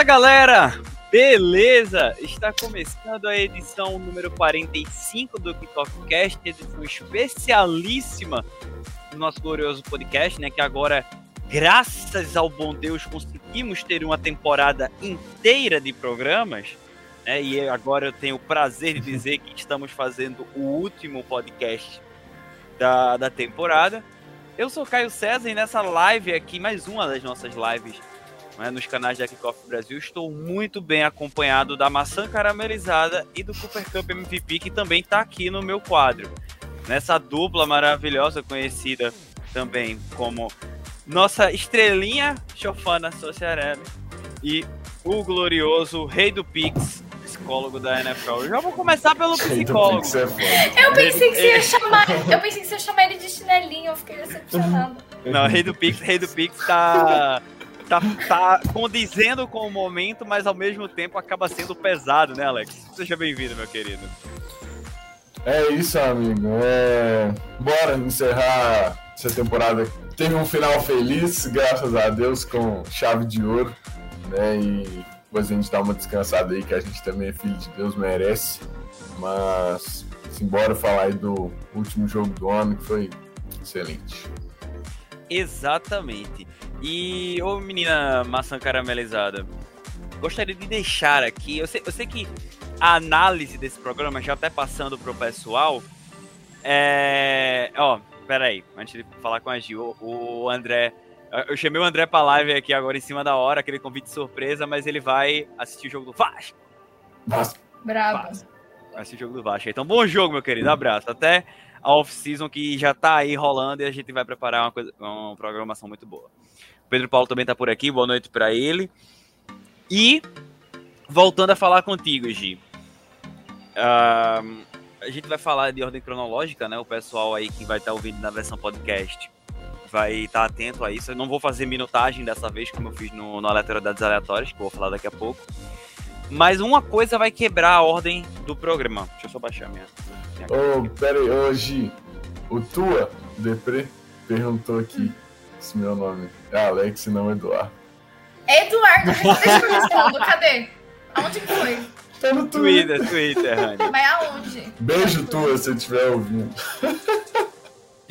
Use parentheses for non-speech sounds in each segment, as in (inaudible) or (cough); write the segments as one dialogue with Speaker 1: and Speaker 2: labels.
Speaker 1: Fala galera, beleza? Está começando a edição número 45 do KickoffCast, edição especialíssima do nosso glorioso podcast, né? Que agora, graças ao bom Deus, conseguimos ter uma temporada inteira de programas. Né, e agora eu tenho o prazer de dizer que estamos fazendo o último podcast da, da temporada. Eu sou Caio César e nessa live aqui, mais uma das nossas lives né, nos canais da Kickoff Brasil, estou muito bem acompanhado da maçã caramelizada e do Cooper Cup MVP, que também está aqui no meu quadro. Nessa dupla maravilhosa, conhecida também como nossa estrelinha Chofana Sociarelli e o glorioso Rei do Pix, psicólogo da NFL. Eu já vou começar pelo psicólogo.
Speaker 2: É eu pensei que você ia chamar, eu pensei que você ia chamar ele de chinelinho, eu fiquei decepcionado.
Speaker 1: Não, Rei do Pix, Rei do Pix tá tá, tá condizendo com o momento, mas ao mesmo tempo acaba sendo pesado, né, Alex? Seja bem-vindo, meu querido.
Speaker 3: É isso, amigo. É... Bora encerrar essa temporada. Teve um final feliz, graças a Deus, com chave de ouro, né? E depois a gente dá uma descansada aí, que a gente também é filho de Deus, merece. Mas, simbora falar aí do último jogo do ano, que foi excelente.
Speaker 1: Exatamente. E, ô menina maçã caramelizada, gostaria de deixar aqui. Eu sei, eu sei que a análise desse programa, já até passando pro pessoal, é. Ó, peraí, antes de falar com a Gil, o, o André. Eu chamei o André pra live aqui agora em cima da hora, aquele convite surpresa, mas ele vai assistir o jogo do Vasco.
Speaker 3: Vasco.
Speaker 2: Bravo.
Speaker 1: Vai assistir o jogo do Vasco. Então, bom jogo, meu querido. Abraço. Até a off-season que já tá aí rolando e a gente vai preparar uma, coisa, uma programação muito boa. Pedro Paulo também está por aqui, boa noite para ele. E voltando a falar contigo, Gi. Uh, a gente vai falar de ordem cronológica, né? O pessoal aí que vai estar tá ouvindo na versão podcast vai estar tá atento a isso. Eu não vou fazer minutagem dessa vez, como eu fiz no, no Aleatoriedades Aleatórias, que eu vou falar daqui a pouco. Mas uma coisa vai quebrar a ordem do programa. Deixa eu só baixar minha.
Speaker 3: minha Ô, oh, pera aí, hoje o Tua Depre perguntou aqui se meu nome é Alex e não Eduardo.
Speaker 2: Eduardo, deixa eu responder, cadê? Aonde que foi?
Speaker 3: Tá no
Speaker 1: Twitter. Twitter, Twitter.
Speaker 2: Mas aonde?
Speaker 3: Beijo tua se estiver ouvindo. (laughs)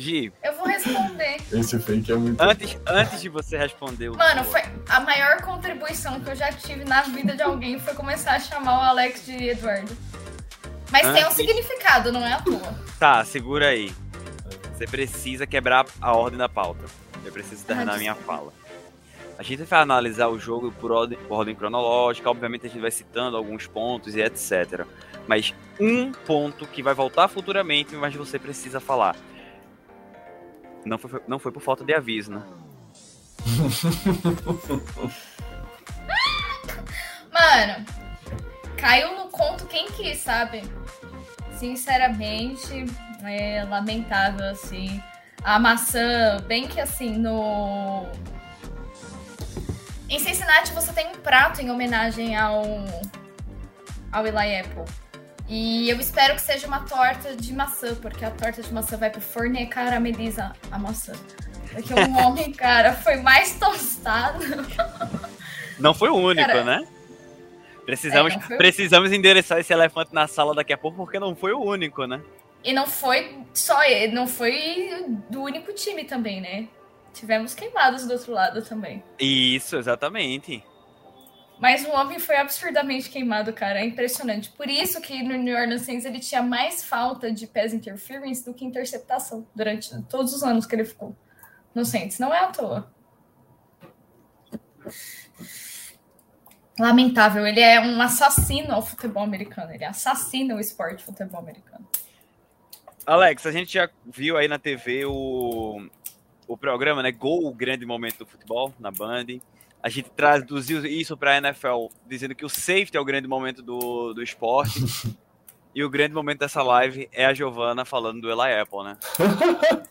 Speaker 1: Gi.
Speaker 2: Eu vou responder.
Speaker 3: Esse fake é muito.
Speaker 1: Antes, antes de você responder.
Speaker 2: Mano, foi a maior contribuição que eu já tive na vida de alguém foi começar a chamar o Alex de Eduardo. Mas antes... tem um significado, não é à toa.
Speaker 1: Tá, segura aí. Você precisa quebrar a ordem da pauta. Eu preciso terminar a minha fala. A gente vai analisar o jogo por ordem, por ordem, cronológica, obviamente a gente vai citando alguns pontos e etc. Mas um ponto que vai voltar futuramente, mas você precisa falar. Não foi, não foi por falta de aviso, né? (laughs)
Speaker 2: Mano, caiu no conto quem quis, sabe? Sinceramente, é lamentável assim a maçã, bem que assim, no. Em Cincinnati você tem um prato em homenagem ao. ao Eli Apple. E eu espero que seja uma torta de maçã, porque a torta de maçã vai pro forno e carameliza a maçã. Porque o (laughs) homem, cara, foi mais tostado.
Speaker 1: Não foi o único, cara, né? Precisamos, é, precisamos endereçar esse elefante na sala daqui a pouco, porque não foi o único, né?
Speaker 2: E não foi só ele, não foi do único time também, né? Tivemos queimados do outro lado também.
Speaker 1: Isso, exatamente.
Speaker 2: Mas o homem foi absurdamente queimado, cara. É impressionante. Por isso que no New Orleans Saints ele tinha mais falta de pass interference do que interceptação durante todos os anos que ele ficou no Saints. Não é à toa. Lamentável. Ele é um assassino ao futebol americano. Ele assassina o esporte futebol americano.
Speaker 1: Alex, a gente já viu aí na TV o, o programa, né? Gol, o grande momento do futebol na Band. A gente traduziu isso para a NFL, dizendo que o safety é o grande momento do, do esporte. (laughs) e o grande momento dessa live é a Giovana falando do Eli Apple, né? (laughs)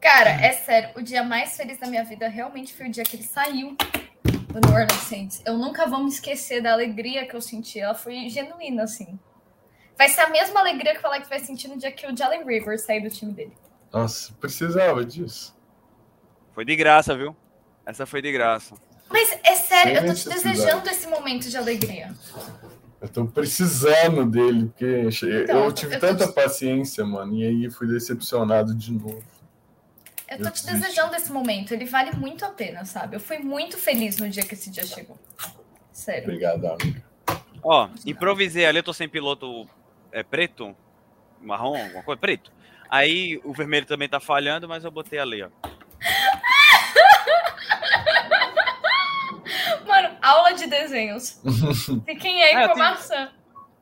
Speaker 2: Cara, é sério, o dia mais feliz da minha vida realmente foi o dia que ele saiu do New Orleans Saints. Eu nunca vou me esquecer da alegria que eu senti. Ela foi genuína, assim. Vai ser a mesma alegria que o Alex vai sentir no dia que o Jalen Rivers sair do time dele.
Speaker 3: Nossa, precisava disso.
Speaker 1: Foi de graça, viu? Essa foi de graça.
Speaker 2: Mas é sério,
Speaker 3: Sem
Speaker 2: eu tô te desejando esse momento de alegria.
Speaker 3: Eu tô precisando dele, porque
Speaker 2: Então,
Speaker 3: eu tive
Speaker 2: eu tô
Speaker 3: tanta
Speaker 2: te-
Speaker 3: paciência, mano, e aí fui decepcionado de novo.
Speaker 2: Eu tô
Speaker 3: Eu
Speaker 2: te
Speaker 3: desisti.
Speaker 2: desejando esse momento. Ele vale muito a pena, sabe? Eu fui muito feliz no dia que esse dia chegou. Sério.
Speaker 3: Obrigado, amiga.
Speaker 1: Ó, improvisei ali, eu tô sem piloto é, preto, marrom, alguma coisa, preto. Aí o vermelho também tá falhando, mas eu botei ali, ó.
Speaker 2: Mano, aula de desenhos. (laughs) Fiquem aí
Speaker 1: É,
Speaker 2: com a maçã.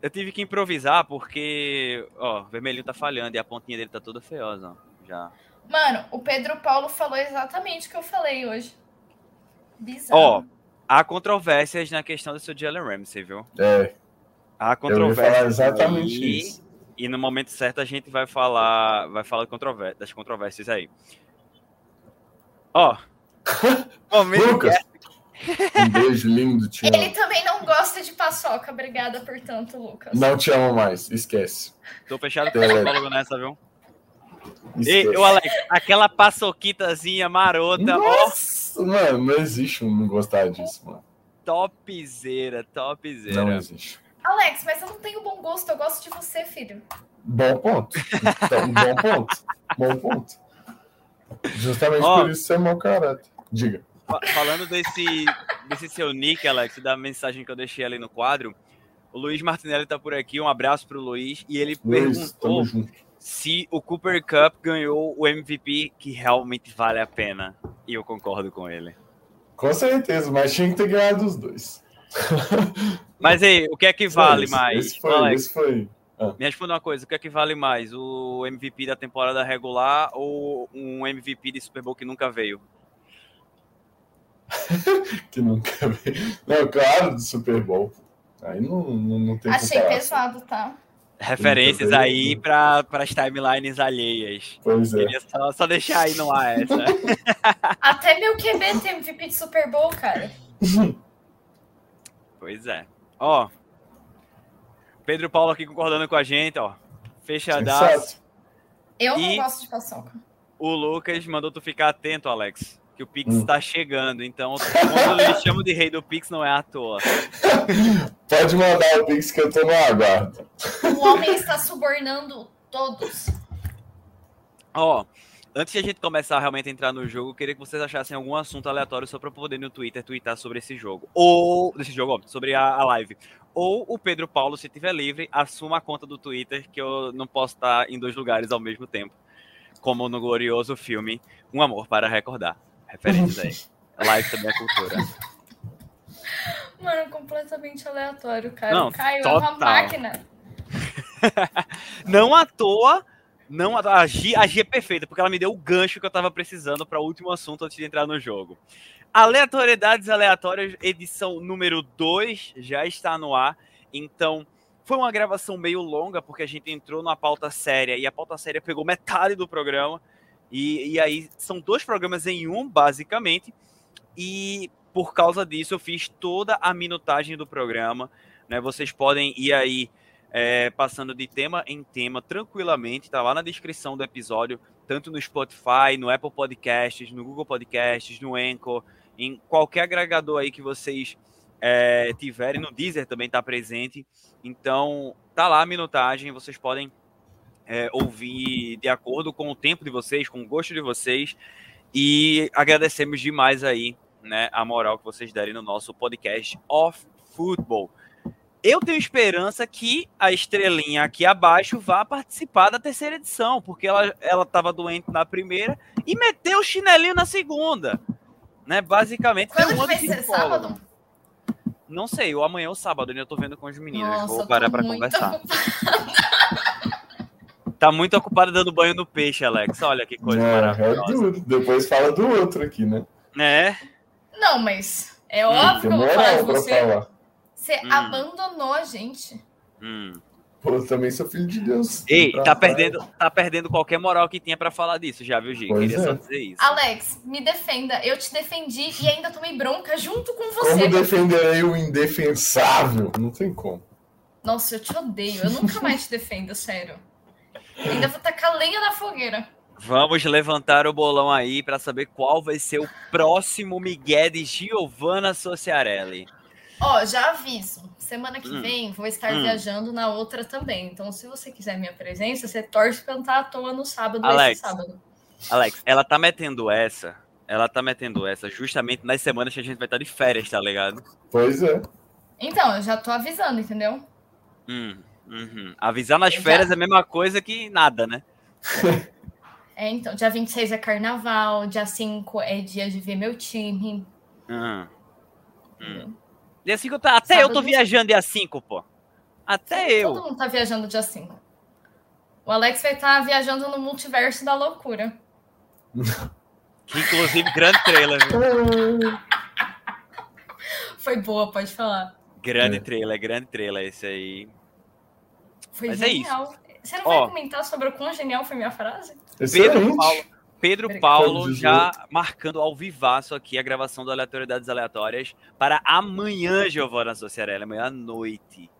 Speaker 1: Eu tive que improvisar porque, ó, o vermelhinho tá falhando e a pontinha dele tá toda feiosa, ó, já.
Speaker 2: Mano, o Pedro Paulo falou exatamente o que eu falei hoje. Bizarro.
Speaker 1: Ó, há controvérsias na questão do seu Jalen Ramsey, viu?
Speaker 3: É,
Speaker 1: Há controvérsias.
Speaker 3: exatamente
Speaker 1: aí,
Speaker 3: isso.
Speaker 1: E no momento certo a gente vai falar, vai falar das controvérsias aí. Ó. (laughs) momento
Speaker 3: Lucas, (laughs) um beijo lindo, te
Speaker 2: Ele
Speaker 3: amo.
Speaker 2: também não gosta de paçoca. Obrigada por tanto, Lucas.
Speaker 3: Não te amo mais, esquece.
Speaker 1: Tô fechado com o
Speaker 3: É.
Speaker 1: psicólogo nessa, viu?
Speaker 3: esquece.
Speaker 1: E, ô Alex, aquela paçoquitazinha marota, ó,
Speaker 3: Nossa, mano, não existe um não gostar disso, mano.
Speaker 1: topzera, topzera.
Speaker 3: Não existe.
Speaker 2: Alex, mas eu não tenho bom gosto. Eu gosto de você, filho.
Speaker 3: Bom ponto. Então, bom ponto. Bom ponto. Justamente
Speaker 1: Ó.
Speaker 3: por isso você é mau caráter. Diga.
Speaker 1: Fa- Falando desse, desse seu nick, Alex, da mensagem que eu deixei ali no quadro, o Luiz Martinelli tá por aqui, um abraço pro Luiz, e ele
Speaker 3: Luiz,
Speaker 1: perguntou se o Cooper Cup ganhou o MVP que realmente vale a pena. E eu concordo com ele.
Speaker 3: Com certeza, mas tinha que ter ganhado os dois. (laughs)
Speaker 1: Mas aí, o que é que vale
Speaker 3: isso.
Speaker 1: mais?
Speaker 3: Esse foi,
Speaker 1: Alex,
Speaker 3: esse foi.
Speaker 1: me responda uma coisa, o que é que vale mais? O MVP da temporada regular ou um MVP de Super Bowl que nunca veio? (laughs)
Speaker 3: Que nunca vi. Não, claro, do Super Bowl. Aí não, não, não tem
Speaker 2: Achei
Speaker 3: comparação.
Speaker 2: pesado, tá?
Speaker 1: Referências aí para as timelines alheias.
Speaker 3: Pois é.
Speaker 1: Queria só, só deixar aí no ar essa. (laughs)
Speaker 2: Até meu QB tem MVP de Super Bowl, cara. (laughs)
Speaker 1: Pois é. Ó. Pedro Paulo aqui concordando com a gente, ó. Fechadaço.
Speaker 2: Eu
Speaker 1: E-
Speaker 2: não gosto de paçoca.
Speaker 1: O Lucas mandou tu ficar atento, Alex. Que o Pix
Speaker 3: Hum.
Speaker 1: está chegando. Então, quando eles (laughs) chamam de rei do Pix, não é à toa.
Speaker 3: Pode mandar o Pix que eu tô no aguardo.
Speaker 2: O homem está subornando todos.
Speaker 1: Ó, antes de a gente começar a realmente entrar no jogo, eu queria que vocês achassem algum assunto aleatório só para poder no Twitter tweetar sobre esse jogo. Ou. Desse jogo, ó, sobre a, a live. Ou o Pedro Paulo, se tiver livre, assuma a conta do Twitter, que eu não posso estar em dois lugares ao mesmo tempo. Como no glorioso filme Um Amor para Recordar. Referências aí. Live também é cultura.
Speaker 2: Mano, completamente aleatório, cara.
Speaker 1: Não,
Speaker 2: o Caio é uma
Speaker 1: total.
Speaker 2: máquina. (laughs)
Speaker 1: Não à toa, não a Gi, a Gi é perfeita, porque ela me deu o gancho que eu tava precisando para o último assunto antes de entrar no jogo. Aleatoriedades aleatórias, edição número 2 já está no ar. Então, foi uma gravação meio longa, porque a gente entrou numa pauta séria e a pauta séria pegou metade do programa. E, e aí são dois programas em um, basicamente. E por causa disso, eu fiz toda a minutagem do programa. Né? Vocês podem ir aí é, passando de tema em tema tranquilamente, tá lá na descrição do episódio, tanto no Spotify, no Apple Podcasts, no Google Podcasts, no Anchor, em qualquer agregador aí que vocês é, tiverem, no Deezer também tá presente. Então, tá lá a minutagem, vocês podem é, ouvir de acordo com o tempo de vocês, com o gosto de vocês. E agradecemos demais aí, né, a moral que vocês derem no nosso podcast Off Football. Eu tenho esperança que a estrelinha aqui abaixo vá participar da terceira edição, porque ela ela estava doente na primeira e meteu o chinelinho na segunda. Né? Basicamente, tem
Speaker 2: Quando
Speaker 1: um
Speaker 2: vai ser? Sábado?
Speaker 1: Não sei, ou amanhã ou sábado, ainda tô vendo com os meninos.
Speaker 2: Nossa,
Speaker 1: Vou parar para conversar. (laughs) Tá muito ocupado dando banho no peixe, Alex. Olha que coisa
Speaker 3: É, é
Speaker 1: maravilhosa.
Speaker 3: duro. Depois fala do outro aqui, né?
Speaker 1: É,
Speaker 2: Não, mas é
Speaker 1: Hum,
Speaker 2: óbvio que
Speaker 3: Tem
Speaker 2: eu vou falar de
Speaker 3: moral pra
Speaker 2: você.
Speaker 3: falar.
Speaker 2: Você
Speaker 1: Hum.
Speaker 2: abandonou a gente.
Speaker 1: hum.
Speaker 3: Pô, eu também sou filho de Deus.
Speaker 1: Ei, tá
Speaker 3: falar.
Speaker 1: perdendo, tá perdendo qualquer moral que tinha pra falar disso, já viu, Gi?
Speaker 3: Pois
Speaker 1: Queria só
Speaker 3: é.
Speaker 1: dizer isso.
Speaker 2: Alex, me defenda. Eu te defendi e ainda tomei bronca junto com
Speaker 3: Como
Speaker 2: você.
Speaker 3: defenderei o indefensável? Não tem como.
Speaker 2: Nossa, eu te odeio. Eu nunca mais te defendo, sério. Ainda vou tacar lenha na fogueira.
Speaker 1: Vamos levantar o bolão aí para saber qual vai ser o próximo Miguel de Giovanna Sociarelli.
Speaker 2: Ó, já aviso. Semana que hum. vem vou estar hum. viajando na outra também. Então, se você quiser minha presença, você torce pra eu estar à toa no sábado,
Speaker 1: Alex,
Speaker 2: esse sábado.
Speaker 1: Alex, ela tá metendo essa. Ela tá metendo essa justamente nas semanas que a gente vai estar de férias, tá ligado?
Speaker 3: Pois é.
Speaker 2: Então, eu já tô avisando, entendeu?
Speaker 1: Hum, uhum. Avisar nas férias já... é a mesma coisa que nada, né? (laughs)
Speaker 2: é, então, dia 26 é carnaval, dia 5 é dia de ver meu time.
Speaker 1: Uhum. Hum. Dia 5 tá. Até Sábado eu tô viajando dia 5, pô. Até Sim, eu.
Speaker 2: Todo mundo tá viajando dia 5. O Alex vai estar tá viajando no multiverso da loucura. (laughs)
Speaker 1: Que inclusive grande trailer. Viu? (laughs)
Speaker 2: Foi boa, pode falar.
Speaker 1: Grande é. trailer, grande trailer esse aí.
Speaker 2: Foi Mas genial. É isso. Você não Ó, vai comentar sobre o quão genial foi minha frase?
Speaker 1: Pedro Paulo, Pedro Paulo já marcando ao vivaço aqui a gravação do Aleatoriedades Aleatórias para amanhã, Giovanna Sociarelli, amanhã à noite.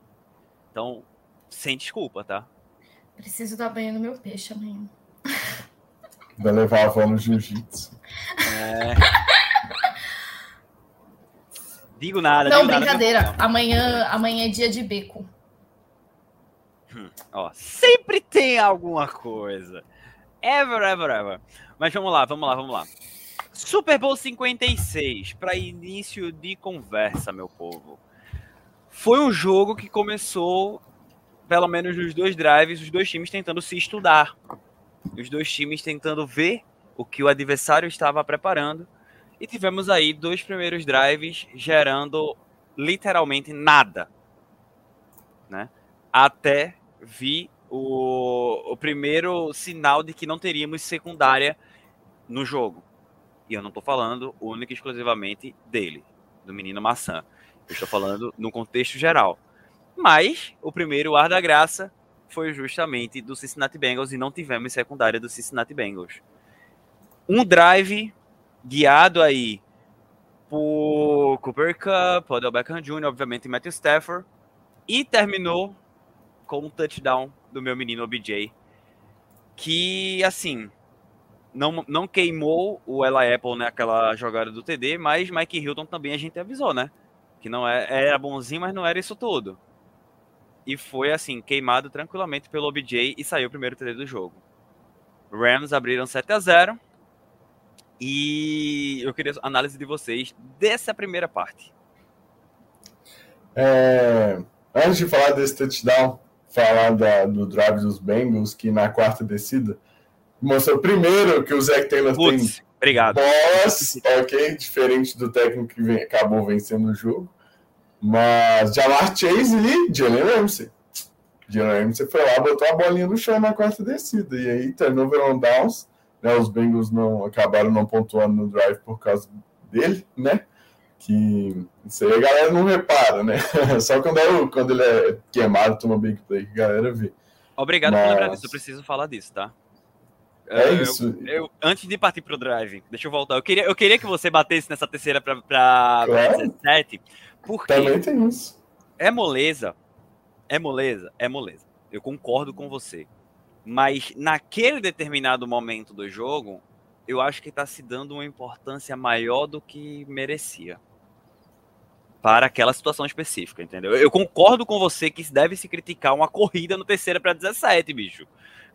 Speaker 1: Então, sem desculpa, tá?
Speaker 2: Preciso dar banho no meu peixe amanhã.
Speaker 3: Vai levar a avó no jiu-jitsu. É. (laughs)
Speaker 1: Digo nada.
Speaker 2: Não,
Speaker 1: digo
Speaker 2: brincadeira. Nada, amanhã, amanhã é dia de beco.
Speaker 1: Ó, sempre tem alguma coisa. Ever, ever, ever. Mas vamos lá, vamos lá, vamos lá. Super Bowl 56, para início de conversa, meu povo. Foi um jogo que começou, pelo menos nos dois drives, os dois times tentando se estudar. Os dois times tentando ver o que o adversário estava preparando. E tivemos aí dois primeiros drives gerando literalmente nada. Né? Até vi o, o primeiro sinal de que não teríamos secundária no jogo. E eu não estou falando única e exclusivamente dele, do menino maçã. Eu estou falando no contexto geral. Mas o primeiro ar da graça foi justamente do Cincinnati Bengals e não tivemos secundária do Cincinnati Bengals. Um drive guiado aí por Cooper Cup, Odell Beckham Jr., obviamente Matthew Stafford, e terminou com um touchdown do meu menino OBJ, que, assim, não, não queimou o Ella Apple naquela né, jogada do TD, mas Mike Hilton também a gente avisou, né? Que não é, era bonzinho, mas não era isso tudo. E foi, assim, queimado tranquilamente pelo OBJ e saiu o primeiro TD do jogo. Rams abriram 7 a 0 e eu queria análise de vocês dessa primeira parte.
Speaker 3: É, antes de falar desse touchdown, falar da, do drive dos Bengals, que na quarta descida mostrou primeiro que o Zach Taylor
Speaker 1: Puts, tem obrigado.
Speaker 3: bolas, ok? Diferente do técnico que vem, acabou vencendo o jogo. Mas Jamar Chase e Jalen Ramsey. Jalen Ramsey foi lá, botou a bolinha no chão na quarta descida. E aí, turnover on downs. Né, os Bengals não acabaram não pontuando no drive por causa dele, né? Que isso aí a galera não repara, né? (laughs) Só quando, é, quando ele é queimado, toma big play, que a galera vê.
Speaker 1: Obrigado Mas... por lembrar disso, eu preciso falar disso, tá?
Speaker 3: É eu, isso.
Speaker 1: Eu, eu, antes de partir pro drive, deixa eu voltar. Eu queria, eu queria que você batesse nessa terceira para claro. 17, porque.
Speaker 3: Também tem isso.
Speaker 1: É moleza. É moleza, é moleza. Eu concordo com você. Mas naquele determinado momento do jogo, eu acho que está se dando uma importância maior do que merecia para aquela situação específica, entendeu? Eu concordo com você que deve se criticar uma corrida no terceira para 17, bicho.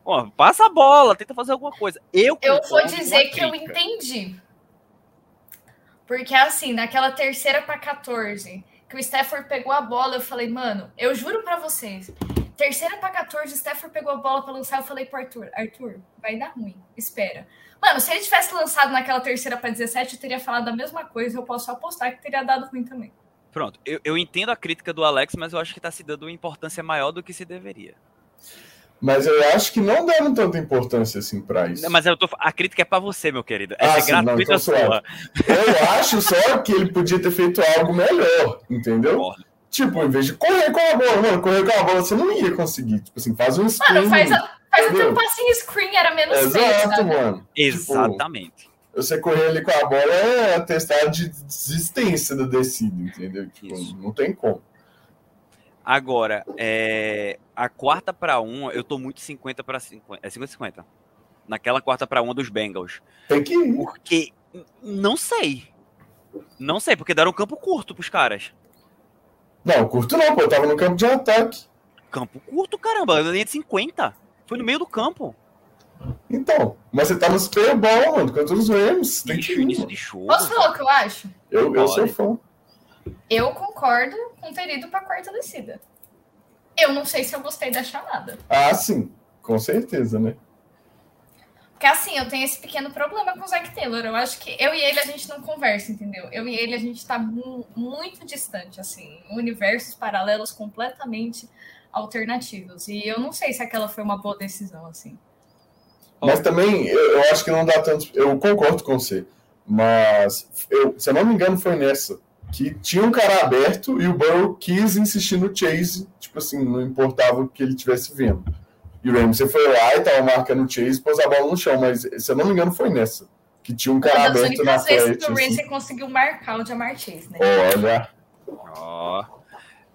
Speaker 1: Pô, passa a bola, tenta fazer alguma coisa. Eu,
Speaker 2: eu vou dizer que eu entendi. Porque assim, naquela terceira para 14, que o Stafford pegou a bola, eu falei, mano, eu juro para vocês, terceira para 14, o Stafford pegou a bola para lançar, eu falei pro Arthur, Arthur, vai dar ruim, espera. Mano, se ele tivesse lançado naquela terceira para 17, eu teria falado a mesma coisa. Eu posso apostar que teria dado ruim também.
Speaker 1: Pronto, eu, eu entendo a crítica do Alex, mas eu acho que está se dando uma importância maior do que se deveria.
Speaker 3: Mas eu acho que não deram tanta importância assim para isso.
Speaker 1: Mas eu tô, a crítica é para você, meu querido. Essa ah, é sim, gratuita não, então sua.
Speaker 3: Eu acho só que ele podia ter feito algo melhor, entendeu? Porra. Tipo, em vez de correr com a bola, mano, correr com a bola você não ia conseguir. Tipo assim, faz um
Speaker 2: screen. Mano, faz, a, faz até um passinho screen, era menos
Speaker 3: Exato, feio, mano. Tipo,
Speaker 1: Exatamente. Tipo,
Speaker 3: você correr ali com a bola é atestado de desistência da descida, entendeu? Tipo, não tem como.
Speaker 1: Agora, é, a quarta para um, eu tô muito 50 para 50. É 50-50. naquela quarta para uma dos Bengals.
Speaker 3: Tem que ir.
Speaker 1: Porque não sei. Não sei, porque deram um campo curto pros caras.
Speaker 3: Não, curto não, pô. Eu tava no campo de ataque.
Speaker 1: Campo curto, caramba, linha de 50. Foi no meio do campo.
Speaker 3: Então, mas você tá no Super Bowl, mano, contra os Rams. Tem que ir,
Speaker 1: de show.
Speaker 2: Posso falar o que eu acho?
Speaker 3: Eu, eu sou fã.
Speaker 2: Eu concordo com ter ido pra quarta descida. Eu não sei se eu gostei da chamada.
Speaker 3: Ah, sim. Com certeza, né?
Speaker 2: Porque assim, eu tenho esse pequeno problema com o Zac Taylor. Eu acho que eu e ele a gente não conversa, entendeu? Eu e ele a gente tá mu- muito distante, assim, universos paralelos completamente alternativos. E eu não sei se aquela foi uma boa decisão, assim.
Speaker 3: Mas também, eu, eu acho que não dá tanto. Eu concordo com você. Mas, eu, se eu não me engano, foi nessa. Que tinha um cara aberto e o Burrow quis insistir no Chase. Tipo assim, não importava o que ele estivesse vendo. E o Ramsey foi lá e tava marcando o Chase, pôs a bola no chão. Mas, se eu não me engano, foi nessa. Que tinha um cara
Speaker 2: das
Speaker 3: aberto na frente.
Speaker 2: que o
Speaker 3: assim.
Speaker 2: Ramsey conseguiu marcar o Jamar Chase, né?
Speaker 3: Olha.
Speaker 1: Ó.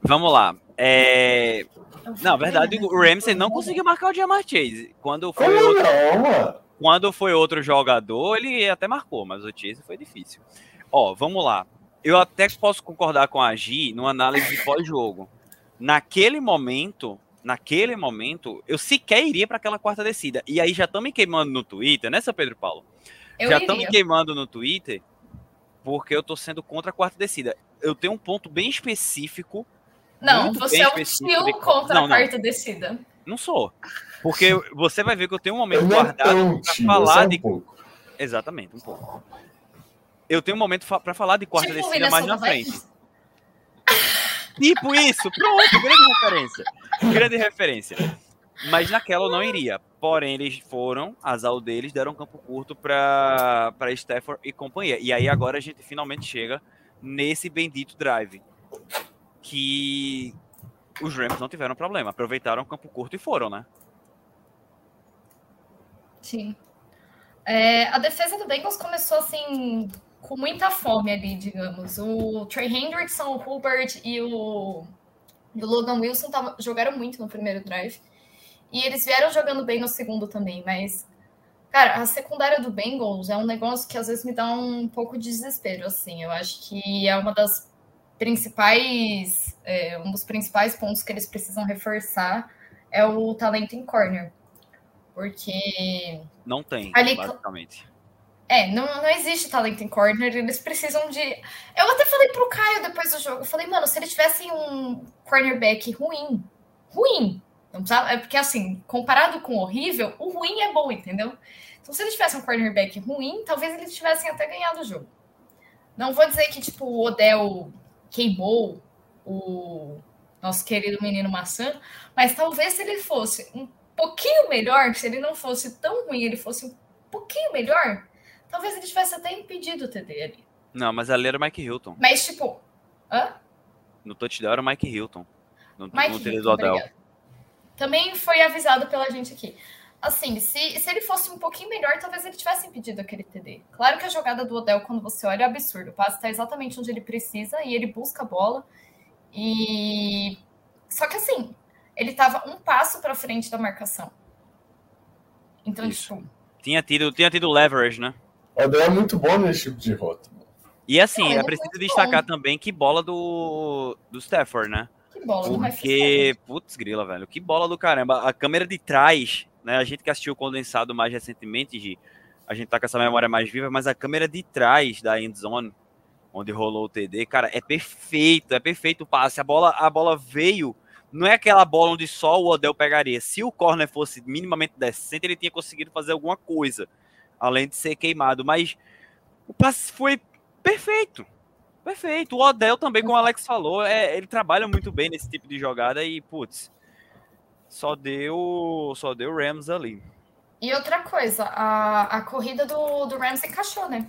Speaker 1: Vamos lá. É... Na verdade, o Ramsey não conseguiu marcar o Jamar Chase. Quando foi,
Speaker 3: Como
Speaker 1: outro,
Speaker 3: não,
Speaker 1: quando foi outro jogador, ele até marcou, mas o Chase foi difícil. Ó, vamos lá. Eu até posso concordar com a Gi numa análise de pós-jogo. Naquele momento, naquele momento, eu sequer iria para aquela quarta descida. E aí já estão me queimando no Twitter, né, seu Pedro Paulo?
Speaker 2: Eu
Speaker 1: já estão me queimando no Twitter porque eu tô sendo contra a quarta descida. Eu tenho um ponto bem específico.
Speaker 2: Não, você é um tio
Speaker 1: de-
Speaker 2: contra
Speaker 1: Não,
Speaker 2: a
Speaker 1: não.
Speaker 2: quarta descida.
Speaker 1: Não sou. Porque você vai ver que eu tenho um momento
Speaker 3: é
Speaker 1: guardado
Speaker 3: é
Speaker 1: falar
Speaker 3: só um
Speaker 1: de.
Speaker 3: pouco.
Speaker 1: Exatamente, um pouco. Eu tenho um momento fa- pra falar de quarta
Speaker 2: Tipo o
Speaker 1: descida mais na frente. (laughs) Tipo isso, pronto, grande referência. Grande referência. Mas naquela eu não iria. Porém, eles foram, azar deles, deram um campo curto para para Stafford e companhia. E aí agora a gente finalmente chega nesse bendito drive. Que os Rams não tiveram problema. Aproveitaram o campo curto e foram, né?
Speaker 2: Sim. É, a defesa do Bengals começou assim com muita fome ali, digamos. O Trey Hendrickson, o Hubert e o, e o Logan Wilson tavam- jogaram muito no primeiro drive. E eles vieram jogando bem no segundo também, mas cara, a secundária do Bengals é um negócio que às vezes me dá um pouco de desespero, assim. Eu acho que é uma das principais, é, um dos principais pontos que eles precisam reforçar é o talento em corner. Porque
Speaker 1: Não tem,
Speaker 2: Ali-
Speaker 1: basicamente.
Speaker 2: é, não, não existe talento em corner, eles precisam de. Eu até falei pro Caio depois do jogo, eu falei, mano, se eles tivessem um cornerback ruim, ruim, não precisava, é porque assim, comparado com o horrível, o ruim é bom, entendeu? Então, se eles tivessem um cornerback ruim, talvez eles tivessem até ganhado o jogo. Não vou dizer que, tipo, o Odell queimou o nosso querido menino maçã, mas talvez se ele fosse um pouquinho melhor, se ele não fosse tão ruim, ele fosse um pouquinho melhor, talvez ele tivesse até impedido o TD ali.
Speaker 1: Não, mas ali era o Mike Hilton.
Speaker 2: Mas, tipo, hã?
Speaker 1: No touchdown era o Mike Hilton. No,
Speaker 2: Mike
Speaker 1: no
Speaker 2: Hilton. Também foi avisado pela gente aqui. Assim, se, se ele fosse um pouquinho melhor, talvez ele tivesse impedido aquele TD. Claro que a jogada do Odell, quando você olha, é absurdo. O passe está exatamente onde ele precisa e ele busca a bola. E. Só que assim, ele estava um passo para frente da marcação. Então,
Speaker 1: Isso.
Speaker 2: tipo,
Speaker 1: Tinha tido, tinha tido leverage, né?
Speaker 3: O Odell é muito bom nesse tipo de rota. mano.
Speaker 1: E assim,
Speaker 2: Não,
Speaker 1: é
Speaker 2: é
Speaker 1: preciso destacar
Speaker 2: bom.
Speaker 1: também que bola do, do Stafford, né?
Speaker 2: que bola, não vai
Speaker 1: Porque, putz, grila, velho, que bola do caramba. A câmera de trás, né? A gente que assistiu o condensado mais recentemente, Gi, a gente tá com essa memória mais viva, mas a câmera de trás da end zone, onde rolou o TD, cara, é perfeito, é perfeito o passe. A bola, a bola veio, não é aquela bola onde só o Odell pegaria. Se o corner fosse minimamente decente, ele tinha conseguido fazer alguma coisa, além de ser queimado, mas o passe foi perfeito. Perfeito. O Odell também, como o Alex falou, é, ele trabalha muito bem nesse tipo de jogada e, putz, só deu, só deu Rams ali.
Speaker 2: E outra coisa, a, a corrida do, do Rams encaixou, né?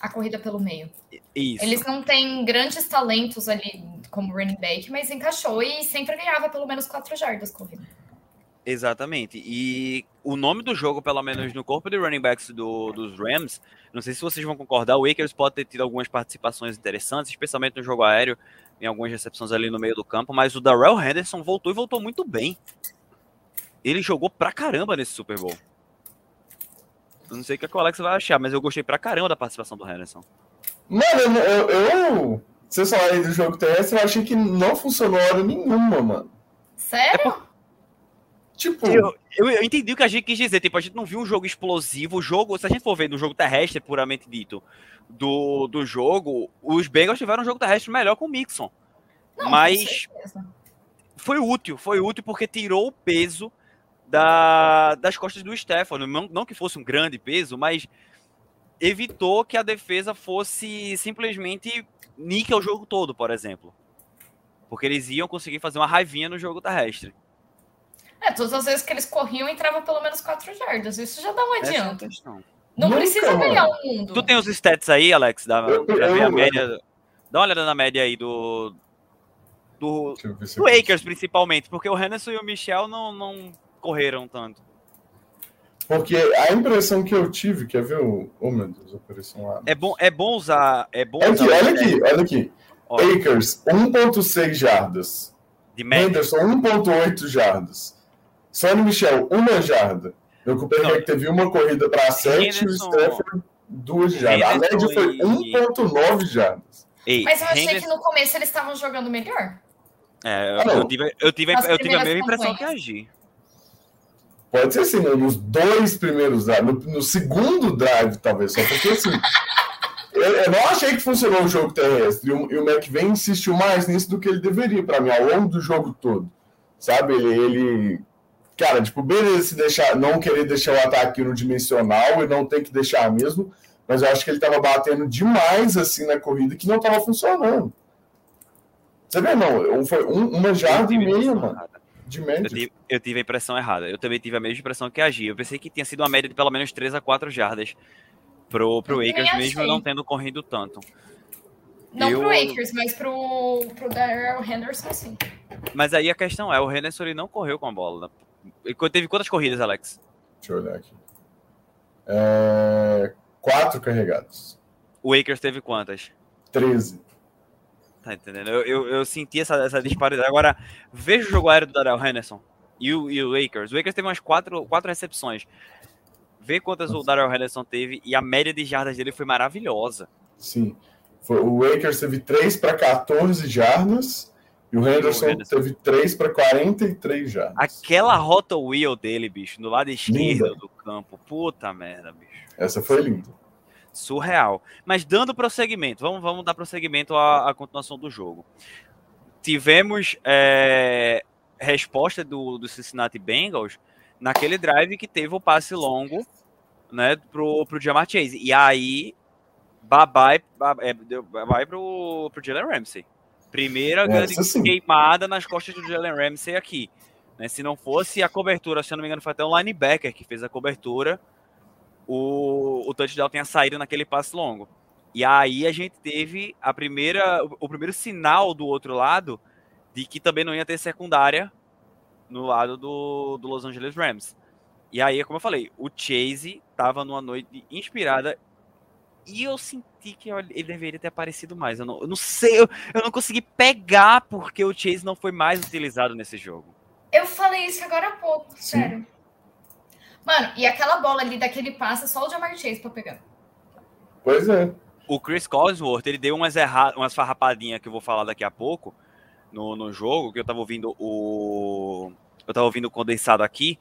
Speaker 2: A corrida pelo meio.
Speaker 1: Isso.
Speaker 2: Eles não têm grandes talentos ali como running back, mas encaixou e sempre ganhava pelo menos quatro jardas corrida.
Speaker 1: Exatamente. E o nome do jogo, pelo menos no corpo de running backs do, dos Rams, não sei se vocês vão concordar, o Akers pode ter tido algumas participações interessantes, especialmente no jogo aéreo, em algumas recepções ali no meio do campo, mas o Darrell Henderson voltou e voltou muito bem. Ele jogou pra caramba nesse Super Bowl. Eu não sei o que, é que o Alex vai achar, mas eu gostei pra caramba da participação do Henderson.
Speaker 3: Mano, eu, eu, vocês falaram do jogo terrestre, eu achei que não funcionou hora nenhuma, mano.
Speaker 2: Sério? É por...
Speaker 3: Tipo.
Speaker 1: Eu, eu, eu, entendi o que a gente quis dizer. Tipo, a gente não viu um jogo explosivo. O jogo, se a gente for ver no jogo terrestre, puramente dito, do, do jogo, os Bengals tiveram um jogo terrestre melhor com o Mixon. Não, mas foi útil, foi útil porque tirou o peso da, das costas do Stefano. Não, não que fosse um grande peso, mas evitou que a defesa fosse simplesmente níquel o jogo todo, por exemplo. Porque eles iam conseguir fazer uma raivinha no jogo terrestre.
Speaker 2: É, todas as vezes que eles corriam, entrava pelo menos 4 jardas. Isso já dá um adianto. Não Nunca, precisa ganhar o mundo.
Speaker 1: Tu tem os stats aí, Alex? Dá, pra ver a média. Dá uma olhada na média aí do. Do, do Akers, principalmente, porque o Henderson e o Michel não, não correram tanto.
Speaker 3: Porque a impressão que eu tive, quer ver o. Oh meu Deus, apareceu lá.
Speaker 1: É bom, é bom usar. É bom
Speaker 3: aqui, usar olha aqui, olha aqui. Olha. Akers, 1,6 jardas.
Speaker 1: De média.
Speaker 3: Henderson, 1,8 jardas. Sonny Michel, uma jarda. Eu comprei que teve uma corrida para 7 e o Stafford, duas jardas. A média foi 1,9 jardas.
Speaker 2: Ei, Mas eu achei Henderson... que no começo eles estavam jogando melhor.
Speaker 1: É, eu, eu tive, eu tive, eu tive a mesma impressão que a Gi.
Speaker 3: Pode ser assim, nos dois primeiros drives, no, no, segundo drive, talvez, só porque assim. (laughs) eu, eu, não achei que funcionou o jogo terrestre. E o, e o McVay insistiu mais nisso do que ele deveria, para mim, ao longo do jogo todo. Sabe? Ele, ele. Cara, tipo, beleza se deixar, não querer deixar o ataque no dimensional e não ter que deixar mesmo, mas eu acho que ele estava batendo demais assim na corrida que não estava funcionando. Você vê, não? Foi um, uma jarda e meia, mano de média.
Speaker 1: Eu tive, eu tive, a impressão errada. Eu também tive a mesma impressão que a Gia. Eu pensei que tinha sido uma média de pelo menos 3 a 4 jardas pro, pro Akers, mesmo não tendo corrido tanto.
Speaker 2: Não eu... pro Akers, mas pro, pro Darrell Henderson, sim.
Speaker 1: Mas aí a questão é, o Henderson ele não correu com a bola. Ele teve quantas corridas, Alex?
Speaker 3: Deixa eu olhar aqui. É... Quatro carregados.
Speaker 1: O Akers teve quantas?
Speaker 3: 13.
Speaker 1: Tá entendendo? Eu, eu, eu, senti essa, essa disparidade. Agora, veja o jogo aéreo do Darrell Henderson e o, e o Lakers. O Lakers teve umas quatro, quatro recepções. Vê quantas Nossa. o Darrell Henderson teve e a média de jardas dele foi maravilhosa.
Speaker 3: Sim. Foi, o Lakers teve 3 para 14 jardas e o Henderson, Henderson. teve 3 para 43 jardas.
Speaker 1: Aquela rota wheel dele, bicho, no lado esquerdo linda. do campo. Puta merda, bicho.
Speaker 3: Essa foi linda
Speaker 1: surreal. Mas dando prosseguimento, vamos, vamos dar prosseguimento à, à continuação do jogo. Tivemos é, resposta do, do Cincinnati Bengals naquele drive que teve o passe longo né, pro, pro Jamar Chase. E aí, é, bye, bye pro, pro Jalen Ramsey. Primeira grande queimada nas costas do Jalen Ramsey aqui. Né, se não fosse a cobertura, se eu não me engano, foi até um linebacker que fez a cobertura o, o touchdown tenha saído naquele passe longo. E aí a gente teve a primeira, o primeiro sinal do outro lado de que também não ia ter secundária no lado do, do Los Angeles Rams. E aí, como eu falei, o Chase estava numa noite inspirada e eu senti que ele deveria ter aparecido mais. Eu não, eu não sei, eu, eu não consegui pegar porque o Chase não foi mais utilizado nesse jogo.
Speaker 2: Eu falei isso agora há pouco, Sim. sério. Mano, e aquela bola ali daquele passe, só o Jamar Chase pra pegar.
Speaker 3: Pois é.
Speaker 1: O Chris Cosworth, ele deu umas, erra... umas farrapadinhas que eu vou falar daqui a pouco no, no jogo, que eu tava ouvindo o. Eu tava ouvindo o condensado aqui.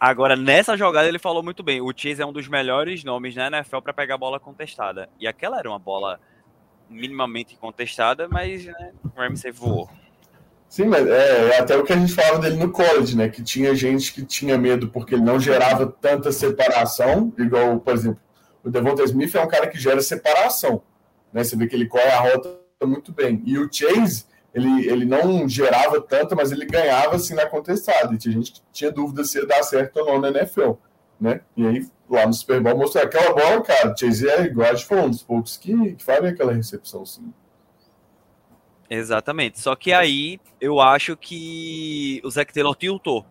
Speaker 1: Agora, nessa jogada, ele falou muito bem. O Chase é um dos melhores nomes na NFL para pegar bola contestada. E aquela era uma bola minimamente contestada, mas né, o Ramsey voou.
Speaker 3: Sim, mas é, é, até o que a gente falava dele no college, né? Que tinha gente que tinha medo porque ele não gerava tanta separação, igual, por exemplo, o Devonta Smith é um cara que gera separação, né? Você vê que ele corre a rota muito bem. E o Chase, ele, ele não gerava tanto, mas ele ganhava assim na contestada. E tinha gente tinha dúvida se ia dar certo ou não na NFL, né? E aí, lá no Super Bowl, mostrou aquela bola, cara. Chase igual a falou, um dos poucos que, que aquela recepção, sim.
Speaker 1: Exatamente. Só que aí eu acho que o Zac Taylor tiltou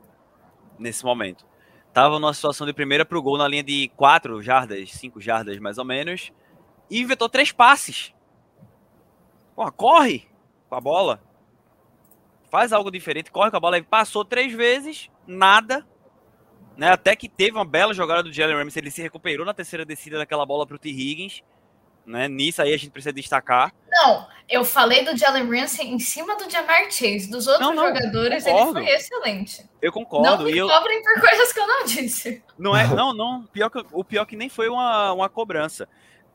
Speaker 1: nesse momento. Tava numa situação de primeira pro gol na linha de 4 jardas, 5 jardas mais ou menos, e inventou três passes. Pô, corre com a bola. Faz algo diferente, corre com a bola. Ele passou três vezes, nada. Né? Até que teve uma bela jogada do Jalen Ramsey, ele se recuperou na terceira descida daquela bola para o T. Higgins. Né? Nisso aí a gente precisa destacar.
Speaker 2: Não, eu falei do Jalen Ramsey em cima do Jamar Chase. Dos outros não, não, jogadores, concordo. ele foi excelente.
Speaker 1: Eu concordo.
Speaker 2: Não me
Speaker 1: eu...
Speaker 2: cobrem por coisas que eu não disse.
Speaker 1: Não é, não, não. Pior que, o pior que nem foi uma, uma cobrança.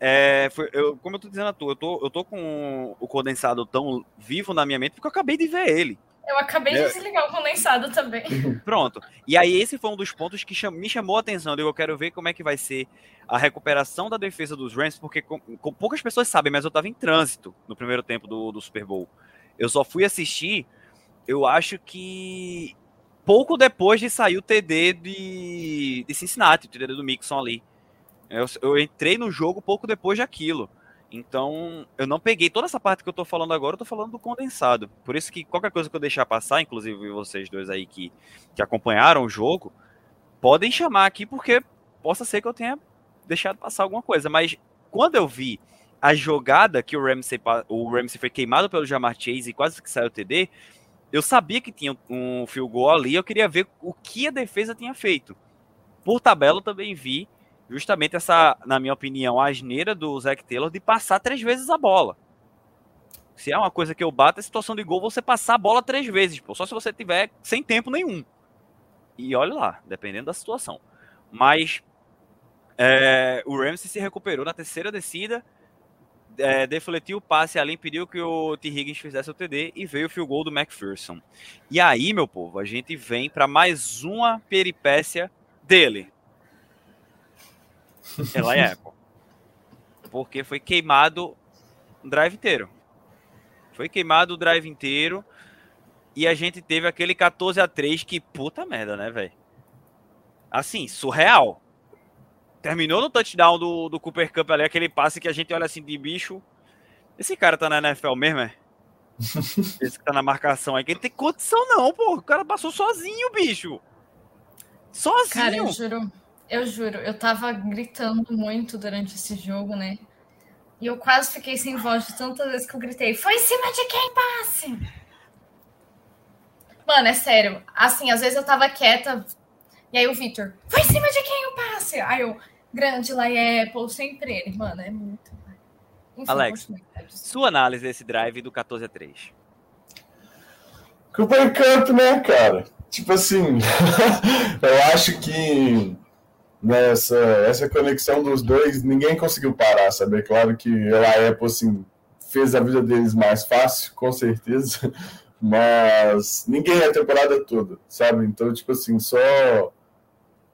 Speaker 1: É, foi, eu, como eu tô dizendo a tu, eu tô, eu tô com o condensado tão vivo na minha mente porque eu acabei de ver ele.
Speaker 2: Eu acabei de desligar o condensado também. (laughs)
Speaker 1: Pronto. E aí, esse foi um dos pontos que cham me chamou a atenção. Eu quero ver como é que vai ser a recuperação da defesa dos Rams, porque com, com poucas pessoas sabem, mas eu estava em trânsito no primeiro tempo do, do Super Bowl. Eu só fui assistir, eu acho que pouco depois de sair o TD de, de Cincinnati, o TD do Mixon ali. Eu, eu entrei no jogo pouco depois daquilo. Então, eu não peguei toda essa parte que eu tô falando agora, eu tô falando do condensado. Por isso que qualquer coisa que eu deixar passar, inclusive vocês dois aí que, que acompanharam o jogo, podem chamar aqui, porque possa ser que eu tenha deixado passar alguma coisa. Mas quando eu vi a jogada que o Ramsey, o Ramsey foi queimado pelo Jamar Chase e quase que saiu o TD, eu sabia que tinha um field goal ali, eu queria ver o que a defesa tinha feito. Por tabela, eu também vi justamente essa, na minha opinião, asneira do Zac Taylor de passar três vezes a bola. Se é uma coisa que eu bato, é situação de gol, você passar a bola três vezes, pô, só se você tiver sem tempo nenhum. E olha lá, dependendo da situação. Mas é, o Ramsey se recuperou na terceira descida, é, defletiu o passe ali, impediu que o T. Higgins fizesse o TD e veio o field goal do McPherson. E aí, meu povo, a gente vem para mais uma peripécia dele, ela é Apple. Porque foi queimado o drive inteiro. Foi queimado o drive inteiro. E a gente teve aquele 14 a 3 que puta merda, né, velho? Assim, surreal. Terminou no touchdown do, do Cooper Cup ali, aquele passe que a gente olha assim de bicho. Esse cara tá na NFL mesmo, é? (laughs) Esse que tá na marcação aí, que ele tem condição não, pô. O cara passou sozinho, bicho. Sozinho.
Speaker 2: Cara, eu juro. Eu juro, eu tava gritando muito durante esse jogo, né? E eu quase fiquei sem voz de tantas vezes que eu gritei: Foi em cima de quem passe? Mano, é sério. Assim, às vezes eu tava quieta. E aí o Victor: Foi em cima de quem o passe? Aí eu, grande lá Apple, sempre ele. Mano, é muito.
Speaker 1: Enfim, Alex, sua análise desse drive do 14 a 3.
Speaker 3: Cooper Cup, né, cara? Tipo assim, (laughs) eu acho que nessa essa conexão dos dois, ninguém conseguiu parar, sabe? É claro que a Apple, assim, fez a vida deles mais fácil, com certeza, (laughs) mas ninguém a temporada toda, sabe? Então, tipo assim, só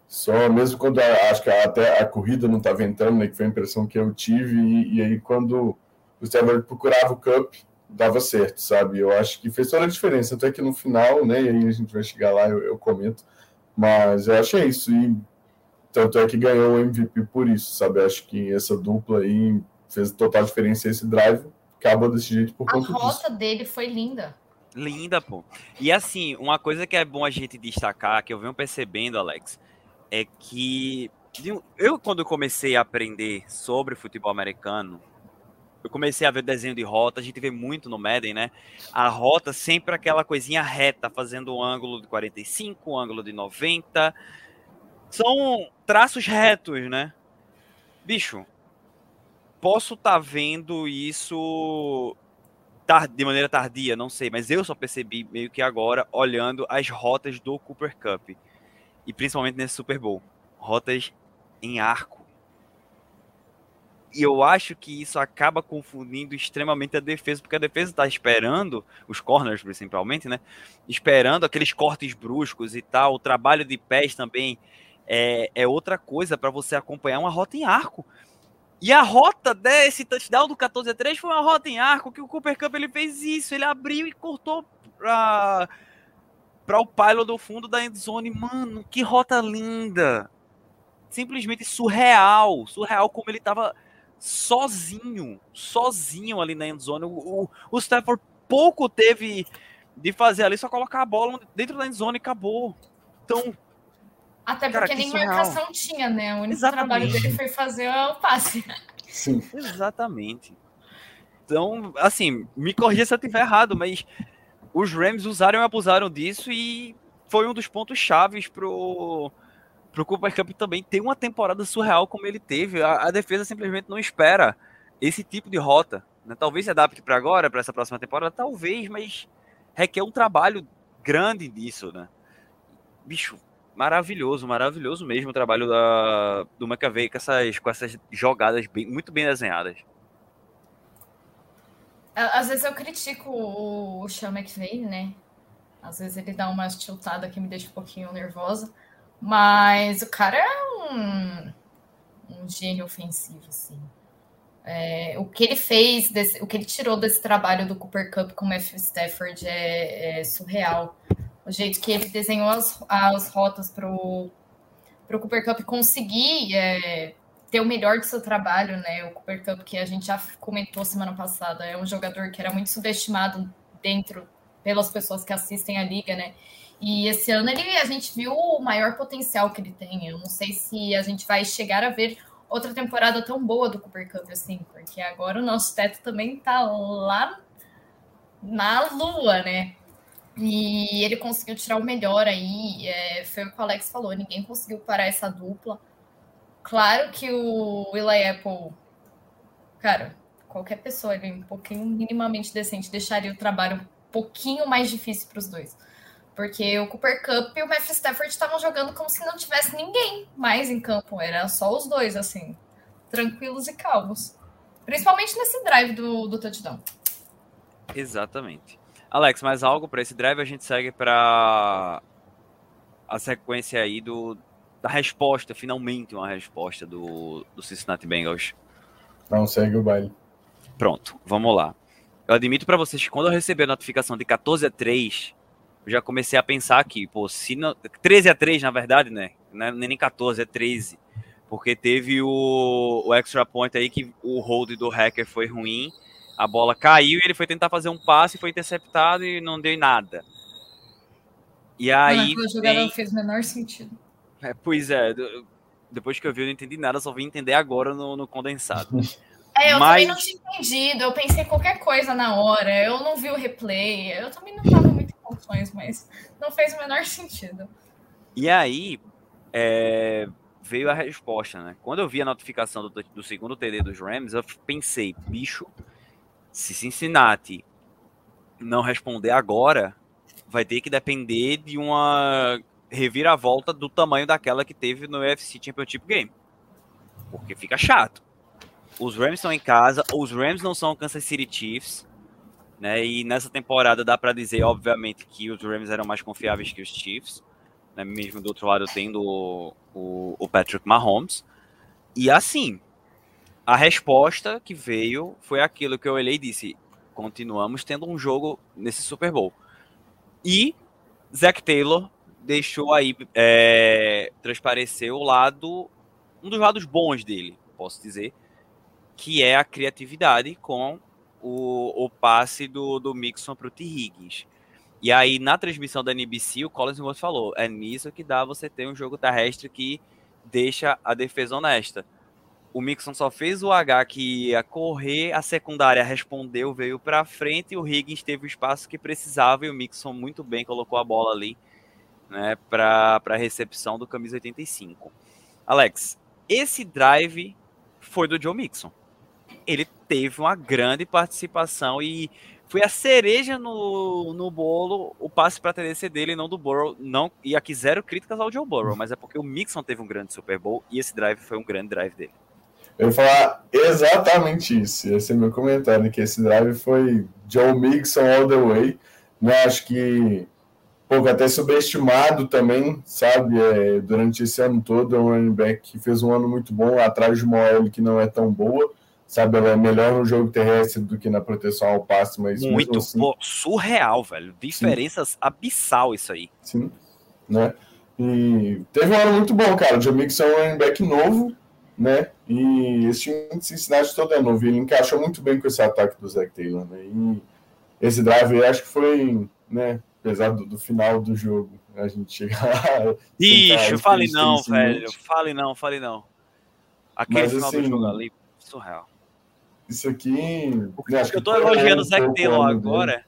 Speaker 3: só mesmo quando a, acho que até a corrida não estava entrando, né, que foi a impressão que eu tive, e, e aí quando o Steve procurava o Cup, dava certo, sabe? Eu acho que fez toda a diferença, até que no final, né, e aí a gente vai chegar lá, eu, eu comento, mas eu achei isso, e tanto é que ganhou o MVP por isso, sabe? Acho que essa dupla aí fez total diferença esse drive. Acabou desse jeito por conta
Speaker 2: disso. A rota dele foi linda.
Speaker 1: Linda, pô. E assim, uma coisa que é bom a gente destacar, que eu venho percebendo, Alex, é que eu, quando comecei a aprender sobre futebol americano, eu comecei a ver desenho de rota, a gente vê muito no Madden, né? A rota sempre aquela coisinha reta, fazendo um ângulo de 45, um ângulo de 90, são traços retos, né? Bicho, posso estar tá vendo isso de maneira tardia, não sei, mas eu só percebi meio que agora olhando as rotas do Cooper Cup e principalmente nesse Super Bowl, rotas em arco. E eu acho que isso acaba confundindo extremamente a defesa, porque a defesa está esperando, os corners principalmente, né? Esperando aqueles cortes bruscos e tal, o trabalho de pés também é, é outra coisa para você acompanhar uma rota em arco. E a rota desse touchdown do 14 a 3 foi uma rota em arco que o Cooper Cup ele fez isso, ele abriu e cortou para para o pylon do fundo da endzone. Mano, que rota linda. Simplesmente surreal, surreal como ele tava sozinho, sozinho ali na endzone. O, o, o Stafford pouco teve de fazer ali, só colocar a bola dentro da endzone e acabou. Então,
Speaker 2: até porque Cara, nem surreal. marcação tinha, né? O único Exatamente. trabalho dele foi fazer o passe.
Speaker 3: Sim. (laughs)
Speaker 1: Exatamente. Então, assim, me corrija se eu estiver errado, mas os Rams usaram e abusaram disso e foi um dos pontos chaves pro, pro Cooper Cup também ter uma temporada surreal como ele teve. A, a defesa simplesmente não espera esse tipo de rota. Né? Talvez se adapte para agora, para essa próxima temporada, talvez, mas requer um trabalho grande disso, né? Bicho, maravilhoso, maravilhoso mesmo o trabalho da, do McAvey com essas, com essas jogadas bem, muito bem desenhadas.
Speaker 2: Às vezes eu critico o Sean McVay, né? Às vezes ele dá uma tiltada que me deixa um pouquinho nervosa. Mas o cara é um, um gênio ofensivo, assim. É, o que ele fez, desse, o que ele tirou desse trabalho do Cooper Cup com o Matthew Stafford é, é surreal. O jeito que ele desenhou as, as rotas para o Cooper Cup conseguir é, ter o melhor do seu trabalho, né? O Cooper Cup, que a gente já comentou semana passada, é um jogador que era muito subestimado dentro pelas pessoas que assistem a liga, né? E esse ano ele, a gente viu o maior potencial que ele tem. Eu não sei se a gente vai chegar a ver outra temporada tão boa do Cooper Cup assim, porque agora o nosso teto também tá lá na lua, né? E ele conseguiu tirar o melhor aí. É, foi o que o Alex falou: ninguém conseguiu parar essa dupla. Claro que o Eli Apple, cara, qualquer pessoa ali um pouquinho minimamente decente deixaria o trabalho um pouquinho mais difícil para os dois. Porque o Cooper Cup e o Matthew Stafford estavam jogando como se não tivesse ninguém mais em campo. Era só os dois, assim, tranquilos e calmos. Principalmente nesse drive do, do touchdown.
Speaker 1: Exatamente. Alex, mais algo para esse drive? A gente segue para a sequência aí do, da resposta, finalmente uma resposta do, do Cincinnati Bengals.
Speaker 3: Não, segue o baile.
Speaker 1: Pronto, vamos lá. Eu admito para vocês que quando eu recebi a notificação de 14 a 3, eu já comecei a pensar aqui, pô, se não, 13 a 3 na verdade, né? Não é nem 14, é 13. Porque teve o, o extra point aí que o hold do hacker foi ruim, a bola caiu e ele foi tentar fazer um passe, foi interceptado e não deu em nada.
Speaker 2: E aí. a jogada não fez o menor sentido.
Speaker 1: É, pois é, depois que eu vi, eu não entendi nada, só vim entender agora no, no condensado. (laughs)
Speaker 2: É, eu Mas... também não tinha entendido, eu pensei qualquer coisa na hora, eu não vi o replay, eu também não tava muito em condições, mas não fez o menor sentido.
Speaker 1: E aí, é, veio a resposta, né? Quando eu vi a notificação do, do segundo TD dos Rams, eu pensei, bicho, se Cincinnati não responder agora, vai ter que depender de uma reviravolta do tamanho daquela que teve no UFC Championship Game. Porque fica chato. Os Rams estão em casa, os Rams não são Kansas City Chiefs, né? E nessa temporada dá para dizer, obviamente, que os Rams eram mais confiáveis que os Chiefs, né? Mesmo do outro lado tendo o, o, o Patrick Mahomes. E assim, a resposta que veio foi aquilo que eu olhei e disse: continuamos tendo um jogo nesse Super Bowl. E Zach Taylor deixou aí é, transparecer o lado, um dos lados bons dele, posso dizer, que é a criatividade com o, o passe do, do Mixon para o T. Higgins. E aí, na transmissão da NBC, o Collins Moore falou: é nisso que dá você ter um jogo terrestre que deixa a defesa honesta. O Mixon só fez o H que ia correr, a secundária respondeu, veio para frente, e o Higgins teve o espaço que precisava e o Mixon muito bem colocou a bola ali né, para a recepção do camisa 85. Alex, esse drive foi do Joe Mixon. Ele teve uma grande participação e foi a cereja no, no bolo o passe para TDC dele, não do Burrow. Não, e aqui zero críticas ao Joe Burrow, mas é porque o Mixon teve um grande Super Bowl e esse drive foi um grande drive dele.
Speaker 3: Eu ia falar exatamente isso. Esse é meu comentário, que esse drive foi Joe Mixon all the way. Né? Acho que pouco até subestimado também, sabe? É, durante esse ano todo, é um running back que fez um ano muito bom, atrás de uma OL que não é tão boa, sabe? Ela é melhor no jogo terrestre do que na proteção ao passe, mas
Speaker 1: muito assim, pô, surreal, velho. Diferenças sim. abissal isso aí.
Speaker 3: Sim, né? E teve um ano muito bom, cara. O Joe Mixon é um running back novo, né? E esse time de Cincinnati todo é novo. Ele encaixou muito bem com esse ataque do Zach Taylor, né? E esse drive, acho que foi, né? apesar do, do, final do jogo, a gente chegar lá.
Speaker 1: Ixi, fale não, velho. Fale não, fale não. Aquele Mas, final assim, do jogo ali, surreal.
Speaker 3: Isso aqui.
Speaker 1: O que, que eu tô elogiando o Zac Taylor agora.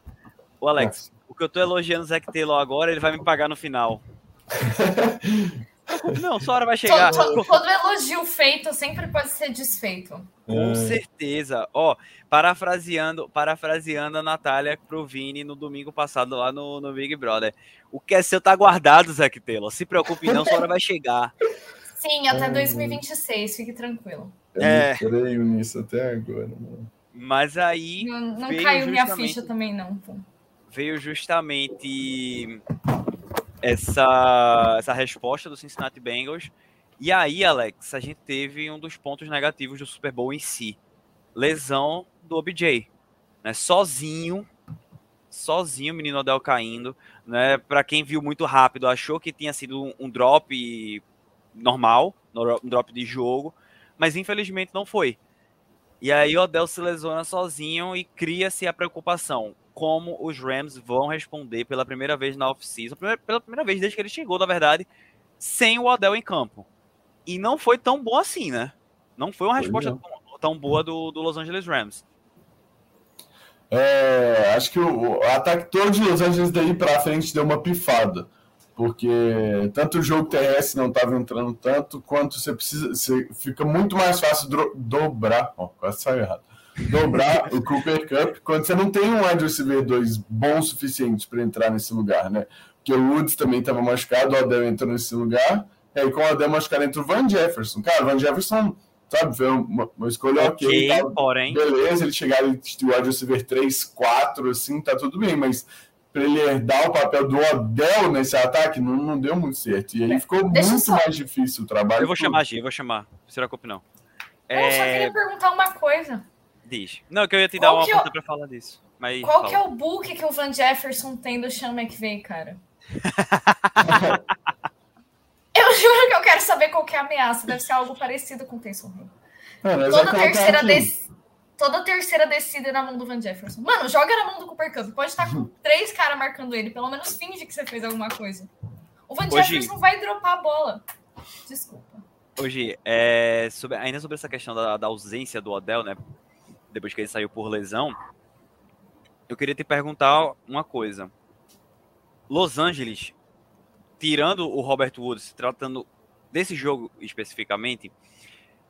Speaker 1: O Alex, Nossa. o que eu tô elogiando o Zac Taylor agora, ele vai me pagar no final. (laughs) (laughs) Não, sua hora vai chegar.
Speaker 2: Todo, todo, elogio feito sempre pode ser desfeito.
Speaker 1: Com é. certeza. Ó, parafraseando, parafraseando a Natália pro Vini no domingo passado lá no, no Big Brother. O que é seu tá guardado, Zac Taylor. Se preocupe não, sua hora vai chegar.
Speaker 2: Sim, até 2026, fique tranquilo.
Speaker 3: Eu é. creio nisso até agora, mano.
Speaker 1: Mas aí.
Speaker 2: Não, não caiu minha ficha também, não. Pô.
Speaker 1: Veio justamente essa, essa resposta do Cincinnati Bengals. E aí, Alex, a gente teve um dos pontos negativos do Super Bowl em si. Lesão do OBJ. Né? Sozinho, sozinho o menino Odell caindo. Né? Para quem viu muito rápido, achou que tinha sido um drop normal, um drop de jogo, mas infelizmente não foi. E aí o Odell se lesiona sozinho e cria-se a preocupação como os Rams vão responder pela primeira vez na off-season, pela primeira vez desde que ele chegou, na verdade, sem o Odell em campo. E não foi tão bom assim, né? Não foi uma resposta tão, tão, boa do, do Los Angeles Rams.
Speaker 3: É, acho que o, o ataque todo de Los Angeles daí para frente deu uma pifada porque tanto o jogo terrestre não estava entrando tanto, quanto você precisa, você fica muito mais fácil do, dobrar, ó, quase saiu errado, dobrar o Cooper Cup quando você não tem um wide receiver 2 bom o suficiente para entrar nesse lugar, né? Porque o Woods também estava machucado, o Adel entrou nesse lugar, e aí com o Adel machucado entra o Van Jefferson. Cara, o Van Jefferson, sabe, foi uma, uma escolha ok, okay
Speaker 1: porém...
Speaker 3: beleza, ele chegar e o wide receiver 3, 4, assim, tá tudo bem, mas para ele herdar o papel do Odell nesse ataque, não, não deu muito certo. E aí é, ficou Deixa muito mais difícil o trabalho.
Speaker 1: Eu vou chamar a G, eu vou chamar. Será que não?
Speaker 2: Eu é... só queria perguntar uma coisa.
Speaker 1: Diz. Não, que eu ia te dar uma pergunta eu... para falar disso. Mas
Speaker 2: Qual fala. que é o book que o Van Jefferson tem do Sean McVay, cara? (laughs) eu juro que eu quero saber qual que é a ameaça. Deve ser algo parecido com o Taysom Hill. Toda terceira desse toda terceira descida na mão do Van Jefferson. Mano, joga na mão do Cooper Cup. Pode estar com três caras marcando ele. Pelo menos finge que você fez alguma coisa. O Van Hoje... Jefferson vai dropar a bola. Desculpa.
Speaker 1: Hoje, é, sobre, ainda sobre essa questão da, da, ausência do Odell, né? Depois que ele saiu por lesão, eu queria te perguntar uma coisa. Los Angeles, tirando o Robert Woods, tratando desse jogo especificamente,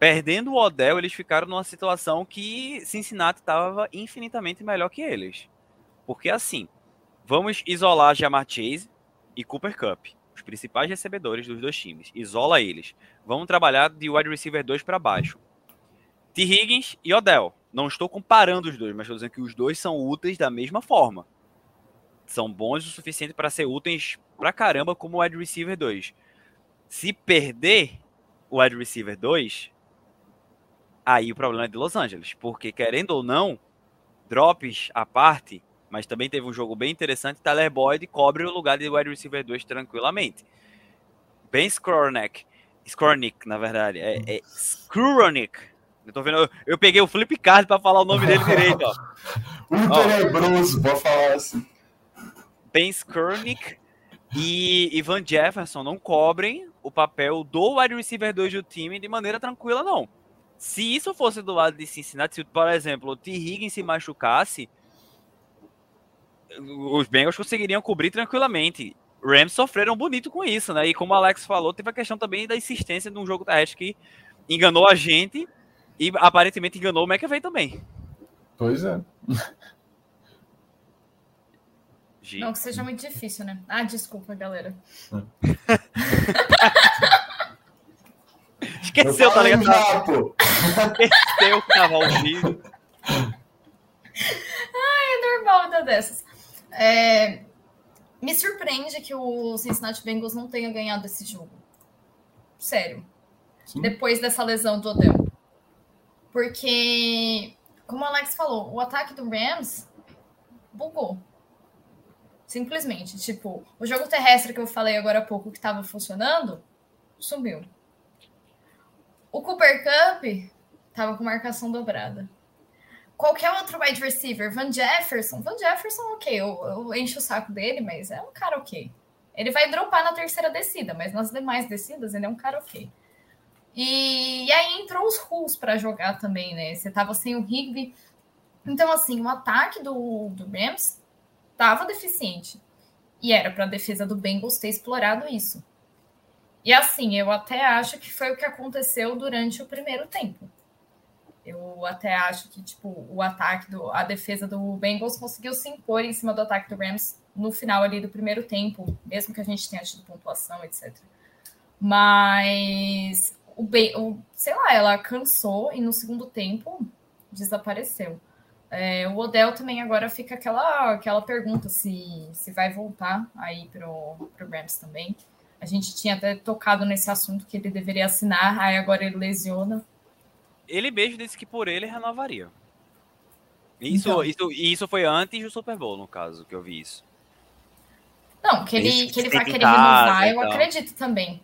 Speaker 1: Perdendo o Odell, eles ficaram numa situação que Cincinnati estava infinitamente melhor que eles. Porque assim, vamos isolar Jamar Chase e Cooper Cup, os principais recebedores dos dois times. Isola eles. Vamos trabalhar de wide receiver 2 para baixo. T. Higgins e Odell. Não estou comparando os dois, mas estou dizendo que os dois são úteis da mesma forma. São bons o suficiente para ser úteis pra caramba como wide receiver 2. Se perder o wide receiver 2, Aí o problema é de Los Angeles, porque querendo ou não, drops à parte, mas também teve um jogo bem interessante, Tyler Boyd cobre o lugar de wide receiver 2 tranquilamente. Ben Skoronek, Skornick, na verdade, é, é. Eu tô vendo, eu, eu, peguei o flip card para falar o nome dele direito, ó.
Speaker 3: o tenebroso, vou falar assim.
Speaker 1: Ben Skoronik e Ivan Jefferson não cobrem o papel do wide receiver 2 do time de maneira tranquila, não. Se isso fosse do lado de Cincinnati, se, por exemplo, o T. Higgins se machucasse, os Bengals conseguiriam cobrir tranquilamente. Rams sofreram bonito com isso, né? E como o Alex falou, teve a questão também da insistência de um jogo terrestre que enganou a gente e aparentemente enganou o McAvey também.
Speaker 3: Pois é.
Speaker 2: Não que seja muito difícil, né? Ah, desculpa, galera. (laughs)
Speaker 1: Esqueceu, tá ligado? Esqueceu ao vivo.
Speaker 2: Ai, é normal uma dessas. É, me surpreende que o Cincinnati Bengals não tenha ganhado esse jogo. Sério. Sim. Depois dessa lesão do Odell. Porque, como o Alex falou, o ataque do Rams bugou. Simplesmente. Tipo, o jogo terrestre que eu falei agora há pouco que estava funcionando, sumiu. O Cooper Cup tava com marcação dobrada. Qualquer outro wide receiver, Van Jefferson. Van Jefferson, ok, eu, eu encho o saco dele, mas é um cara ok. Ele vai dropar na terceira descida, mas nas demais descidas ele é um cara ok. E, e aí entrou os Rules para jogar também, né? Você tava sem o Higby. Então, assim, o ataque do, do Rams tava deficiente. E era para a defesa do Bengals ter explorado isso. E assim, eu até acho que foi o que aconteceu durante o primeiro tempo. Eu até acho que, tipo, o ataque, do, a defesa do Bengals conseguiu se impor em cima do ataque do Rams no final ali do primeiro tempo, mesmo que a gente tenha tido pontuação, etc. Mas, o, o, sei lá, ela cansou e no segundo tempo desapareceu. É, o Odell também agora fica aquela, aquela pergunta se, se vai voltar aí pro, pro Rams também. A gente tinha até tocado nesse assunto que ele deveria assinar, aí agora ele lesiona.
Speaker 1: Ele mesmo disse que por ele renovaria. Isso, então. isso, isso foi antes do Super Bowl, no caso, que eu vi isso.
Speaker 2: Não, que ele, que ele vai querer renovar, eu acredito também.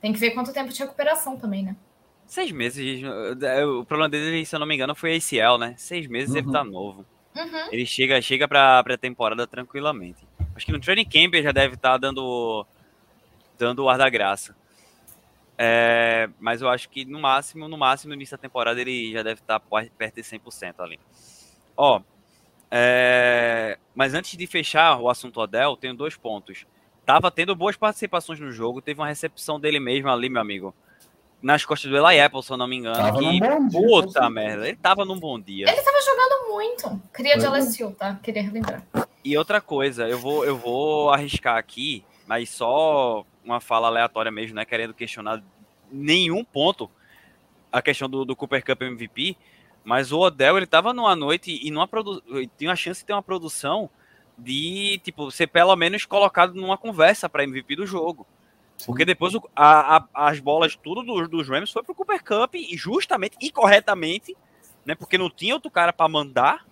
Speaker 2: Tem que ver quanto tempo de recuperação também, né?
Speaker 1: Seis meses. É, o problema dele, se eu não me engano, foi ACL, né? Seis meses uhum. ele tá novo. Uhum. Ele chega, chega pra, pra temporada tranquilamente. Acho que no training camp ele já deve estar tá dando, dando o ar da graça. É, mas eu acho que no máximo, no máximo, no início da temporada ele já deve estar tá perto de 100% ali. Ó, é, mas antes de fechar o assunto Odell, tenho dois pontos. Tava tendo boas participações no jogo, teve uma recepção dele mesmo ali, meu amigo. Nas costas do Eli Apple, se eu não me engano. Tava que, puta merda, ele tava num bom dia.
Speaker 2: Ele tava jogando muito. Queria de LSU, tá? Queria relembrar.
Speaker 1: E outra coisa, eu vou, eu vou arriscar aqui, mas só uma fala aleatória mesmo, né? Querendo questionar nenhum ponto a questão do, do Cooper Cup MVP, mas o Odell ele tava numa noite e numa produ... tinha a chance de ter uma produção de tipo ser pelo menos colocado numa conversa para MVP do jogo. Porque depois o, a, a, as bolas tudo dos, dos Rams foi pro Cooper Cup e justamente e corretamente, né? Porque não tinha outro cara para mandar.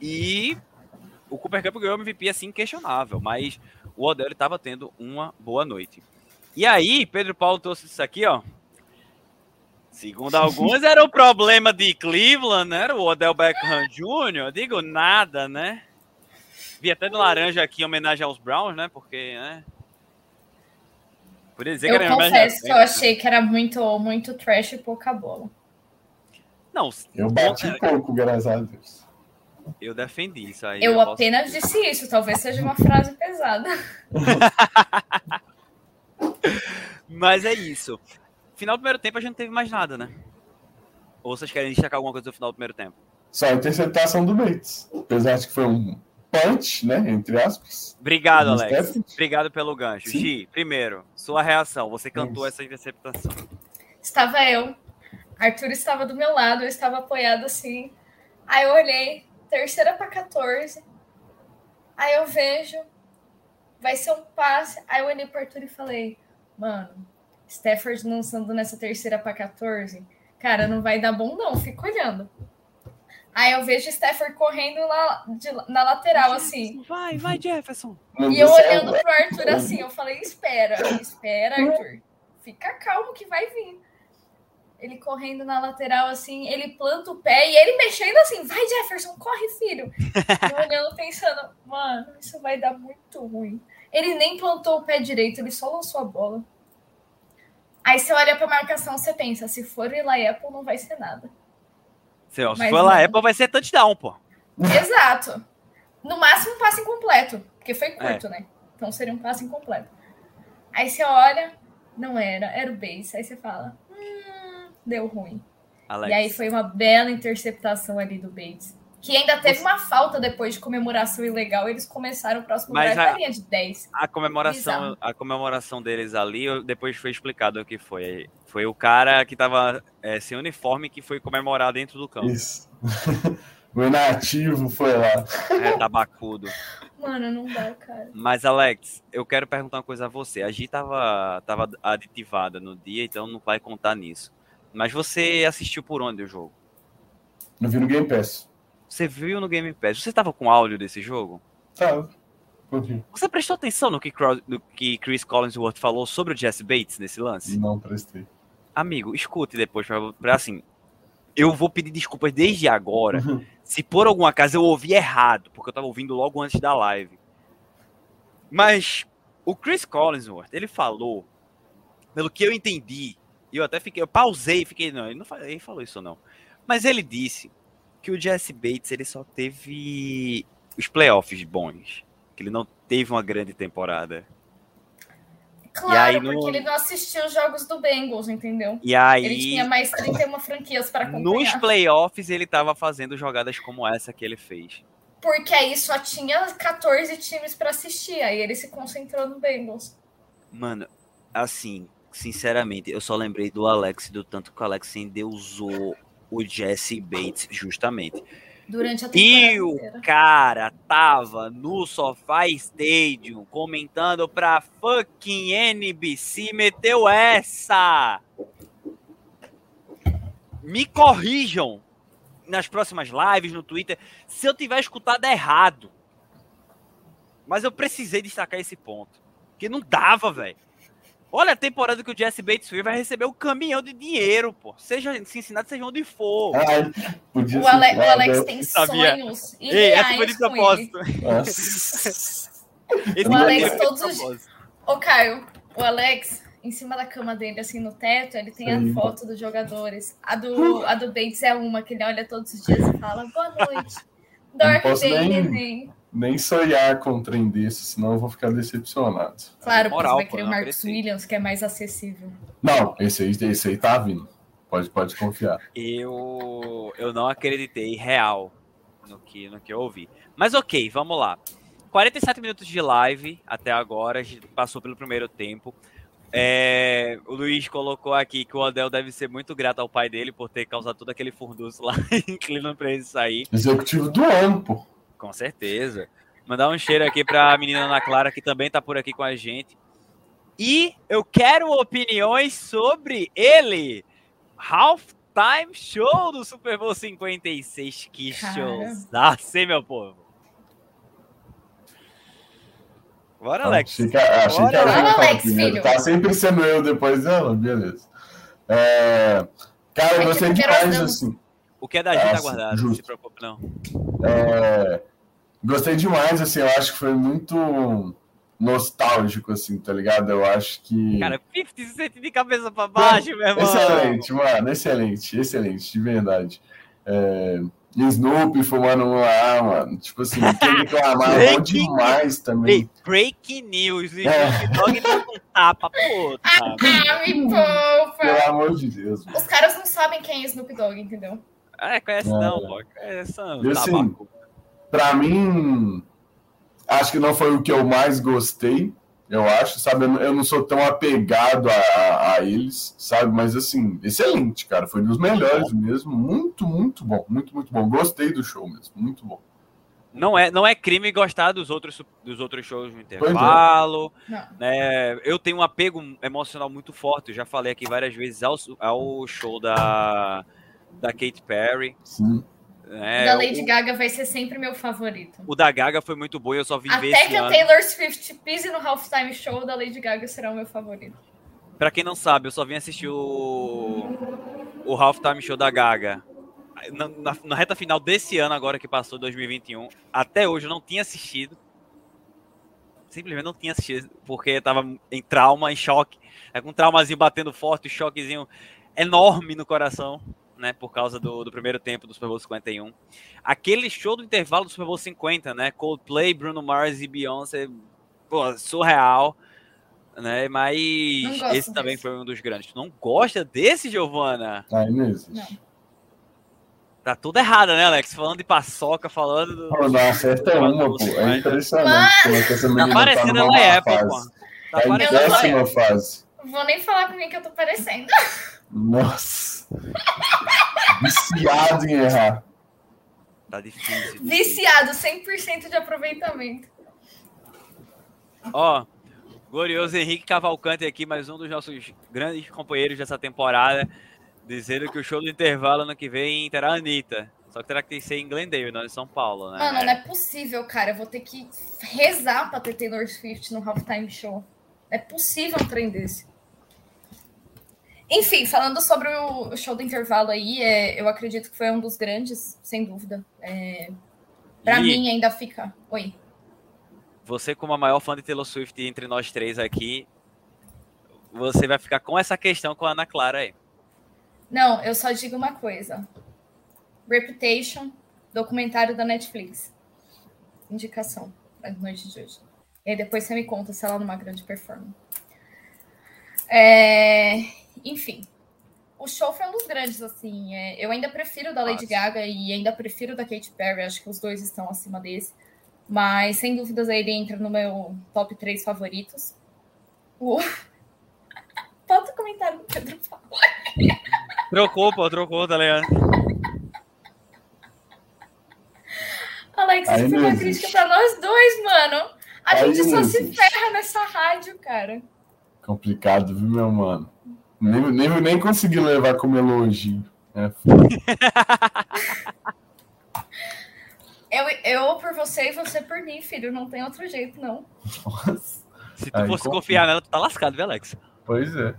Speaker 1: E o Cooper Cup ganhou MVP assim, questionável, mas o Odell estava tendo uma boa noite. E aí, Pedro Paulo trouxe isso aqui, ó. Segundo alguns, era o problema de Cleveland, né? Era o Odell Beckham Jr. Digo nada, né? Vi até do laranja aqui em homenagem aos Browns, né? Porque, né?
Speaker 2: Por dizer eu que era confesso que eu achei que era muito, muito trash e pouca bola.
Speaker 1: Não,
Speaker 3: eu bati pouco, graças a Deus.
Speaker 1: Eu defendi isso aí.
Speaker 2: Eu, eu apenas posso... disse isso, talvez seja uma frase pesada. (laughs)
Speaker 1: Mas é isso. Final do primeiro tempo a gente não teve mais nada, né? Ou vocês querem destacar alguma coisa do final do primeiro tempo?
Speaker 3: Só a interceptação do Bates. Apesar de que foi um punch, né? Entre aspas.
Speaker 1: Obrigado, Alex. Obrigado pelo gancho. Sim. Gi, primeiro, sua reação. Você cantou essa interceptação.
Speaker 2: Estava eu. Arthur estava do meu lado, eu estava apoiado assim. Aí eu olhei, terceira para 14. Aí eu vejo, vai ser um passe. Aí eu olhei para Arthur e falei, mano, Stafford lançando nessa terceira para 14, cara, não vai dar bom não, fico olhando. Aí eu vejo Stafford correndo lá de, na lateral, assim.
Speaker 1: Vai, vai, Jefferson.
Speaker 2: E eu olhando pro Arthur assim, eu falei, espera, espera, Arthur. Fica calmo que vai vir ele correndo na lateral, assim, ele planta o pé e ele mexendo assim, vai Jefferson, corre, filho. Eu olhando, pensando, mano, isso vai dar muito ruim. Ele nem plantou o pé direito, ele só lançou a bola. Aí você olha pra marcação, você pensa, se for o Eli Apple, não vai ser nada.
Speaker 1: Se, se for Eli Apple, vai ser touchdown, pô.
Speaker 2: Exato. No máximo um passe incompleto, porque foi curto, é. né? Então seria um passe incompleto. Aí você olha, não era, era o base. Aí você fala, deu ruim. Alex. E aí foi uma bela interceptação ali do Bates. Que ainda teve uma falta depois de comemoração ilegal. Eles começaram o próximo Mas a, linha de 10.
Speaker 1: A comemoração, a comemoração deles ali, depois foi explicado o que foi. Foi o cara que tava é, sem uniforme que foi comemorar dentro do campo.
Speaker 3: Isso. (laughs) o inativo foi lá.
Speaker 1: É, tabacudo.
Speaker 2: Mano, não dá, cara.
Speaker 1: Mas, Alex, eu quero perguntar uma coisa a você. A Gi tava, tava aditivada no dia, então não vai contar nisso. Mas você assistiu por onde o jogo?
Speaker 3: Eu vi no Game Pass.
Speaker 1: Você viu no Game Pass. Você estava com áudio desse jogo?
Speaker 3: Tava.
Speaker 1: Você prestou atenção no que, no que Chris Collinsworth falou sobre o Jesse Bates nesse lance?
Speaker 3: Não prestei.
Speaker 1: Amigo, escute depois, pra, pra assim. Eu vou pedir desculpas desde agora. Uhum. Se por algum acaso eu ouvi errado, porque eu tava ouvindo logo antes da live. Mas o Chris Collinsworth, ele falou, pelo que eu entendi, eu até fiquei, eu pausei e fiquei, não, ele não ele falou isso não. Mas ele disse que o Jesse Bates ele só teve os playoffs bons, que ele não teve uma grande temporada.
Speaker 2: Claro,
Speaker 1: no-
Speaker 2: porque ele não assistiu os jogos do Bengals, entendeu?
Speaker 1: E aí,
Speaker 2: Ele tinha mais 31 franquias para
Speaker 1: nos
Speaker 2: acompanhar.
Speaker 1: playoffs, ele tava fazendo jogadas como essa que ele fez.
Speaker 2: Porque aí só tinha 14 times para assistir. Aí ele se concentrou no Bengals.
Speaker 1: Mano, assim, sinceramente, eu só lembrei do Alex, do tanto que o Alex endeusou o Jesse Bates, justamente.
Speaker 2: Durante a
Speaker 1: E o
Speaker 2: inteira.
Speaker 1: cara tava no Sofá Stadium comentando pra fucking NBC, meteu essa! Me corrijam nas próximas lives, no Twitter, se eu tiver escutado errado. Mas eu precisei destacar esse ponto. Que não dava, velho. Olha a temporada que o Jesse Bates foi, vai receber um caminhão de dinheiro, pô. Seja em Cincinnati, seja onde for.
Speaker 3: Ai, podia
Speaker 2: O,
Speaker 3: ser
Speaker 2: Ale- o. Alex tem
Speaker 1: sabia.
Speaker 2: sonhos
Speaker 1: Ei, essa foi de propósito. (laughs)
Speaker 2: O Alex
Speaker 1: de
Speaker 2: todos os-
Speaker 1: propósito.
Speaker 2: Ô, Caio, o Alex, em cima da cama dele, assim, no teto, ele tem
Speaker 3: Sim.
Speaker 2: a foto dos jogadores. A do, a do Bates é uma que ele olha todos os dias e fala, boa noite. Dorme bem, neném.
Speaker 3: Nem sonhar com um trem desse, senão eu vou ficar decepcionado.
Speaker 2: Claro,
Speaker 1: Moral,
Speaker 2: porque você vai querer o Marcos. Williams, que é mais acessível.
Speaker 3: Não, esse aí, esse aí tá vindo. Pode, pode confiar.
Speaker 1: Eu, eu não acreditei real no que, no que eu ouvi. Mas ok, vamos lá. 47 minutos de live até agora, a gente passou pelo primeiro tempo. É, o Luiz colocou aqui que o Odell deve ser muito grato ao pai dele por ter causado todo aquele furdunço lá (laughs) Cleveland pra ele sair.
Speaker 3: Executivo do ano, pô.
Speaker 1: Com certeza. Mandar um cheiro aqui pra menina Ana Clara, que também tá por aqui com a gente. E eu quero opiniões sobre ele. Halftime Show do Super Bowl 56. Que showzaço, hein, meu povo? Bora, Alex.
Speaker 3: Achei que, achei
Speaker 1: Bora,
Speaker 3: que ela ia
Speaker 2: Alex, filho.
Speaker 3: Tá sempre sendo eu depois dela, beleza. É, Cara, eu
Speaker 2: É
Speaker 3: gostei
Speaker 2: que
Speaker 3: demais, assim.
Speaker 1: O que é da gente tá
Speaker 3: Nossa,
Speaker 1: guardado, não
Speaker 3: justo.
Speaker 1: se preocupe, não.
Speaker 3: É, Gostei demais, assim, eu acho que foi muito nostálgico, assim, tá ligado? Eu acho que.
Speaker 1: Cara, 50 Cent de cabeça pra baixo, meu irmão.
Speaker 3: Excelente, mano, excelente, excelente, de verdade. É, e Snoopy fumando um lá, mano. Tipo assim, quem reclamar (laughs) é bom demais também.
Speaker 1: Ei, breaking news. O
Speaker 3: É.
Speaker 1: Snoop Dogg deu um tapa, puta.
Speaker 2: Ah, me poupa!
Speaker 3: Pelo amor de Deus. mano.
Speaker 2: Os caras não sabem quem é Snoop Dogg, entendeu?
Speaker 1: É, conhece
Speaker 3: É.
Speaker 1: não, pô. Conhece não.
Speaker 3: E assim. Pra mim, acho que não foi o que eu mais gostei, eu acho, sabe? Eu não- sou tão apegado a, a- a eles, sabe? Mas assim, excelente, cara. Foi dos melhores mesmo. Muito, muito bom. Muito, muito bom. Gostei do show mesmo. Muito bom.
Speaker 1: Não é, não é crime gostar dos outros, dos outros shows no intervalo.
Speaker 2: Não.
Speaker 1: né? Eu tenho um apego emocional muito forte. Eu já falei aqui várias vezes ao, ao show da, da Katy Perry.
Speaker 3: Sim.
Speaker 1: Né?
Speaker 2: da Lady
Speaker 1: o,
Speaker 2: Gaga vai ser sempre meu favorito.
Speaker 1: o da Gaga foi muito bom. Eu só vim ver
Speaker 2: Até
Speaker 1: esse
Speaker 2: que a
Speaker 1: ano.
Speaker 2: Taylor Swift pise no halftime show, o da Lady Gaga será o meu favorito.
Speaker 1: Pra quem não sabe, eu só vim assistir o, o Halftime Show da Gaga na, na- na reta final desse ano, agora que passou, 2021. Até hoje eu não tinha assistido. Simplesmente não tinha assistido, porque tava em trauma, em choque. É com um traumazinho batendo forte, um choquezinho enorme no coração, né? Por causa do, do primeiro tempo do Super Bowl 51. Aquele show do intervalo do Super Bowl 50, né? Coldplay, Bruno Mars e Beyoncé, pô, surreal. Né? Mas esse também
Speaker 2: desse.
Speaker 1: foi um dos grandes. Tu não gosta desse, Giovana?
Speaker 3: Aí não existe.
Speaker 2: Não.
Speaker 1: Tá tudo errado, né, Alex? Falando de paçoca, falando do.
Speaker 3: Pô, não acerta uma, pô. É impressionante como é que essa
Speaker 1: Tá
Speaker 3: menina tá
Speaker 1: parecendo
Speaker 3: numa
Speaker 1: é, pô. Tá
Speaker 3: Tá em
Speaker 1: parecendo ela é.
Speaker 3: décima fase.
Speaker 2: Vou nem falar com quem que eu tô parecendo.
Speaker 3: Nossa. Viciado em errar.
Speaker 1: Tá difícil.
Speaker 2: Viciado, 100% de aproveitamento.
Speaker 1: Ó, glorioso Henrique Cavalcante aqui, mais um dos nossos grandes companheiros dessa temporada, dizendo que o show do intervalo ano que vem terá a Anitta. Só que terá que ser em Glendale, não em São Paulo, né?
Speaker 2: Mano, não é possível, cara. Eu vou ter que rezar pra ter Taylor Swift no halftime show. É possível um trem desse. Enfim, falando sobre o show do intervalo aí, é, eu acredito que foi um dos grandes, sem dúvida. É, pra
Speaker 1: E
Speaker 2: mim ainda fica. Oi.
Speaker 1: você, como a maior fã de Taylor Swift entre nós três aqui, você vai ficar com essa questão com a Ana Clara aí.
Speaker 2: Não, eu só digo uma coisa. Reputation, documentário da Netflix. Indicação pra noite de hoje. E aí depois você me conta se ela é uma grande performance. É, enfim, o show foi um dos grandes, assim. É, eu ainda prefiro o da Lady
Speaker 1: Nossa.
Speaker 2: Gaga e ainda prefiro o da Katy Perry. Acho que os dois estão acima desse. Mas, sem dúvidas, ele entra no meu top 3 favoritos. O... (laughs) Bota o comentário do Pedro falou.
Speaker 1: Trocou, pô, trocou, tá ligado?
Speaker 2: Alex, isso foi
Speaker 3: não
Speaker 2: uma
Speaker 3: existe.
Speaker 2: crítica pra nós dois, mano. A
Speaker 3: Aí
Speaker 2: gente só
Speaker 3: não
Speaker 2: se
Speaker 3: existe.
Speaker 2: ferra nessa rádio, cara.
Speaker 3: Complicado, viu, meu mano? Nem, nem, nem consegui levar como elogio. É, foda.
Speaker 2: Eu, eu por você e você por mim, filho. Não tem outro jeito, não.
Speaker 3: Nossa.
Speaker 1: Se tu
Speaker 3: Aí
Speaker 1: fosse
Speaker 3: confia.
Speaker 1: confiar nela, tu tá lascado, viu, Alex?
Speaker 3: Pois é.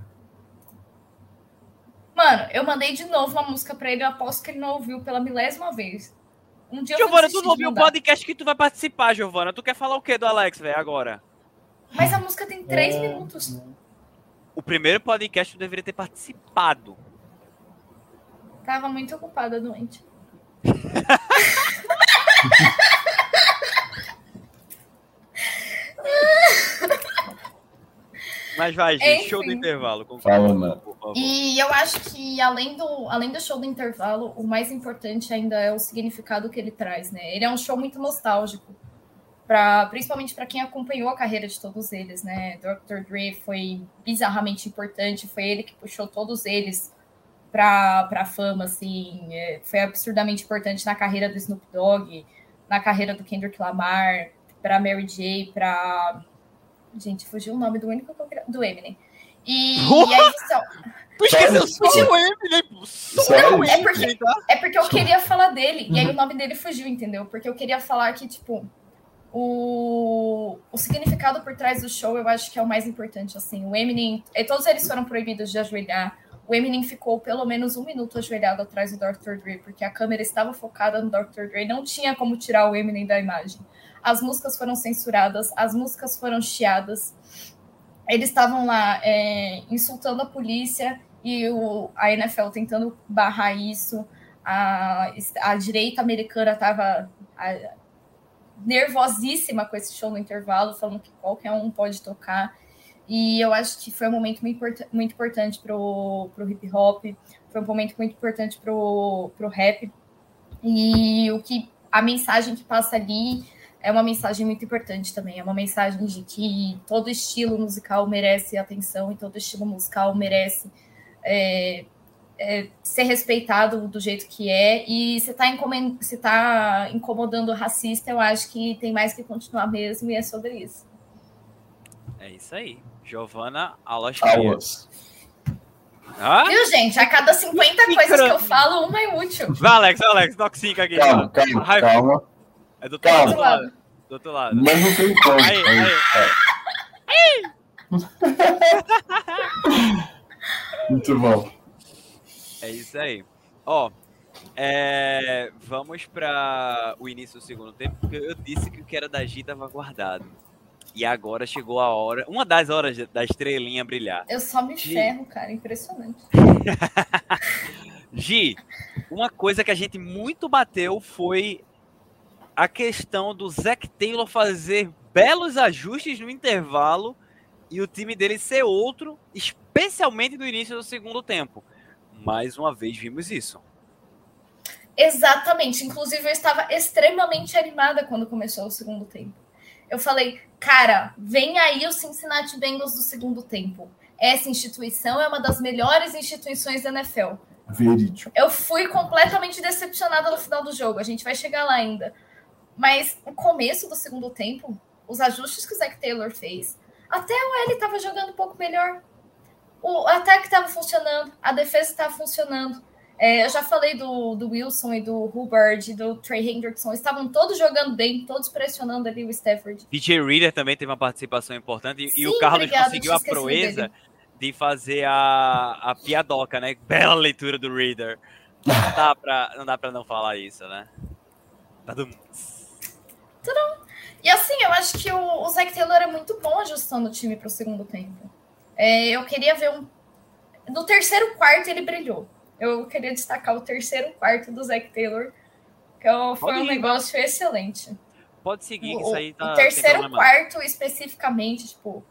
Speaker 2: Mano, eu mandei de novo uma música pra ele. Eu aposto que ele não ouviu pela milésima vez. Um dia
Speaker 1: Giovana, tu não ouviu o podcast que tu vai participar, Giovana. Tu quer falar o que do Alex, velho, agora?
Speaker 2: Mas a música tem três
Speaker 3: É.
Speaker 2: minutos.
Speaker 1: O primeiro podcast tu deveria ter participado.
Speaker 2: Tava muito ocupada, doente.
Speaker 1: Mas vai, gente, show do
Speaker 2: Enfim.
Speaker 1: intervalo.
Speaker 3: Fala.
Speaker 2: E eu acho que além do, além do show do intervalo, o mais importante ainda é o significado que ele traz, né? Ele é um show muito nostálgico, pra, principalmente para quem acompanhou a carreira de todos eles, né? Dr. Dre foi bizarramente importante, foi ele que puxou todos eles para a fama, assim, é, foi absurdamente importante na carreira do Snoop Dogg, na carreira do Kendrick Lamar, para Mary J, para gente, fugiu o nome do único que eu queria- do Eminem. E, e aí (laughs) são,
Speaker 1: Tu esqueceu
Speaker 3: Só
Speaker 1: só o Eminem,
Speaker 2: É porque-? É porque eu queria falar dele, e aí o nome dele fugiu, entendeu? Porque eu queria falar que, tipo, o, o significado por trás do show eu acho que é o mais importante, assim. O Eminem, e todos eles foram proibidos de ajoelhar. O Eminem ficou pelo menos um minuto ajoelhado atrás do Dr. Dre, porque a câmera estava focada no Dr. Dre, não tinha como tirar o Eminem da imagem. As músicas foram censuradas, as músicas foram chiadas. Eles estavam lá é, insultando a polícia e o, a NFL tentando barrar isso. A, a direita americana estava nervosíssima com esse show no intervalo, falando que qualquer um pode tocar. E eu acho que foi um momento muito, muito importante pro, pro hip hop, foi um momento muito importante pro, pro rap. E o que a mensagem que passa ali é uma mensagem muito importante também. É uma mensagem de que todo estilo musical merece atenção e todo estilo musical merece é, é, ser respeitado do jeito que é. E se está se tá incomodando o racista, eu acho que tem mais que continuar mesmo, e é sobre isso.
Speaker 1: É isso aí. Giovana Alosquia.
Speaker 3: Aulas.
Speaker 1: Ah?
Speaker 2: Viu, gente? A cada 50 coisas que eu falo, uma é útil.
Speaker 1: Vai, Alex, Alex, toxica aqui.
Speaker 3: Calma, calma,
Speaker 1: Raiva.
Speaker 3: calma.
Speaker 1: É do outro
Speaker 3: Calma.
Speaker 1: lado, do outro lado. Do outro lado.
Speaker 3: Mas não tem como.
Speaker 1: Aí, aí. (laughs)
Speaker 3: Muito bom.
Speaker 1: É isso aí. Ó, é, vamos para o início do segundo tempo, porque eu disse que o que era da Gi estava guardado. E agora chegou a hora, uma das horas da estrelinha brilhar.
Speaker 2: Eu só me
Speaker 1: Gi.
Speaker 2: ferro, cara. Impressionante. (laughs)
Speaker 1: Gi, uma coisa que a gente muito bateu foi a questão do Zac Taylor fazer belos ajustes no intervalo e o time dele ser outro, especialmente no início do segundo tempo. Mais uma vez vimos isso.
Speaker 2: Exatamente. Inclusive, eu estava extremamente animada quando começou o segundo tempo. Eu falei, cara, vem aí o Cincinnati Bengals do segundo tempo. Essa instituição é uma das melhores instituições da NFL.
Speaker 3: Verídico.
Speaker 2: Eu fui completamente decepcionada no final do jogo. A gente vai chegar lá ainda. Mas o começo do segundo tempo, os ajustes que o Zach Taylor fez, até o L estava jogando um pouco melhor. O ataque estava funcionando, a defesa estava funcionando. É, eu já falei do, do Wilson e do Hubbard, do Trey Hendrickson, estavam todos jogando bem, todos pressionando ali o Stafford.
Speaker 1: DJ Reader também teve uma participação importante e, e
Speaker 2: Sim,
Speaker 1: o Carlos
Speaker 2: obrigada,
Speaker 1: conseguiu a proeza
Speaker 2: dele.
Speaker 1: de fazer a, a piadoca, né? Bela leitura do Reader. Não dá pra não, dá pra não falar isso, né? Badum.
Speaker 2: E assim, eu acho que o, o Zach Taylor é muito bom ajustando o time para o segundo tempo. É, eu queria ver um. No terceiro quarto ele brilhou. Eu queria destacar o terceiro quarto do Zach Taylor, que foi um negócio excelente.
Speaker 1: Pode seguir,
Speaker 2: O,
Speaker 1: isso aí tá.
Speaker 2: o terceiro quarto, especificamente, tipo,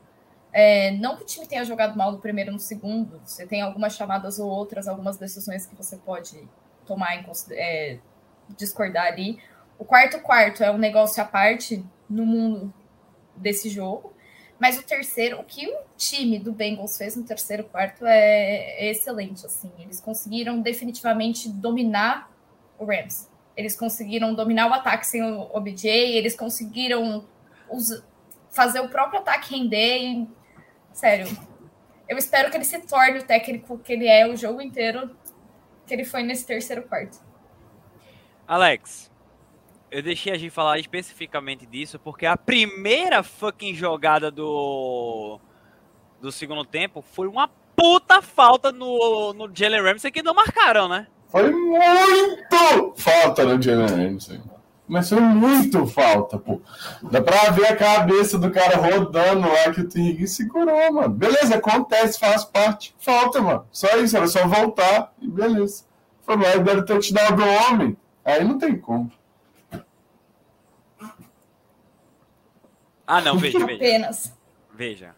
Speaker 2: É, não que o time tenha jogado mal no primeiro no segundo, você tem algumas chamadas ou outras, algumas decisões que você pode tomar em é, discordar ali. O quarto quarto é um negócio à parte no mundo desse jogo. Mas o terceiro, o que o time do Bengals fez no terceiro quarto é, é excelente. Assim, eles conseguiram definitivamente dominar o Rams. Eles conseguiram dominar o ataque sem o OBJ, eles conseguiram fazer o próprio ataque render. E, sério, eu espero que ele se torne o técnico que ele é o jogo inteiro, que ele foi nesse terceiro quarto.
Speaker 1: Alex, eu deixei a gente falar especificamente disso porque a primeira fucking jogada do do segundo tempo foi uma puta falta no, no Jalen Ramsey que não marcaram, né?
Speaker 3: Foi muito falta no Jalen Ramsey. Mas foi muito falta, pô. Dá pra ver a cabeça do cara rodando lá que o T. segurou, mano. Beleza, acontece, faz parte. Falta, mano. Só isso, era só voltar e beleza. Foi lá e deram touchdown do homem. Aí não tem como.
Speaker 1: Ah, não, veja, (laughs) veja.
Speaker 2: Apenas.
Speaker 1: Veja.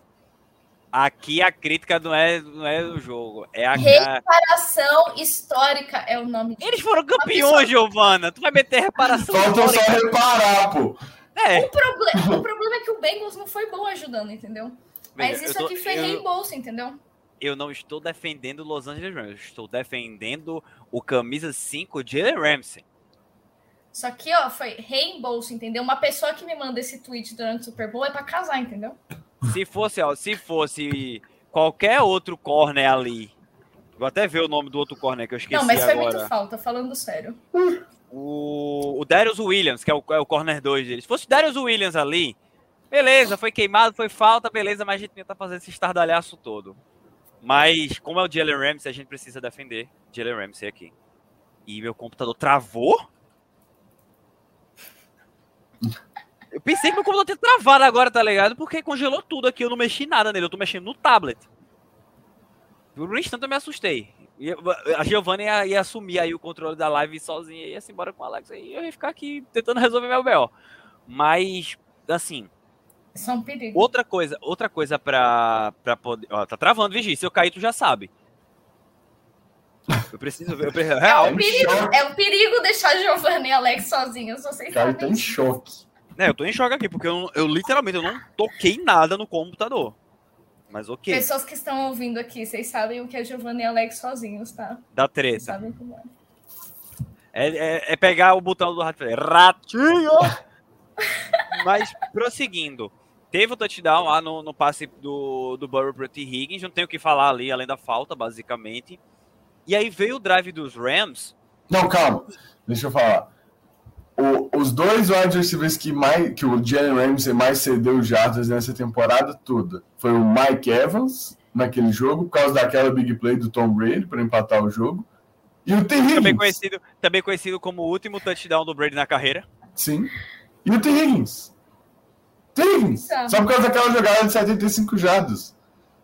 Speaker 1: Aqui a crítica não é, não é do jogo. É a
Speaker 2: reparação histórica é o nome
Speaker 1: disso. Eles foram campeões, Giovana. Tu vai meter reparação
Speaker 3: Falta só reparar, pô.
Speaker 2: É. O, proble o problema é que o Bengals não foi bom ajudando, entendeu? Mas isso tô, aqui foi eu, reembolso, entendeu?
Speaker 1: Eu não estou defendendo Los Angeles Rams. Eu estou defendendo o camisa 5 de Ramsey.
Speaker 2: Só que, ó, foi reembolso, entendeu? Uma pessoa que me manda esse tweet durante o Super Bowl é pra casar, entendeu?
Speaker 1: Se fosse, ó, se fosse qualquer outro corner ali. Vou até ver o nome do outro corner que eu esqueci agora. Não, mas foi
Speaker 2: muito falta, falando sério.
Speaker 1: O, o Darius Williams, que é o, é o corner 2 deles. Se fosse o Darius Williams ali, beleza, foi queimado, foi falta, beleza, mas a gente tenta fazer esse estardalhaço todo. Mas, como é o Jalen Ramsey, a gente precisa defender Jalen Ramsey aqui. E meu computador travou? Eu pensei que meu computador tinha travado agora, tá ligado? Porque congelou tudo aqui, eu não mexi nada nele, eu tô mexendo no tablet. Por um instante eu me assustei. A Giovanna ia, ia, assumir aí o controle da live sozinha e ia se embora com o Alex. Aí eu ia ficar aqui tentando resolver meu B.O. Mas, assim...
Speaker 2: Isso é um perigo.
Speaker 1: Outra coisa, outra coisa pra, pra poder... Ó, tá travando, Vigi. Se eu cair, tu já sabe. Eu preciso ver. Eu preciso...
Speaker 2: É, um perigo, é um perigo deixar Giovanni e Alex sozinhos. Vocês
Speaker 3: Cara, tá em choque.
Speaker 1: É, eu tô em choque aqui, porque eu, eu literalmente eu não toquei nada no computador. Mas ok.
Speaker 2: Pessoas que estão ouvindo aqui, vocês sabem o que é Giovanni e Alex sozinhos, tá?
Speaker 1: Da treta. É. É, é, é pegar o botão do rato e ratinho! (laughs) Mas, prosseguindo. Teve o touchdown lá no, no passe do, do Burrow pro T. Higgins, não tem o que falar ali, além da falta, basicamente. E aí veio o drive dos Rams.
Speaker 3: Não, calma. Deixa eu falar. O, os dois wide receivers que, mais, que o Jalen Ramsey mais cedeu jardas nessa temporada toda foi o Mike Evans, naquele jogo, por causa daquela big play do Tom Brady para empatar o jogo. E o T. Higgins.
Speaker 1: Também conhecido, também conhecido como o último touchdown do Brady na carreira.
Speaker 3: Sim. E o T. Higgins. T. Higgins. Só por causa daquela jogada de 75 jardas.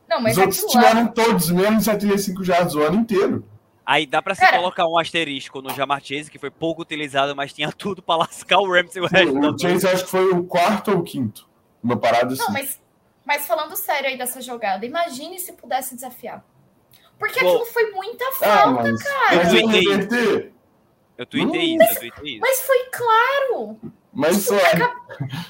Speaker 2: Não, mas
Speaker 3: Os outros tiveram todos menos 75 jardas o ano inteiro.
Speaker 1: Aí dá pra se Cara, colocar um asterisco no Jamar Chase, que foi pouco utilizado, mas tinha tudo pra lascar o Ramsey o resto.
Speaker 3: O Chase acho que foi o quarto ou o quinto. Uma parada assim.
Speaker 2: Não, mas, mas falando sério aí dessa jogada, imagine se pudesse desafiar. Porque Bom, aquilo foi muita ah, falta, ah, mas, cara.
Speaker 3: Mas eu tuitei,
Speaker 1: eu tuitei isso, eu tuitei isso.
Speaker 2: Mas foi claro.
Speaker 3: Mas só.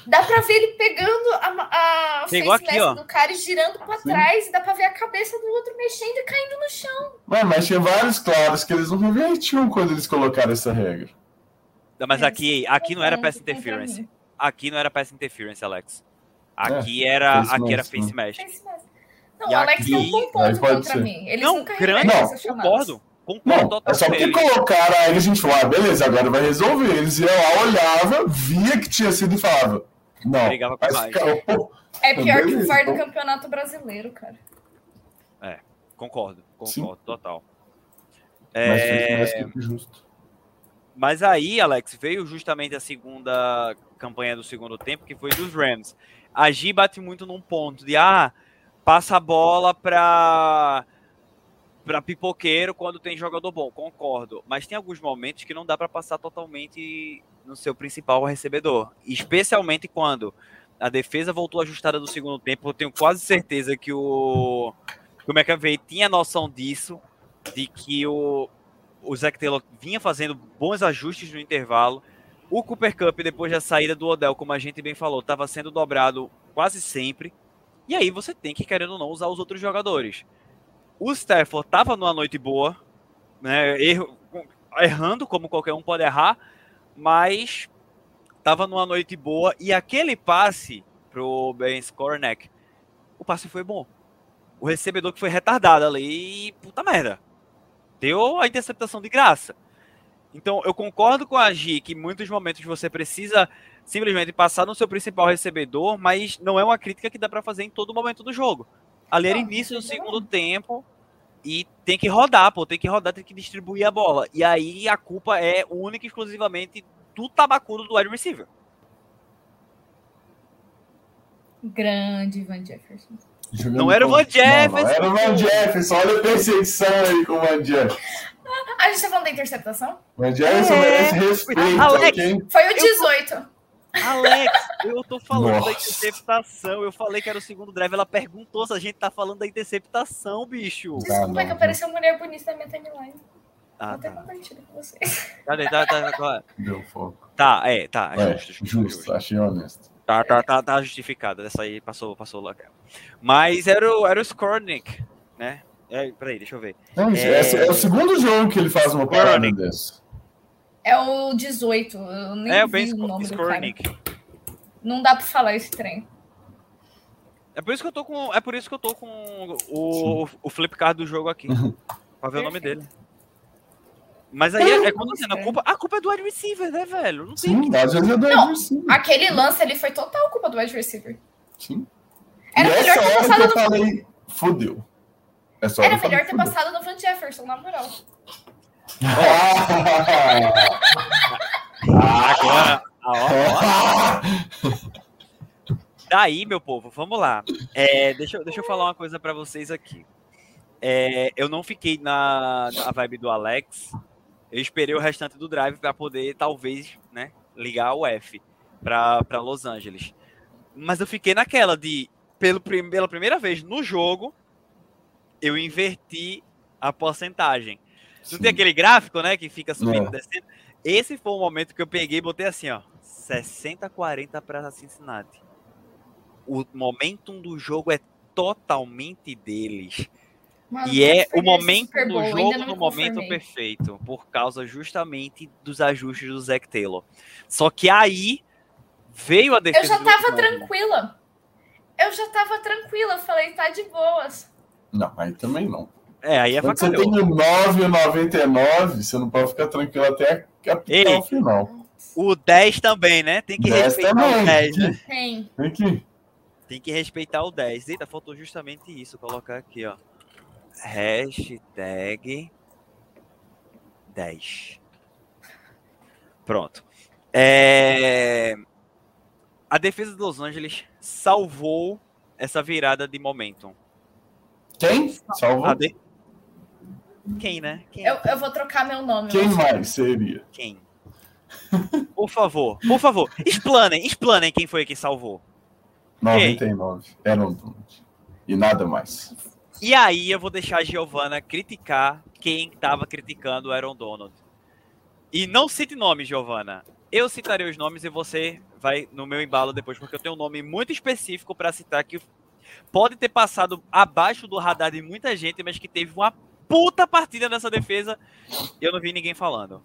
Speaker 2: Dá pra ver ele pegando a, a face
Speaker 1: aqui, ó.
Speaker 2: do cara e girando pra Sim. trás, e dá pra ver a cabeça do outro mexendo e caindo no chão.
Speaker 3: Mas, mas tinha vários claros que eles não revertiam quando eles colocaram essa regra.
Speaker 1: Não, mas aqui, aqui não era pass interference. Aqui não era pass interference, Alex. Aqui é, era, aqui era face mesh.
Speaker 2: Não, o Alex aqui... tem um bom ponto contra ser. mim. Eles
Speaker 1: não,
Speaker 2: nunca
Speaker 1: grande, não, concordo.
Speaker 3: Concordo não, é só porque colocaram aí a gente falou, ah, beleza, agora vai resolver. Eles iam lá, olhava, via que tinha sido e falava. Não.
Speaker 1: Com mais.
Speaker 2: É pior que o VAR do Campeonato Brasileiro, cara.
Speaker 1: É, concordo, concordo, Sim. total.
Speaker 3: É... Mas, é justo.
Speaker 1: Mas aí, Alex, veio justamente a segunda campanha do segundo tempo, que foi dos Rams. A G bate muito num ponto de, ah, passa a bola para para pipoqueiro quando tem jogador bom, concordo. Mas tem alguns momentos que não dá para passar totalmente no seu principal recebedor. Especialmente quando A defesa voltou ajustada no segundo tempo. Eu tenho quase certeza que o, que o McAvey tinha noção disso, de que o, o Zach Taylor vinha fazendo bons ajustes no intervalo. O Cooper Cup, depois da saída do Odell, como a gente bem falou, estava sendo dobrado quase sempre. E aí você tem que, querendo ou não, usar os outros jogadores. O Stafford estava numa noite boa, né, erro, errando como qualquer um pode errar, mas estava numa noite boa e aquele passe pro Ben Skornek, o passe foi bom. O recebedor que foi retardado ali, puta merda deu a interceptação de graça. Então, eu concordo com a Gi que em muitos momentos você precisa simplesmente passar no seu principal recebedor, mas não é uma crítica que dá para fazer em todo momento do jogo. Ali era início do segundo tempo e tem que rodar, pô, tem que rodar, tem que distribuir a bola. E aí a culpa é única e exclusivamente do tabacudo do wide receiver.
Speaker 2: Grande Van Jefferson.
Speaker 1: Jogando não era o Van Jefferson.
Speaker 3: Não, era o Van Jefferson. Olha a perseguição aí com o Van Jefferson.
Speaker 2: A gente tá falando da interceptação?
Speaker 3: Van Jefferson é. merece respeito.
Speaker 2: Alex, okay? Foi o 18. Eu...
Speaker 1: Alex, eu tô falando Nossa. da interceptação. Eu falei que era o segundo drive. Ela perguntou se a gente tá falando da interceptação, bicho.
Speaker 2: Desculpa, ah, é que apareceu mulher bonita na minha timeline. Ah, Vou tá. compartilhar com vocês. Cadê?
Speaker 1: Tá, tá, tá.
Speaker 3: Deu foco.
Speaker 1: Tá, é, tá.
Speaker 3: É, justo, justo, justo, achei honesto.
Speaker 1: Tá, tá, tá, tá justificada. Essa aí passou, passou lá. Mas era o, era o Skornik, né? É, peraí, deixa eu ver.
Speaker 3: Não, é... é... o segundo jogo que ele faz uma parada dessa.
Speaker 2: É o 18. Eu nem é, vi o nome Skornik. do cara. Não dá pra falar esse trem.
Speaker 1: É por isso que eu tô com. É por isso que eu tô com o, o flip card do jogo aqui. (laughs) pra ver Perfeito. o nome dele. Mas aí é, é quando assim, a culpa, a culpa é do wide receiver, né, velho? Não
Speaker 3: tem Sim, que... às vezes é do wide receiver.
Speaker 2: Aquele lance ali foi total culpa do wide receiver.
Speaker 3: Sim. Era e melhor ter passado no... falei, fodeu.
Speaker 2: Era melhor ter passado no Van Jefferson, na moral.
Speaker 1: Agora, Daí, meu povo, vamos lá. É, deixa, deixa eu falar uma coisa para vocês aqui. É, eu não fiquei na, na vibe do Alex, eu esperei o restante do drive para poder, talvez, né, ligar o F para Los Angeles. Mas eu fiquei naquela de, pelo, pela primeira vez no jogo, eu inverti a porcentagem. Não tem aquele gráfico, né, que fica subindo e descendo? Esse foi o momento que eu peguei e botei assim, ó, 60-40 para Cincinnati. O momentum do jogo é totalmente deles. Mano, e é o momento do jogo no momento perfeito, por causa justamente dos ajustes do Zac Taylor. Só que aí veio a defesa.
Speaker 2: Eu já tava tranquila. Eu já tava tranquila, falei, tá de boas.
Speaker 3: Não, aí também não.
Speaker 1: É, aí é
Speaker 3: Quando você tem o 9,99, você não pode ficar tranquilo até, até o final.
Speaker 1: O 10 também, né? Tem que respeitar também. o 10,
Speaker 2: né? Tem.
Speaker 3: Tem que.
Speaker 1: Tem que respeitar o 10. Eita, faltou justamente isso. Colocar aqui, ó hashtag 10. Pronto. É... A defesa de Los Angeles salvou essa virada de momentum.
Speaker 3: Quem? Salvou?
Speaker 1: De... Quem, né? Quem?
Speaker 2: Eu, eu vou trocar meu nome.
Speaker 3: Quem mais seria?
Speaker 1: Quem? Por favor, por favor, explanem, explanem quem foi que salvou.
Speaker 3: 99. Era um E nada mais.
Speaker 1: E aí eu vou deixar a Giovana criticar quem estava criticando o Aaron Donald. E não cite nomes, Giovana. Eu citarei os nomes e você vai no meu embalo depois, porque eu tenho um nome muito específico para citar que pode ter passado abaixo do radar de muita gente, mas que teve uma puta partida nessa defesa. Eu não vi ninguém falando.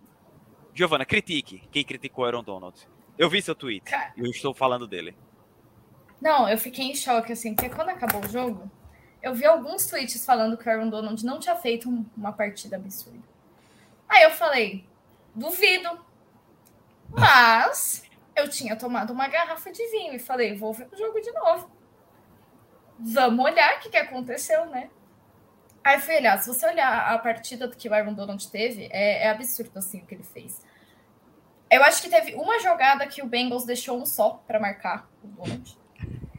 Speaker 1: Giovana, critique quem criticou Aaron Donald. Eu vi seu tweet. e eu estou falando dele.
Speaker 2: Não, eu fiquei em choque, assim, porque quando acabou o jogo, eu vi alguns tweets falando que o Aaron Donald não tinha feito uma partida absurda. Aí eu falei, duvido. Mas eu tinha tomado uma garrafa de vinho e falei, vou ver o jogo de novo. Vamos olhar o que, que aconteceu, né? Aí olhar, se você olhar a partida que o Aaron Donald teve, é, é absurdo assim o que ele fez. Eu acho que teve uma jogada que o Bengals deixou um só para marcar o Donald.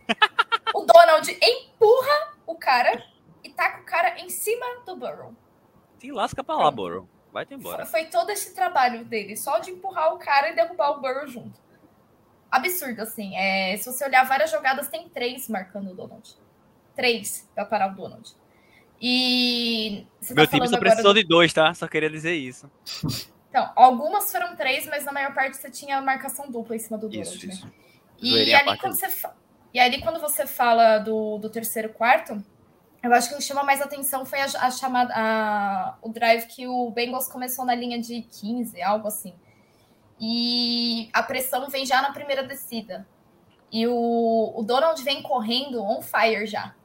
Speaker 2: (laughs) o Donald empurra o cara e taca tá o cara em cima do Burrow.
Speaker 1: Se lasca pra lá, Burrow. Vai-te embora.
Speaker 2: Foi todo esse trabalho dele, só de empurrar o cara e derrubar o Burrow junto. absurdo, assim. É, se você olhar várias jogadas, tem três marcando o Donald. Três para parar o Donald. E.
Speaker 1: Meu tá time só precisou do... de dois, tá? Só queria dizer isso. (laughs)
Speaker 2: Então, algumas foram três, mas na maior parte você tinha marcação dupla em cima do Donald. Isso, né? isso. E ali, quando você fa... e ali, quando você fala do, do terceiro quarto, eu acho que o que chama mais atenção foi a, a chamada, a, o drive que o Bengals começou na linha de 15, algo assim. E a pressão vem já na primeira descida. E o, o Donald vem correndo on fire já.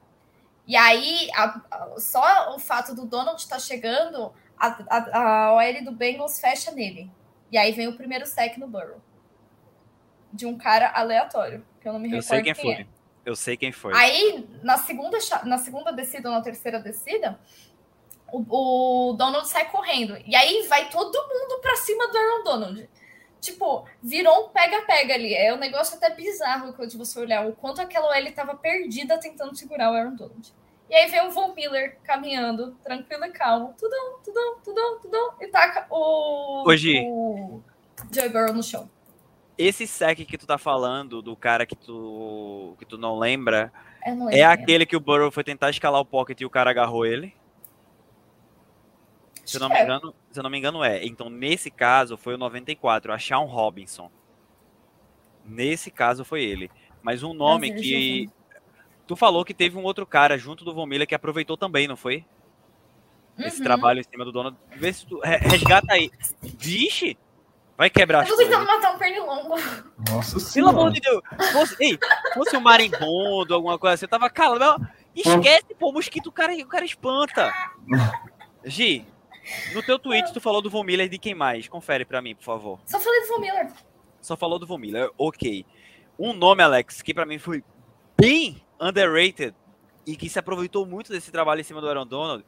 Speaker 2: E aí, a, a, só o fato do Donald estar tá chegando, a, a, a OL do Bengals fecha nele. E aí vem o primeiro sec no Burrow. De um cara aleatório, que eu não me eu recordo sei quem, quem foi. É.
Speaker 1: Eu sei quem foi.
Speaker 2: Aí, na segunda, na segunda descida ou na terceira descida, o, o Donald sai correndo. E aí vai todo mundo pra cima do Aaron Donald. Tipo, virou um pega-pega ali. É um negócio até bizarro quando você olhar o quanto aquela OL estava perdida tentando segurar o Aaron Donald. E aí vem o Von Miller caminhando, tranquilo e calmo. Tudão, tudão, tudão, tudão. E taca o,
Speaker 1: Hoje,
Speaker 2: o Joe Burrow no chão.
Speaker 1: Esse sec que tu tá falando, do cara que tu, que tu não lembra, não é aquele que o Burrow foi tentar escalar o pocket e o cara agarrou ele? Se eu não me é. engano, se eu não me engano é. Então, nesse caso, foi o 94, a Sean Robinson. Nesse caso foi ele. Mas um nome Nossa, que. Tu falou que teve um outro cara junto do Von Miller que aproveitou também, não foi? Esse uhum. trabalho em cima do dono. Vê se tu. Resgata aí. Vixe! Vai quebrar
Speaker 2: Eu tô tentando matar um pernilongo.
Speaker 3: Nossa senhora.
Speaker 1: Pelo amor de Deus. Fosse, ei, fosse um marimbondo, alguma coisa assim, eu tava calado. Esquece, pô, o mosquito o cara, o cara espanta. Gi, no teu tweet, tu falou do Von Miller de quem mais? Confere para mim, por favor.
Speaker 2: Só falei do Von Miller.
Speaker 1: Só falou do Von Miller, ok. Um nome, Alex, que para mim foi bem underrated e que se aproveitou muito desse trabalho em cima do Aaron Donald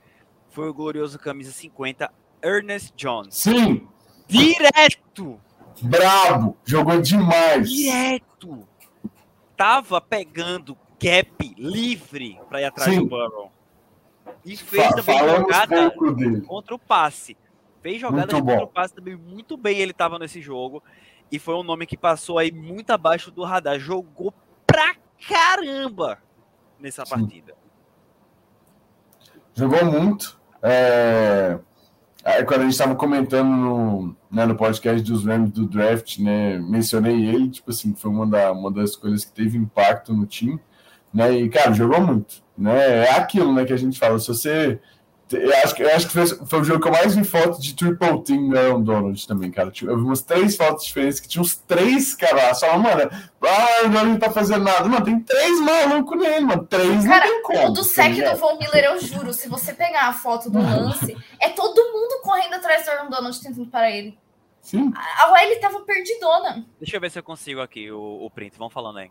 Speaker 1: foi o glorioso camisa 50, Ernest Jones.
Speaker 3: Sim!
Speaker 1: Direto!
Speaker 3: Brabo! Jogou demais!
Speaker 1: Direto! Tava pegando gap livre para ir atrás Sim. do Burrow. E fez Fa também jogada contra o passe. Fez jogada contra o passe também muito bem. Ele estava nesse jogo. E foi um nome que passou aí muito abaixo do radar. Jogou pra caramba nessa Sim. partida.
Speaker 3: Jogou muito. É... Aí, quando a gente estava comentando no, né, no podcast dos Rams do draft, né, mencionei ele, tipo assim, foi uma, da, uma das escolhas que teve impacto no time. Né? E, cara, jogou muito. Né? É aquilo né, que a gente fala. Se você. Eu acho que, eu acho que foi, foi o jogo que eu mais vi foto de triple team no Aaron Donald também, cara. Eu vi umas três fotos diferentes que tinha uns três caras. Só, mano, ah, o não tá fazendo nada. Mano, tem três malucos nele, mano. Três
Speaker 2: cara, não tem como. O do sec tá do Von Miller, eu juro, se você pegar a foto do lance, é todo mundo correndo atrás do Aaron Donald tentando parar ele.
Speaker 3: Sim.
Speaker 2: A OL tava perdidona.
Speaker 1: Deixa eu ver se eu consigo aqui o, o print. Vamos falando aí.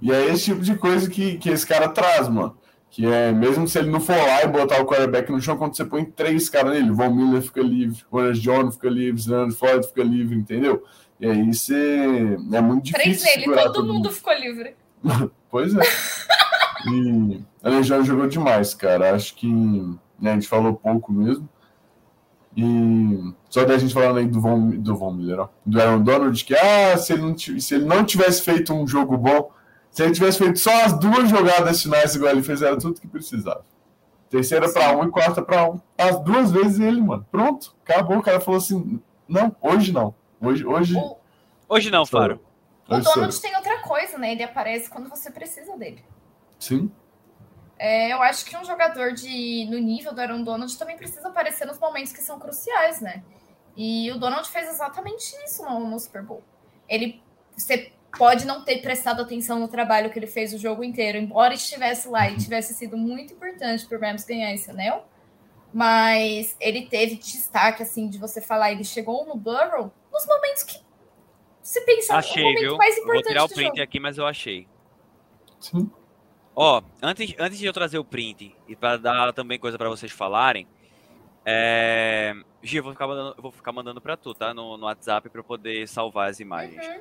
Speaker 3: E é esse tipo de coisa que, que esse cara traz, mano. Que é, mesmo se ele não for lá e botar o quarterback no chão, quando você põe três caras nele, Von Miller fica livre, o John fica livre, Leonard Floyd fica livre, entendeu? E aí você. É muito difícil.
Speaker 2: Três nele, todo, todo mundo, mundo ficou livre. (laughs)
Speaker 3: pois é. e a Legião jogou demais, cara. Acho que né, a gente falou pouco mesmo. E só da gente falando aí do Von, do Von Miller, ó, do Aaron Donald, que ah, se ele, não, se ele não tivesse feito um jogo bom, se ele tivesse feito só as duas jogadas finais igual ele fez, era tudo que precisava. Terceira para um e quarta para um. As duas vezes ele, mano. Pronto, acabou. O cara falou assim: não, hoje não. Hoje, hoje.
Speaker 1: Hoje não, Faro.
Speaker 2: O Donald tem outra coisa, né? Ele aparece quando você precisa dele.
Speaker 3: Sim.
Speaker 2: É, eu acho que um jogador de no nível do Aaron Donald também precisa aparecer nos momentos que são cruciais, né? E o Donald fez exatamente isso no, no Super Bowl. Ele você pode não ter prestado atenção no trabalho que ele fez o jogo inteiro, embora estivesse lá e tivesse sido muito importante para o Rams ganhar esse anel, mas ele teve destaque assim de você falar, ele chegou no Burrow nos momentos que você pensa
Speaker 1: achei, momento viu? mais importante. Vou tirar o print jogo. aqui, mas eu achei.
Speaker 3: Sim.
Speaker 1: Ó, antes, antes de eu trazer o print e para dar também coisa para vocês falarem, é... Gi, eu vou ficar mandando, vou ficar mandando para tu, tá? No, no WhatsApp para poder salvar as imagens. Uhum.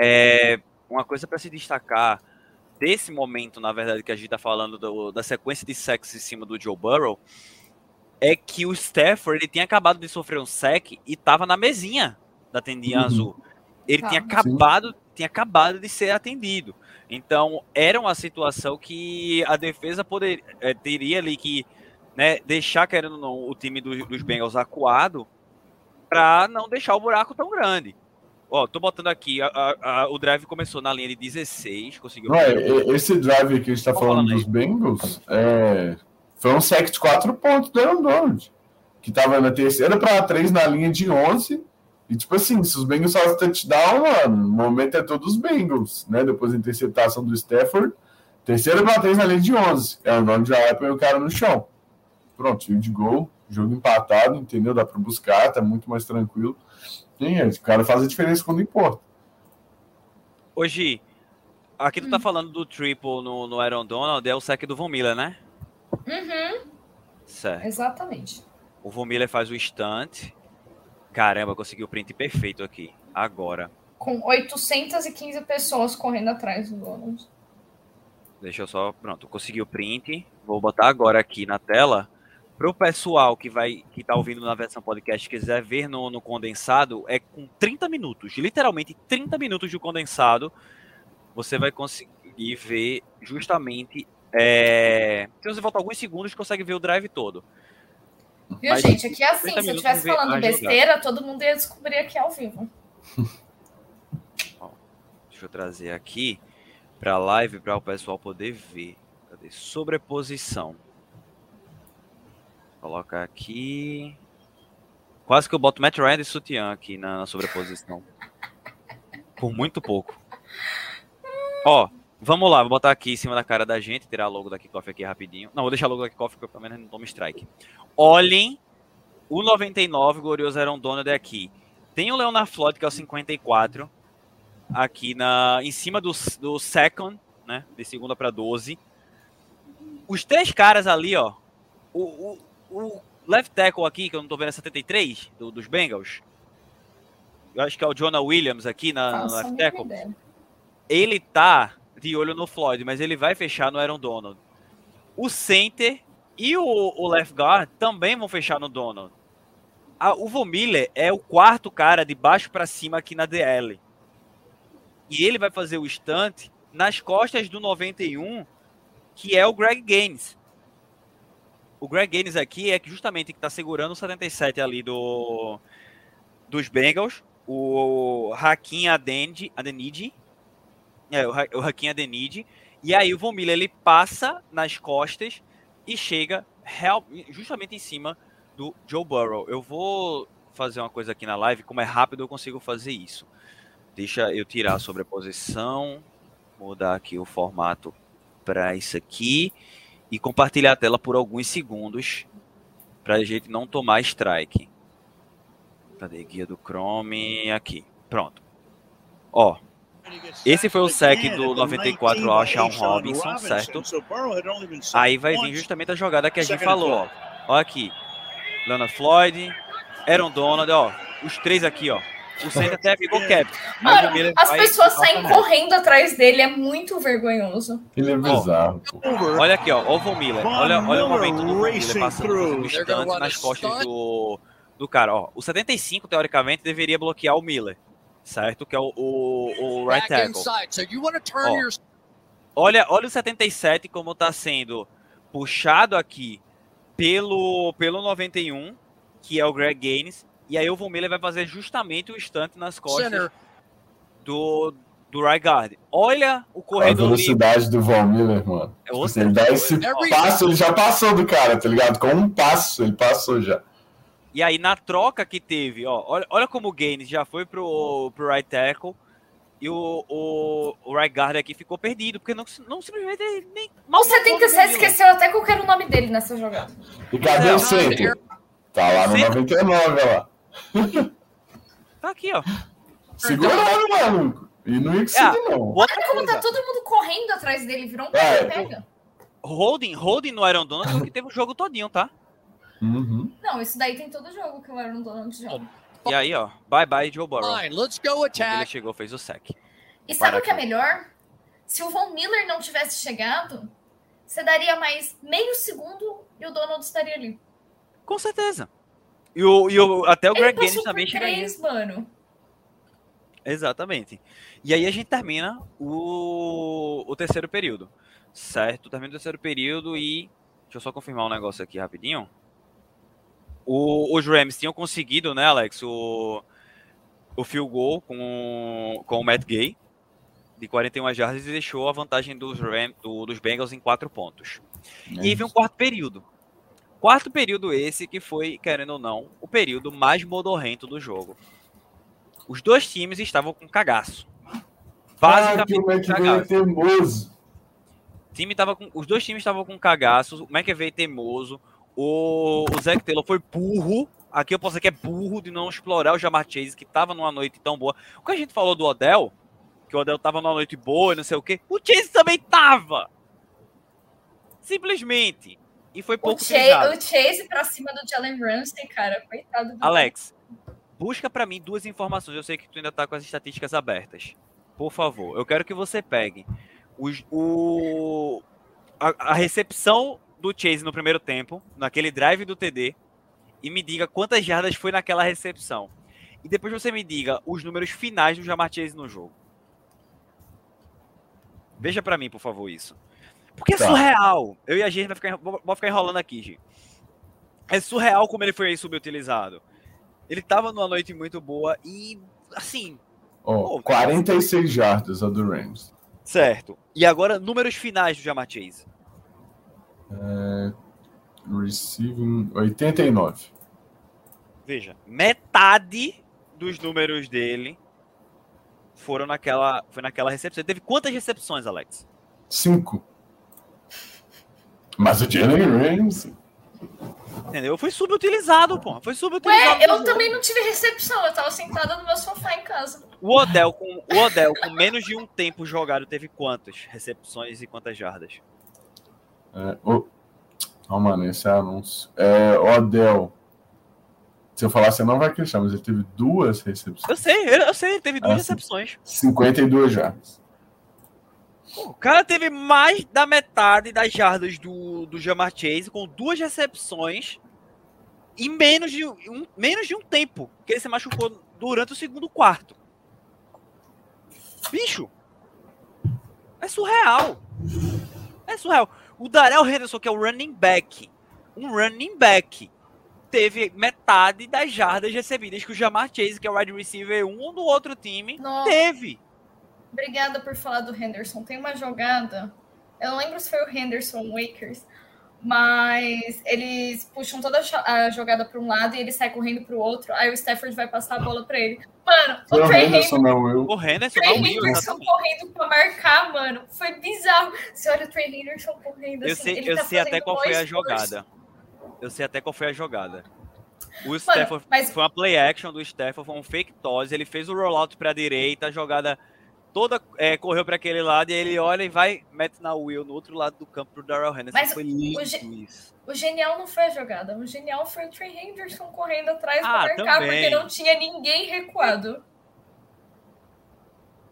Speaker 1: É... Uma coisa para se destacar desse momento, na verdade, que a gente tá falando do, da sequência de sacks em cima do Joe Burrow, é que o Stafford ele tinha acabado de sofrer um sec e tava na mesinha da tendinha uhum. azul. Ele tinha acabado, tinha acabado de ser atendido. Então, era uma situação que a defesa poder, é, teria ali que né, deixar, querendo não, o time do, dos Bengals acuado para não deixar o buraco tão grande. Ó, tô botando aqui, a, a, a, o drive começou na linha de 16, conseguiu...
Speaker 3: Não, é, esse drive que a gente tá falando, falando dos Bengals, é, foi um sec de 4 pontos do Aaron Donald, que tava na terceira para 3 na linha de 11, e tipo assim, se os Bengals fazem touchdown, mano, o momento é todos os Bengals, né? Depois da interceptação do Stafford, terceira para 3 na linha de 11, Aaron Donald já vai põe o cara no chão. Pronto, de gol, jogo empatado, entendeu? Dá para buscar, tá muito mais tranquilo. Sim, é, o cara faz a diferença quando importa.
Speaker 1: Hoje, aqui tu tá hum. falando do triple no, no Aaron Donald, é o sec do Von Miller, né?
Speaker 2: Uhum.
Speaker 1: Certo.
Speaker 2: Exatamente.
Speaker 1: O Von Miller faz o stunt. Caramba, conseguiu o print perfeito aqui. Agora.
Speaker 2: Com 815 pessoas correndo atrás do Donald.
Speaker 1: Deixa eu só. Pronto, consegui o print. Vou botar agora aqui na tela para o pessoal que vai que está ouvindo na versão podcast quiser ver no, no, condensado, é com 30 minutos, literalmente 30 minutos de condensado, você vai conseguir ver justamente. É, se você voltar alguns segundos, consegue ver o drive todo.
Speaker 2: Viu, Mas, gente? Aqui é assim, se eu estivesse falando besteira, todo mundo ia descobrir aqui ao vivo.
Speaker 1: Deixa eu trazer aqui para a live para o pessoal poder ver. Cadê? Sobreposição. Coloca aqui. Quase que eu boto Matt Ryan de sutiã aqui na, na sobreposição. Por muito pouco. Ó, vamos lá, vou botar aqui em cima da cara da gente, tirar logo da Kickoff aqui rapidinho. Não, vou deixar logo da Kickoff porque pelo menos não toma strike. Olhem o 99, glorioso Aaron Donald aqui. Tem o Leonard Floyd, que é o 54, aqui na, em cima do, do second, né, de segunda para 12. Os três caras ali, ó, o, o left tackle aqui, que eu não tô vendo, é 73 do, dos Bengals. Eu acho que é o Jonah Williams aqui na, no left tackle. Ele tá de olho no Floyd, mas ele vai fechar no Aaron Donald. O center e o, o left guard também vão fechar no Donald. A, o Von Miller é o quarto cara de baixo para cima aqui na DL. E ele vai fazer o stunt nas costas do 91, que é o Greg Gaines o Greg Gaines aqui é que justamente que está segurando o 77 ali do dos Bengals, o Hakim Adeniji é, o, o Hakim Adeniji, e aí o Von Miller ele passa nas costas e chega real, justamente em cima do Joe Burrow. Eu vou fazer uma coisa aqui na live, como é rápido eu consigo fazer isso. Deixa eu tirar a sobreposição, mudar aqui o formato para isso aqui e compartilhar a tela por alguns segundos para a gente não tomar strike. Cadê guia do Chrome? Aqui, pronto. Ó, esse foi o sec do 94 ao Sean Robinson, certo? Aí vai vir justamente a jogada que a gente falou, ó. Ó aqui, Lana Floyd, Aaron Donald, ó, os três aqui, ó. O center até ficou quieto.
Speaker 2: Mano, as pessoas saem correndo atrás dele, é muito vergonhoso.
Speaker 3: Ele é bizarro.
Speaker 1: Olha aqui, ó, o Von Miller. Olha, olha o momento do Von Miller passando instante nas costas do, do cara. Ó, o 75, teoricamente, deveria bloquear o Miller, certo? Que é o, o, o right tackle. Ó, olha, olha o 77 como tá sendo puxado aqui pelo, pelo 91, que é o Greg Gaines, e aí o Von Miller vai fazer justamente o instante nas costas do, do right guard. Olha o corredor.
Speaker 3: A velocidade livre. do Von Miller, mano. É tipo, assim, ele dá esse passo, ele já passou do cara, tá ligado? Com um passo, ele passou já.
Speaker 1: E aí, na troca que teve, ó, olha, olha como o Gaines já foi pro, pro right tackle e o, o, o right guard aqui ficou perdido, porque não, não simplesmente nem.
Speaker 2: O 77 esqueceu até qual era o nome dele nessa jogada.
Speaker 3: E cadê o centro? Tá lá no 99, olha lá.
Speaker 1: Tá aqui, ó.
Speaker 3: Segurando, maluco. E não ia conseguir, é, não.
Speaker 2: Olha como tá todo mundo correndo atrás dele, virou um é. pega.
Speaker 1: Holding, holding no Iron Donald que teve o jogo todinho, tá?
Speaker 3: Uhum.
Speaker 2: Não, isso daí tem todo jogo que o Iron Donald joga.
Speaker 1: E aí, ó, bye bye Joe Burrow.
Speaker 4: Fine, let's go attack.
Speaker 1: Ele chegou, fez o sec.
Speaker 2: E sabe o que é melhor? Se o Von Miller não tivesse chegado, você daria mais meio segundo e o Donald estaria ali.
Speaker 1: Com certeza. E, o, e o, até o Greg Gaines também chega aí.
Speaker 2: mano.
Speaker 1: Exatamente. E aí a gente termina o, o terceiro período. Certo? Termina o terceiro período e. Deixa eu só confirmar um negócio aqui rapidinho. O, os Rams tinham conseguido, né, Alex, o, o field goal com, com o Matt Gay de 41 jardas e deixou a vantagem dos, Ram, do, dos Bengals em quatro pontos. É e aí vem um quarto período. Quarto período esse que foi, querendo ou não, o período mais modorrento do jogo. Os dois times estavam com cagaço.
Speaker 3: Basicamente ah, o cagaço. É teimoso.
Speaker 1: time tava com, os dois times estavam com cagaço. O McAvey teimoso. O, o Zach Taylor foi burro. Aqui eu posso dizer que é burro de não explorar o Jamar Chase, que estava numa noite tão boa. O que a gente falou do Odell, que o Odell estava numa noite boa e não sei o quê, o Chase também tava. Simplesmente. E foi pouco
Speaker 2: o Chase, o Chase pra cima do Jalen Ramsey, cara, coitado do
Speaker 1: Alex, busca para mim duas informações. Eu sei que tu ainda tá com as estatísticas abertas. Por favor, eu quero que você pegue os, o, a, a recepção do Chase no primeiro tempo, naquele drive do TD, e me diga quantas jardas foi naquela recepção. E depois você me diga os números finais do Jamar Chase no jogo. Veja para mim, por favor, isso. Porque é tá. surreal. Eu e a gente vai ficar, vou ficar enrolando aqui, gente. É surreal como ele foi subutilizado. Ele tava numa noite muito boa e, assim.
Speaker 3: Oh, pô, 46 jardas a do Rams.
Speaker 1: Certo. E agora, números finais do Jamar Chase.
Speaker 3: É, receiving 89.
Speaker 1: Veja, metade dos números dele foram naquela, foi naquela recepção. Ele teve quantas recepções, Alex?
Speaker 3: Cinco. Mas o Jalen Ramsey.
Speaker 1: Entendeu? Foi subutilizado, pô. Foi subutilizado.
Speaker 2: Ué, eu também não tive recepção. Eu tava sentada no meu sofá em casa.
Speaker 1: O Odell, com, o Odell, com menos de um tempo jogado, teve quantas recepções e quantas jardas?
Speaker 3: É, o... Oh, mano, esse é anúncio. É, Odell. Se eu falar, você não vai acreditar, mas ele teve duas recepções.
Speaker 1: Eu sei, eu sei, ele teve duas ah, recepções.
Speaker 3: 52 jardas.
Speaker 1: O cara teve mais da metade das jardas do, do Jamar Chase com duas recepções em menos de um, menos de um tempo que ele se machucou durante o segundo quarto. Bicho, é surreal. É surreal. O Darrell Henderson, que é o running back, um running back, teve metade das jardas recebidas que o Jamar Chase, que é o wide receiver um do outro time, teve.
Speaker 2: Obrigada por falar do Henderson. Tem uma jogada, eu não lembro se foi o Henderson Wakers, mas eles puxam toda a jogada para um lado e ele sai correndo para o outro. Aí o Stafford vai passar a bola para ele. Mano,
Speaker 3: o, o Trey Henderson eu.
Speaker 1: O Henderson,
Speaker 2: Trey Henderson correndo para marcar, mano. Foi bizarro. Você olha o Trey Henderson correndo
Speaker 1: eu
Speaker 2: assim,
Speaker 1: Sei, eu
Speaker 2: tá
Speaker 1: sei até qual foi a jogada. Eu sei até qual foi a jogada. O Stafford mas... foi uma play action do Stafford, foi um fake toss. Ele fez o rollout para a direita, a jogada toda é, correu para aquele lado e ele olha e vai, mete na Will no outro lado do campo pro Darrell Henderson. Mas foi lindo o
Speaker 2: isso. O genial não foi a jogada, o genial foi o Trey Henderson correndo atrás ah, para marcar, também. porque não tinha ninguém recuado.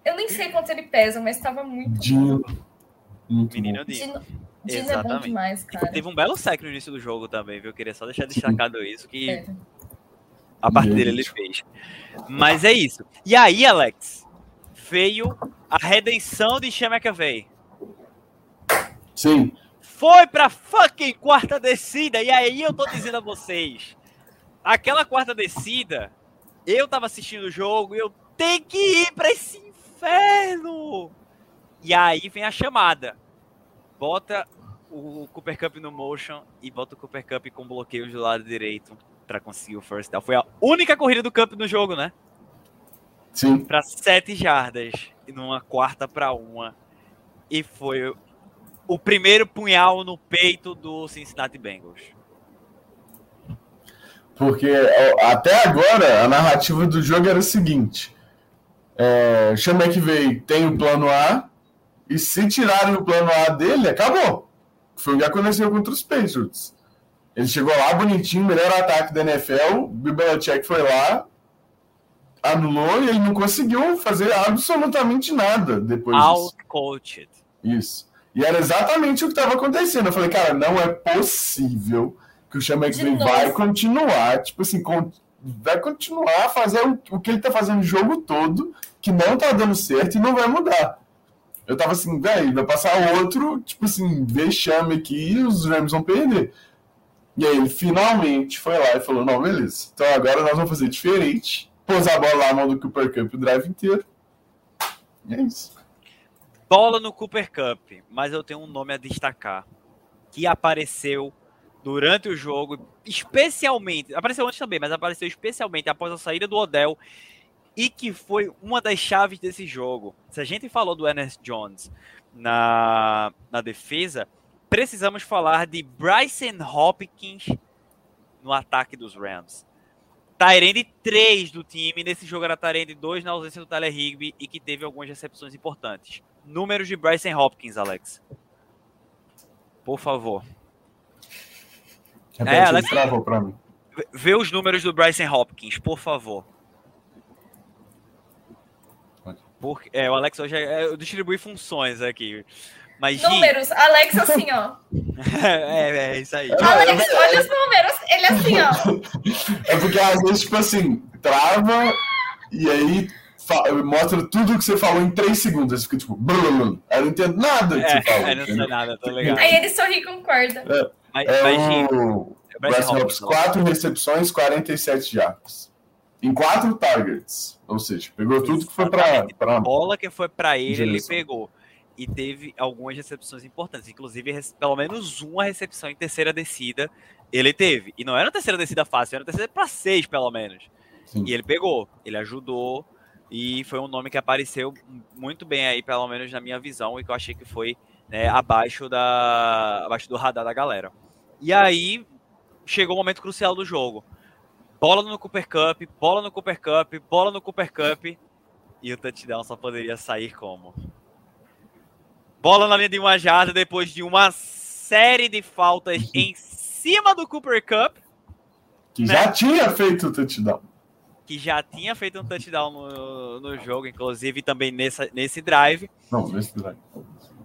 Speaker 2: Eu nem sei quanto ele pesa, mas estava muito.
Speaker 3: Dino.
Speaker 1: Menino Dino.
Speaker 2: Dino é bom demais, cara.
Speaker 1: E teve um belo sec no início do jogo também, viu? Eu queria só deixar destacado isso, que é. a parte dele ele fez. Mas é isso. E aí, Alex, veio a redenção de Sean McAvey.
Speaker 3: Sim.
Speaker 1: Foi pra fucking quarta descida. E aí eu tô dizendo a vocês. Aquela quarta descida, eu tava assistindo o jogo e eu tenho que ir pra esse inferno. E aí vem a chamada. Bota o Cooper Cup no motion e bota o Cooper Cup com bloqueio do lado direito para conseguir o first down. Foi a única corrida do Cup no jogo, né? Para sete jardas, numa quarta para uma. E foi o primeiro punhal no peito do Cincinnati Bengals.
Speaker 3: Porque até agora a narrativa do jogo era o seguinte: é, Sean que tem o plano A, e se tirarem o plano A dele, acabou. Foi o que aconteceu contra os Patriots. Ele chegou lá bonitinho, melhor ataque da NFL, Belichick foi lá, anulou e ele não conseguiu fazer absolutamente nada depois
Speaker 1: Outcoached.
Speaker 3: Isso. E era exatamente o que estava acontecendo. Eu falei, cara, não é possível que o Chama vai continuar, tipo assim, com, vai continuar a fazer o, o que ele tá fazendo o jogo todo, que não tá dando certo e não vai mudar. Eu tava assim, velho, vai passar outro, tipo assim, vexame aqui e os Rams vão perder. E aí ele finalmente foi lá e falou, não, beleza, então agora nós vamos fazer diferente. Pôs a bola na mão do Cooper Cup o drive inteiro. E é isso.
Speaker 1: Bola no Cooper Cup, mas eu tenho um nome a destacar. Que apareceu durante o jogo, especialmente, apareceu antes também, mas apareceu especialmente após a saída do Odell e que foi uma das chaves desse jogo. Se a gente falou do Ernest Jones na, na defesa, precisamos falar de Bryson Hopkins no ataque dos Rams. Tyrande 3 do time, nesse jogo era Tyrande 2 na ausência do Tyler Higby e que teve algumas recepções importantes. Números de Bryson Hopkins, Alex. Por favor.
Speaker 3: Repete, é, Alex, travou pra mim.
Speaker 1: Vê os números do Bryson Hopkins, por favor. Porque, é, o Alex hoje é, eu distribuí funções aqui. Mas,
Speaker 2: números, Alex assim, ó. (laughs)
Speaker 1: é, é, isso aí.
Speaker 2: Alex, olha os números, ele assim, ó.
Speaker 3: É porque às vezes, tipo assim, trava e aí mostra tudo que você falou em três segundos. Você fica tipo, blum, eu não entendo nada que é, você falou.
Speaker 1: É, não sei nada, tô legal.
Speaker 2: Aí ele sorri e concorda.
Speaker 3: É, mas, é mas, o Bryce Hobbs, quatro recepções, 47 jardas. Em quatro targets. Ou seja, pegou tudo que foi pra. pra...
Speaker 1: bola que foi para ele, ele pegou. E teve algumas recepções importantes. Inclusive, pelo menos uma recepção em terceira descida ele teve. E não era uma terceira descida fácil, era uma terceira para seis, pelo menos. Sim. E ele pegou, ele ajudou. E foi um nome que apareceu muito bem aí, pelo menos na minha visão, e que eu achei que foi né, abaixo, da, abaixo do radar da galera. E aí chegou o momento crucial do jogo. Bola no Cooper Cup, bola no Cooper Cup, bola no Cooper Cup. E o touchdown só poderia sair como? Bola na linha de uma jarda depois de uma série de faltas (laughs) em cima do Cooper Cup.
Speaker 3: Que né? já tinha feito o touchdown
Speaker 1: que já tinha feito um touchdown no, no jogo, inclusive também nessa, nesse drive.
Speaker 3: Não, nesse drive.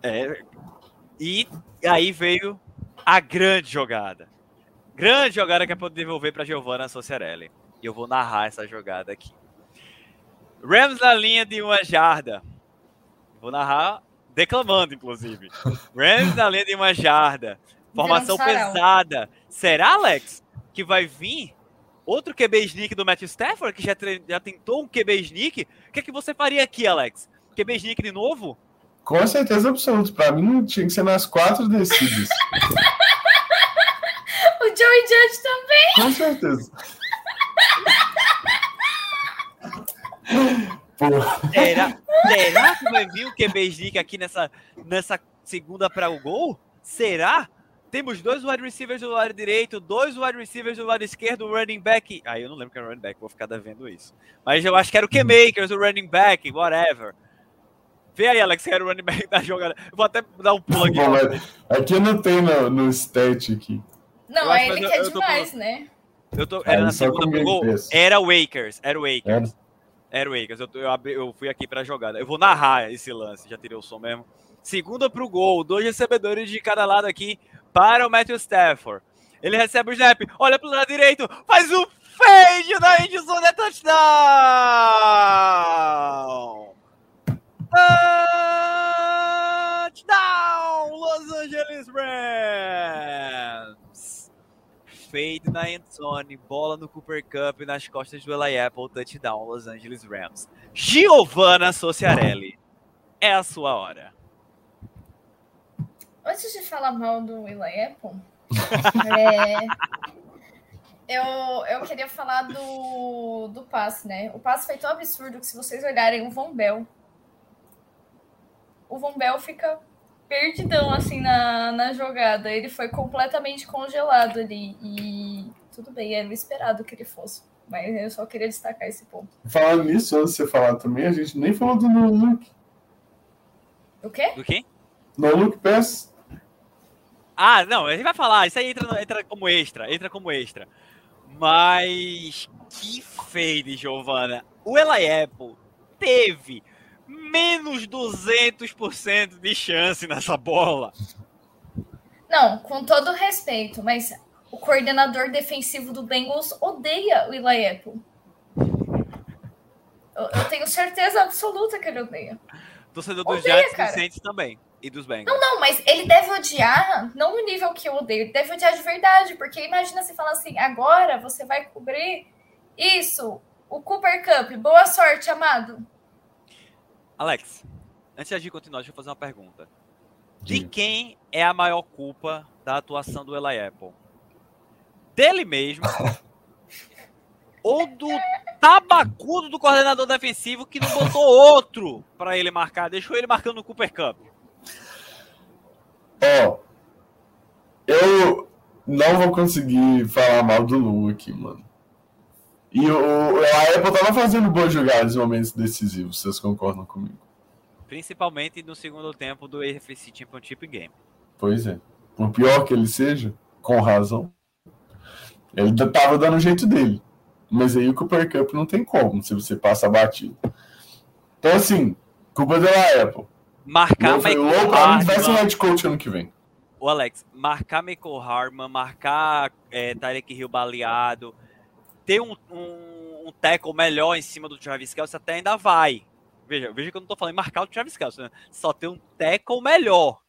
Speaker 1: É, e aí veio a grande jogada. Grande jogada que é para devolver para Giovanna Sociarelli. E eu vou narrar essa jogada aqui. Rams na linha de uma jarda. Vou narrar declamando, inclusive. Rams na linha de uma jarda. Formação pesada. Será, Alex, que vai vir Outro QB sneak do Matthew Stafford, que já, já tentou um QB sneak. O que, é que você faria aqui, Alex? QB sneak de novo?
Speaker 3: Com certeza absoluta. Para mim, tinha que ser nas quatro descidas. (laughs)
Speaker 2: o Joey Judge também?
Speaker 3: Com certeza. (laughs)
Speaker 1: Será, será que vai vir o QB sneak aqui nessa, nessa segunda para o gol? Será? Temos dois wide receivers do lado direito, dois wide receivers do lado esquerdo, o running back. Aí ah, eu não lembro que era o running back, vou ficar devendo isso. Mas eu acho que era o K-Makers, o running back, whatever. Vê aí, Alex, que era o running back da jogada. Eu vou até dar um pulo aqui. Bom,
Speaker 3: aqui não tem no, no stat aqui.
Speaker 2: Não, aí ele quer demais, né?
Speaker 1: Eu tô, era na segunda pro gol. Era o Wakers, era o Wakers. Era o Wakers. Eu, eu, eu fui aqui pra jogada. Eu vou narrar esse lance, já tirei o som mesmo. Segunda pro gol, dois recebedores de cada lado aqui para o Matthew Stafford. Ele recebe o snap, olha para o lado direito, faz o fade na endzone, é touchdown! Touchdown, Los Angeles Rams! Fade na endzone, bola no Cooper Cup nas costas do Eli Apple, touchdown, Los Angeles Rams. Giovanna Sociarelli, é a sua hora.
Speaker 2: Antes de falar mal do Eli Apple, (laughs) é, eu, eu queria falar do, do passe, né? O passe foi tão absurdo que se vocês olharem o Von Bell, o Von Bell fica perdidão assim na, na jogada. Ele foi completamente congelado ali. E tudo bem, era o esperado que ele fosse. Mas eu só queria destacar esse ponto.
Speaker 3: Falando nisso, antes de você falar também, a gente nem falou do No Look.
Speaker 2: O quê?
Speaker 1: Do quê?
Speaker 3: No Look Pass.
Speaker 1: Ah, não, a gente vai falar, isso aí entra, entra como extra, entra como extra. Mas que fade, Giovana. O Eli Apple teve menos 200% de chance nessa bola.
Speaker 2: Não, com todo respeito, mas o coordenador defensivo do Bengals odeia o Eli Apple. Eu, eu tenho certeza absoluta que ele odeia.
Speaker 1: Torcedor dos Giants e Saints também. E dos Bengals.
Speaker 2: Não, não, mas ele deve odiar, não no nível que eu odeio, ele deve odiar de verdade, porque imagina você falar assim, agora você vai cobrir isso, o Cooper Cup, boa sorte, amado.
Speaker 1: Alex, antes de continuar, deixa eu fazer uma pergunta. De quem é a maior culpa da atuação do Eli Apple? Dele mesmo? (laughs) ou do tabacudo do coordenador defensivo que não botou outro pra ele marcar? Deixou ele marcando no Cooper Cup.
Speaker 3: Ó, eu não vou conseguir falar mal do Lu aqui, mano. E o, o- a Apple tava fazendo boas jogadas em momentos decisivos, vocês concordam comigo?
Speaker 1: Principalmente no segundo tempo do AFC Championship Game.
Speaker 3: Pois é. Por pior que ele seja, com razão, ele tava dando o jeito dele. Mas aí o Cooper Cup não tem como, se você passa batido. Então, assim, culpa da Apple.
Speaker 1: Marcar Michael
Speaker 3: Low pra mim vai ser
Speaker 1: Hardman,
Speaker 3: head coach ano que vem.
Speaker 1: o Alex, marcar Michael Harman, marcar é, Tyreek Hill baleado, ter um, um, um tackle melhor em cima do Travis Kelce até ainda vai. Veja, veja que eu não tô falando marcar o Travis Kelce, né? só ter um tackle melhor.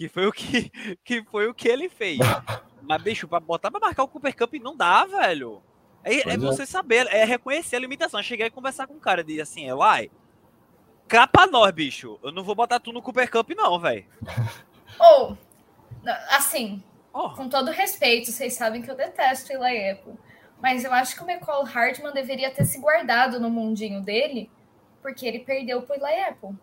Speaker 1: Que foi o que, (laughs) que, foi o que ele fez. (laughs) Mas, bicho, pra botar pra marcar o Cooper Cup não dá, velho. É, é
Speaker 3: é.
Speaker 1: você saber, é reconhecer a limitação. Eu cheguei a conversar com um cara e assim, Eli, capa nós, bicho. Eu não vou botar tu no Cooper Cup, não, velho. (laughs)
Speaker 2: Ou, assim,
Speaker 1: Ó,
Speaker 2: com todo respeito, vocês sabem que eu detesto o Eli Apple, mas eu acho que o McCall Hardman deveria ter se guardado no mundinho dele, porque ele perdeu pro Eli Apple.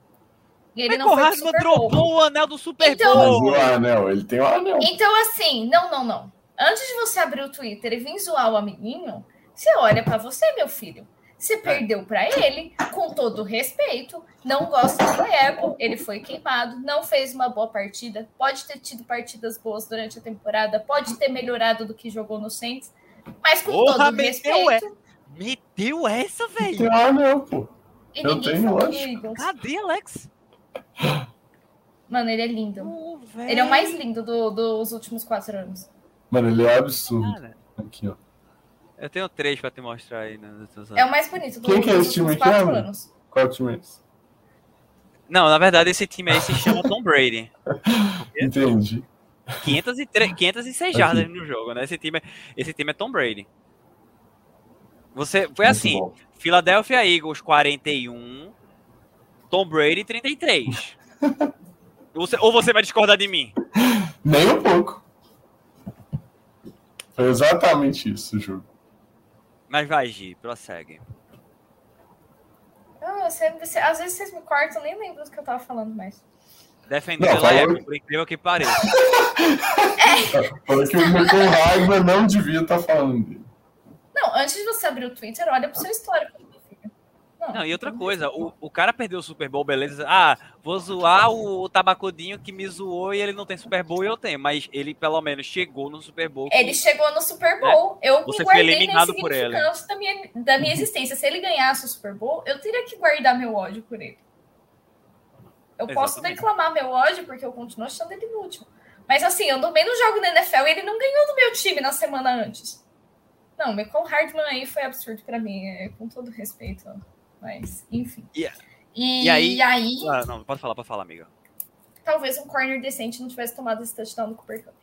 Speaker 2: E ele não
Speaker 1: Michael
Speaker 2: Bowl.
Speaker 1: dropou o anel do Super
Speaker 2: Então-
Speaker 1: Bowl.
Speaker 3: o anel, ele tem o anel.
Speaker 2: Então, assim, não, não, não. Antes de você abrir o Twitter e vir zoar o amiguinho, você olha pra você, meu filho. Você perdeu pra ele, com todo respeito, não gosta do Apple, ele foi queimado, não fez uma boa partida, pode ter tido partidas boas durante a temporada, pode ter melhorado do que jogou no Saints, mas com
Speaker 1: Porra,
Speaker 2: todo
Speaker 1: meteu
Speaker 2: respeito,
Speaker 1: Meteu essa,
Speaker 3: Tem
Speaker 1: velho.
Speaker 3: o anel, pô.
Speaker 2: e
Speaker 3: eu
Speaker 2: ninguém
Speaker 3: tenho,
Speaker 2: falou.
Speaker 1: Cadê, Alex?
Speaker 2: Mano, ele é lindo.
Speaker 1: Pô,
Speaker 2: Ele é o mais lindo do- dos últimos quatro anos.
Speaker 3: Mano, ele é absurdo.
Speaker 1: Cara,
Speaker 3: Aqui, ó.
Speaker 1: eu tenho três pra te mostrar aí. Né?
Speaker 2: É o mais bonito do-
Speaker 3: Quem que é esse time aqui,
Speaker 2: quatro
Speaker 3: Amber?
Speaker 2: anos.
Speaker 3: Qual time é esse?
Speaker 1: Não, na verdade, esse time aí se chama Tom Brady. (laughs)
Speaker 3: Entendi.
Speaker 1: 503, 506
Speaker 3: Aqui.
Speaker 1: jardas no jogo, né? Esse time, esse time é Tom Brady. Você, foi
Speaker 3: Muito
Speaker 1: assim,
Speaker 3: bom.
Speaker 1: Philadelphia Eagles 41, Tom Brady 33. Você- ou você vai discordar de mim?
Speaker 3: Nem um pouco. Foi exatamente isso jogo.
Speaker 1: Mas vai, Gi, prossegue.
Speaker 2: Você- você- às vezes vocês me cortam, nem lembro do que eu tava falando mais.
Speaker 1: Defendendo
Speaker 3: Não, falou-
Speaker 1: época, por incrível que pareça. (laughs)
Speaker 3: Falou que o Michael Hardman não devia estar falando dele.
Speaker 2: Não, antes de você abrir o Twitter, olha pro seu histórico.
Speaker 1: Não, e outra coisa, o, o cara perdeu o Super Bowl, beleza? Ah, vou zoar o, o tabacudinho que me zoou e ele não tem Super Bowl e eu tenho, mas ele pelo menos chegou no Super Bowl. que-
Speaker 2: Ele chegou no Super Bowl. Eu.
Speaker 1: Você
Speaker 2: me
Speaker 1: foi
Speaker 2: guardei
Speaker 1: eliminado por ele.
Speaker 2: Da minha, da minha existência. Se ele ganhasse o Super Bowl, eu teria que guardar meu ódio por ele. Eu posso
Speaker 1: Exatamente.
Speaker 2: declamar meu ódio porque eu continuo achando ele inútil. Mas assim, eu também não jogo na NFL e ele não ganhou do meu time na semana antes. Não, o Michael Hardman aí foi absurdo pra mim, é, com todo respeito. Mas, enfim.
Speaker 1: E-
Speaker 2: E,
Speaker 1: e aí-
Speaker 2: aí,
Speaker 1: Ah, não, pode falar, pode falar, amiga.
Speaker 2: talvez um corner decente não tivesse tomado esse touchdown no Cooper Cup.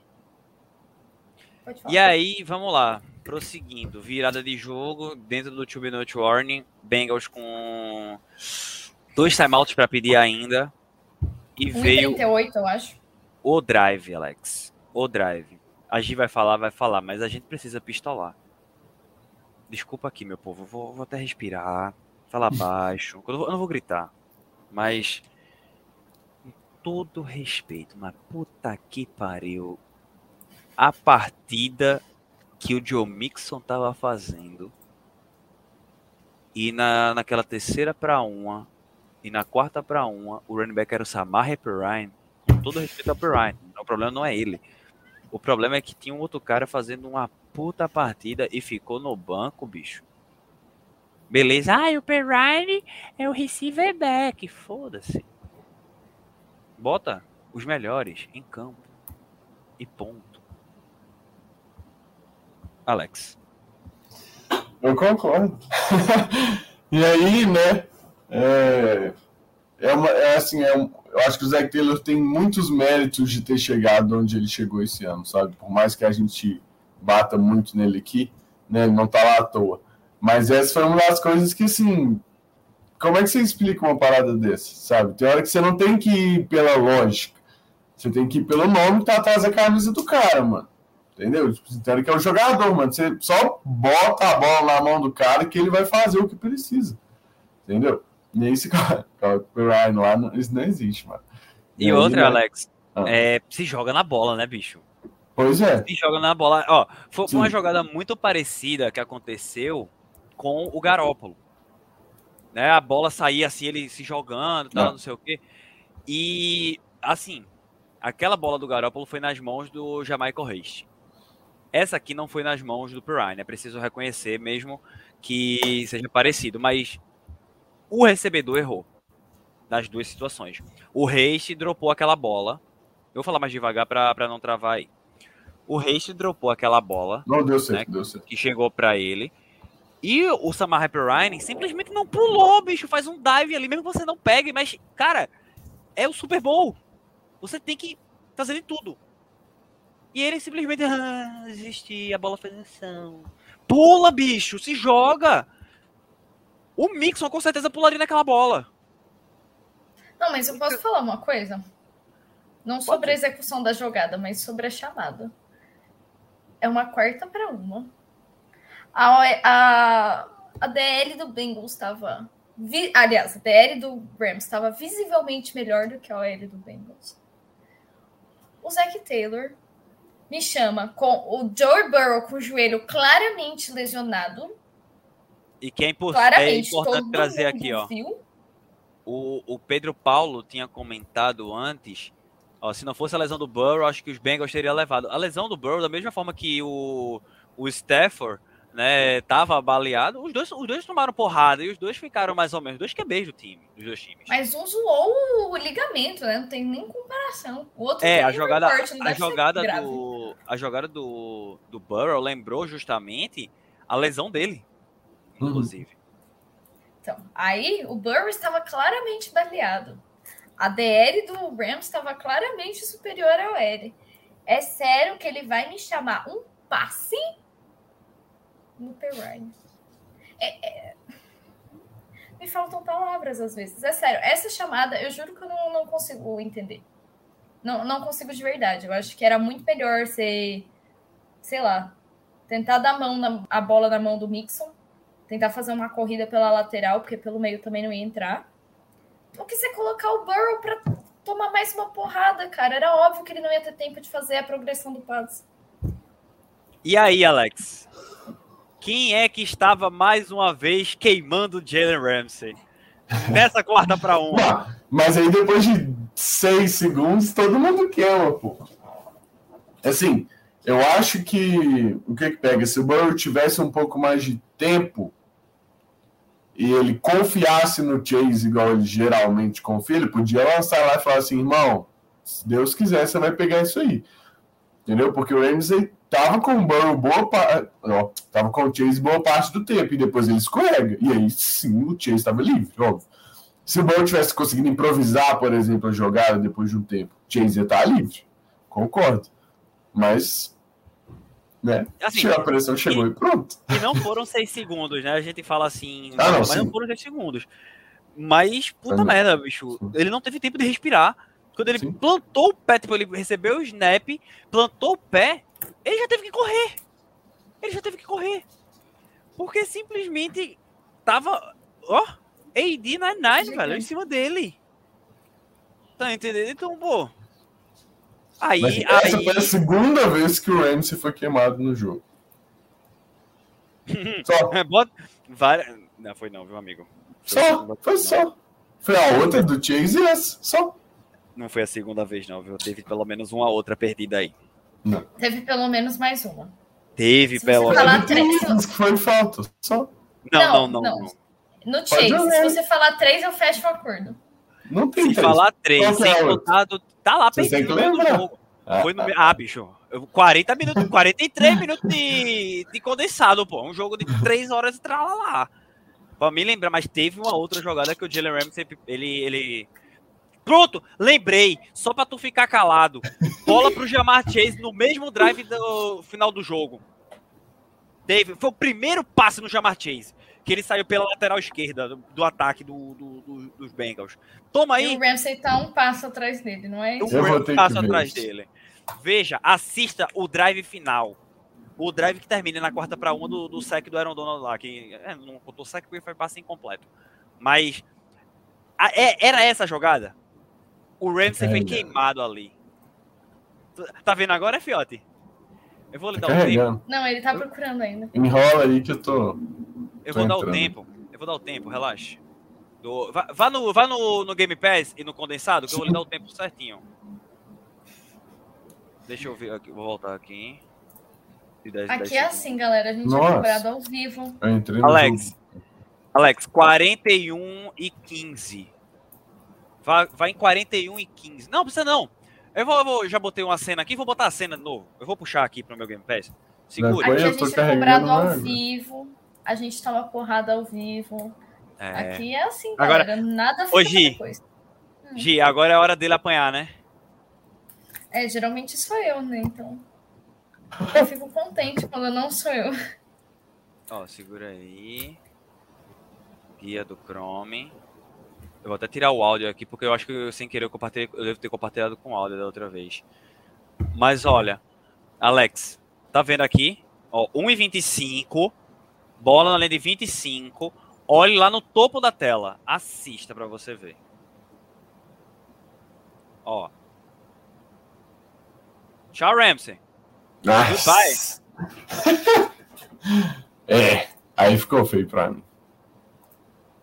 Speaker 2: Pode falar.
Speaker 1: E aí, vamos lá. Prosseguindo, virada de jogo dentro do Two Minute Warning. Bengals com dois timeouts para pedir ainda. E veio
Speaker 2: 1,38, eu acho.
Speaker 1: o drive, Alex. O drive. A Gi vai falar, vai falar, mas a gente precisa pistolar. Desculpa aqui, meu povo. Vou, vou até respirar, falar baixo. Eu não vou, gritar. Mas. Com todo respeito, mas puta que pariu. A partida que o Joe Mixon tava fazendo. E na, naquela terceira para uma. E na quarta para uma, o running back era o Samar Perrine. Com todo respeito ao Perrine. O problema não é ele. O problema é que tinha um outro cara fazendo uma puta partida e ficou no banco, bicho. Beleza. Ah, o Perrine é o receiver back. Foda-se. Bota os melhores em campo. E ponto. Alex.
Speaker 3: Eu concordo. (laughs) e aí, né? É, é, uma, é assim, é um, eu acho que o Zac Taylor tem muitos méritos de ter chegado onde ele chegou esse ano, sabe? Por mais que a gente bata muito nele aqui, né? Ele não tá lá à toa. Mas essa foi uma das coisas que, assim, como é que você explica uma parada dessa, sabe? Tem hora que você não tem que ir pela lógica. Você tem que ir pelo nome que tá atrás da camisa do cara, mano. Entendeu? Tem hora que é o jogador, mano. Você só bota a bola na mão do cara que ele vai fazer o que precisa. Entendeu? E aí, esse (laughs) cara, o Ryan lá, isso não existe, mano.
Speaker 1: E, e outra, aí, Alex, ah. é, se joga na bola, né, bicho?
Speaker 3: Pois é.
Speaker 1: Se joga na bola. Ó, foi Sim. uma jogada muito parecida que aconteceu com o Garópolo. Né, a bola saía assim, ele se jogando, tal, ah. não sei o quê. E, assim, aquela bola do Garópolo foi nas mãos do Jamaica Haste. Essa aqui não foi nas mãos do Pirine, é preciso reconhecer mesmo que seja parecido, mas o recebedor errou nas duas situações. O Haste dropou aquela bola. Eu vou falar mais devagar para não travar aí. O Haste dropou aquela bola.
Speaker 3: Não deu certo, né, deu certo.
Speaker 1: Que chegou para ele. E o Samar Ryan simplesmente não pulou, bicho. Faz um dive ali, mesmo que você não pegue. Mas, cara, é o Super Bowl. Você tem que fazer de tudo. E ele simplesmente ah, desistir, a bola fez ação. Pula, bicho, se joga. O Mixon com certeza pularia naquela bola.
Speaker 2: Não, mas eu posso falar uma coisa? Não sobre a execução da jogada, mas sobre a chamada. É uma quarta para uma. A, a, a DL do Bengals estava. Aliás, a DL do Rams estava visivelmente melhor do que a OL do Bengals. O Zac Taylor me chama com o Joe Burrow com o joelho claramente lesionado
Speaker 1: e que é, impor é importante trazer aqui, ó. O, o Pedro Paulo tinha comentado antes, ó, se não fosse a lesão do Burrow, acho que os Bengals teriam levado. A lesão do Burrow, da mesma forma que o, o Stafford, né, tava baleado, os dois, os dois tomaram porrada e os dois ficaram mais ou menos dois QBs do time, dos dois times.
Speaker 2: Mas um zoou o ligamento, né? Não tem nem comparação. O outro
Speaker 1: é, a jogada, forte, a jogada do a jogada do, do Burrow lembrou justamente a lesão dele. Uhum. inclusive.
Speaker 2: Então, aí o Burrow estava claramente baleado. A DL do Rams estava claramente superior ao L. É sério que ele vai me chamar um passe no Perrine. É, é... Me faltam palavras às vezes. É sério, essa chamada, eu juro que eu não, não consigo entender. Não, não consigo de verdade. Eu acho que era muito melhor ser, sei lá, tentar dar a, mão na, a bola na mão do Mixon tentar fazer uma corrida pela lateral, porque pelo meio também não ia entrar. Ou que você colocar o Burrow para tomar mais uma porrada, cara. Era óbvio que ele não ia ter tempo de fazer a progressão do passe.
Speaker 1: E aí, Alex? Quem é que estava mais uma vez queimando Jalen Ramsey? Nessa quarta para um.
Speaker 3: Mas aí depois de seis segundos, todo mundo queima, pô. Assim, eu acho que o que, que pega? Se o Burrow tivesse um pouco mais de tempo e ele confiasse no Chase igual ele geralmente confia, ele podia lançar lá e falar assim, irmão, se Deus quiser, você vai pegar isso aí. Entendeu? Porque o Ramsey tava com o Burrow boa parte. Tava com o Chase boa parte do tempo e depois ele escorrega. E aí sim o Chase estava livre, óbvio. Se o Burrow tivesse conseguido improvisar, por exemplo, a jogada depois de um tempo, Chase ia estar livre. Concordo. Mas né? Assim, a pressão, chegou e, e, pronto.
Speaker 1: E não foram seis segundos, né? A gente fala assim, ah, não, mas sim. não foram seis segundos. Mas, puta merda, bicho. Ele não teve tempo de respirar. Quando ele sim. plantou o pé, tipo, ele recebeu o snap, plantou o pé, ele já teve que correr. Ele já teve que correr. Porque simplesmente tava, ó, AD 99, velho, em cima dele. Tá entendendo? Então, pô, Aí, Mas
Speaker 3: essa
Speaker 1: aí...
Speaker 3: foi a segunda vez que o Ramsey foi queimado no jogo. (laughs)
Speaker 1: só. É, bota... Várias... Não foi não, viu, amigo?
Speaker 3: Foi só, foi só. Foi a outra do Chase e essa, só.
Speaker 1: Não foi a segunda vez, não, viu? Teve pelo menos uma outra perdida aí.
Speaker 2: Não. Teve pelo menos mais uma.
Speaker 1: Teve se pelo menos.
Speaker 3: Três, que foi falta, só.
Speaker 1: Não, não, não. não, não.
Speaker 2: No Chase, se você falar três, eu fecho o acordo.
Speaker 1: Não tem Se três. falar três, sem é contar do, Tá lá perdido no jogo. Ah, Foi no... ah, bicho. 40 minutos, 43 minutos de, de condensado, pô. Um jogo de 3 horas e tralalá. Pra me lembrar, mas teve uma outra jogada que o Jalen Ramsey, ele, ele... Pronto, lembrei. Só pra tu ficar calado. Bola pro Jamar Chase no mesmo drive do final do jogo. Teve, foi o primeiro passe no Jamar Chase. Que ele saiu pela lateral esquerda do, do ataque do, do, do, dos Bengals. Toma aí.
Speaker 2: E o Ramsey tá um passo atrás dele, não é isso?
Speaker 1: Um passo atrás dele. Veja, assista o drive final. O drive que termina na quarta para uma do, do sec do Aaron Donald lá, que é, não contou sec porque foi passe incompleto. Mas a, é, era essa a jogada? O Ramsey é, foi queimado ali. Tá vendo agora, Fiote? Eu vou lhe dar o um tempo.
Speaker 2: Não, ele tá procurando ainda.
Speaker 3: Enrola aí que eu tô.
Speaker 1: Eu tô vou entrando. dar o tempo. Eu vou dar o tempo, relaxa. Do, vá, vá, no, vá no, no Game Pass e no condensado, que eu vou lhe dar o tempo certinho. Deixa eu ver aqui, vou voltar aqui.
Speaker 2: 10, aqui 10 é assim, galera. A gente Nossa. é cobrado ao vivo.
Speaker 1: Alex, Alex, 41 e 15. Vai, vai em 41 e 15. Não, precisa não. Eu vou, eu vou, já botei uma cena aqui, vou botar a cena de novo. Eu vou puxar aqui pro meu Game Pass.
Speaker 2: Segura. Aqui a gente é cobrado ao vivo. A gente toma porrada ao vivo. É... Aqui é assim, galera. Agora, Nada
Speaker 1: fica Gi, depois. Hum. Gi, agora é a hora dele apanhar, né?
Speaker 2: É, geralmente sou eu, né? Então. Eu fico contente quando não sou eu.
Speaker 1: Ó, segura aí. Guia do Chrome. Eu vou até tirar o áudio aqui, porque eu acho que eu, sem querer eu, compartilhei, eu devo ter compartilhado com o áudio da outra vez. Mas olha, Alex, tá vendo aqui? Ó, 1,25, bola na linha de 25. Olhe lá no topo da tela. Assista para você ver. Ó, Tchau, Ramsey.
Speaker 3: Nossa. Goodbye. (laughs) é, aí ficou feio pra mim.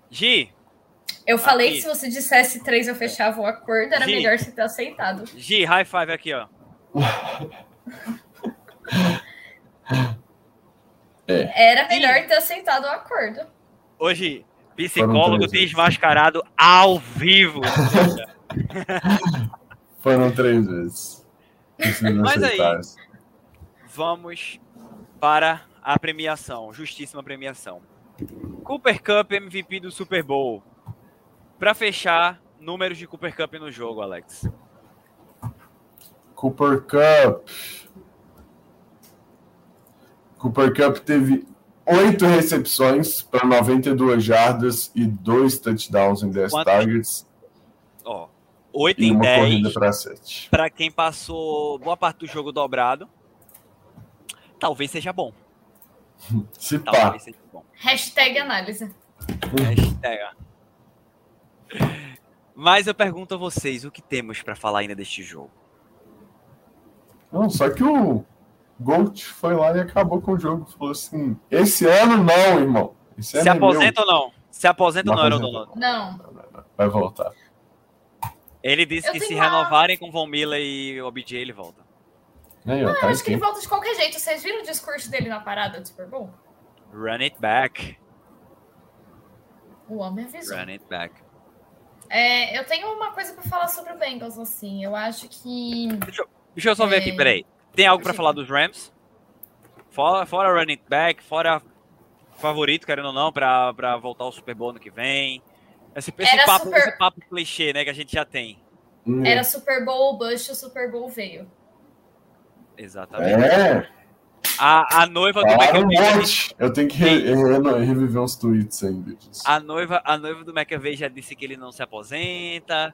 Speaker 1: Gi.
Speaker 2: Eu falei aqui. que se você dissesse três eu fechava o acordo, era Gi. melhor você ter aceitado.
Speaker 1: Gi, high five aqui, ó. (laughs)
Speaker 2: é. Era melhor ter aceitado o acordo.
Speaker 1: Hoje, psicólogo desmascarado ao vivo. (laughs)
Speaker 3: Foram três vezes.
Speaker 1: Mas aí, vamos para a premiação, justíssima premiação. Cooper Cup MVP do Super Bowl. Para fechar, números de Cooper Cup no jogo, Alex.
Speaker 3: Cooper Cup. Cooper Cup teve oito recepções para 92 jardas e dois touchdowns em 10 Quanto targets.
Speaker 1: Ó, 8 em 10 para quem passou boa parte do jogo dobrado. Talvez seja bom. (laughs)
Speaker 3: Se Talvez pá. seja
Speaker 2: bom. Hashtag análise.
Speaker 1: Hashtag. Mas eu pergunto a vocês, o que temos para falar ainda deste jogo?
Speaker 3: Não, só que o Gold foi lá e acabou com o jogo. Falou assim: esse ano não, irmão.
Speaker 1: Esse Se é aposenta ou não? Se aposenta ou não, era o dono?
Speaker 2: Não.
Speaker 3: Vai voltar.
Speaker 1: Ele disse eu que se uma... renovarem com Von Miller e o OBJ, ele volta.
Speaker 2: Aí, ó, tá eu acho que ele volta de qualquer jeito. Vocês viram o discurso dele na parada do Super Bowl?
Speaker 1: Run it back.
Speaker 2: O homem avisou.
Speaker 1: Run it back.
Speaker 2: É, eu tenho uma coisa para falar sobre o Bengals, assim. Eu acho que.
Speaker 1: Deixa, deixa eu só ver aqui, é, peraí. Tem algo para falar dos Rams? Fora, fora run it back, fora favorito, querendo ou não, para voltar ao Super Bowl no que vem. Esse, esse papo, super... esse papo clichê, né, que a gente já tem.
Speaker 2: Hum. Era Super Bowl, o Bush, o Super Bowl veio.
Speaker 1: Exatamente.
Speaker 3: É.
Speaker 1: A, a noiva
Speaker 3: do McAvey. Um Eu tenho que re, re, reviver uns tweets ainda.
Speaker 1: A noiva, a noiva do McAvey já disse que ele não se aposenta.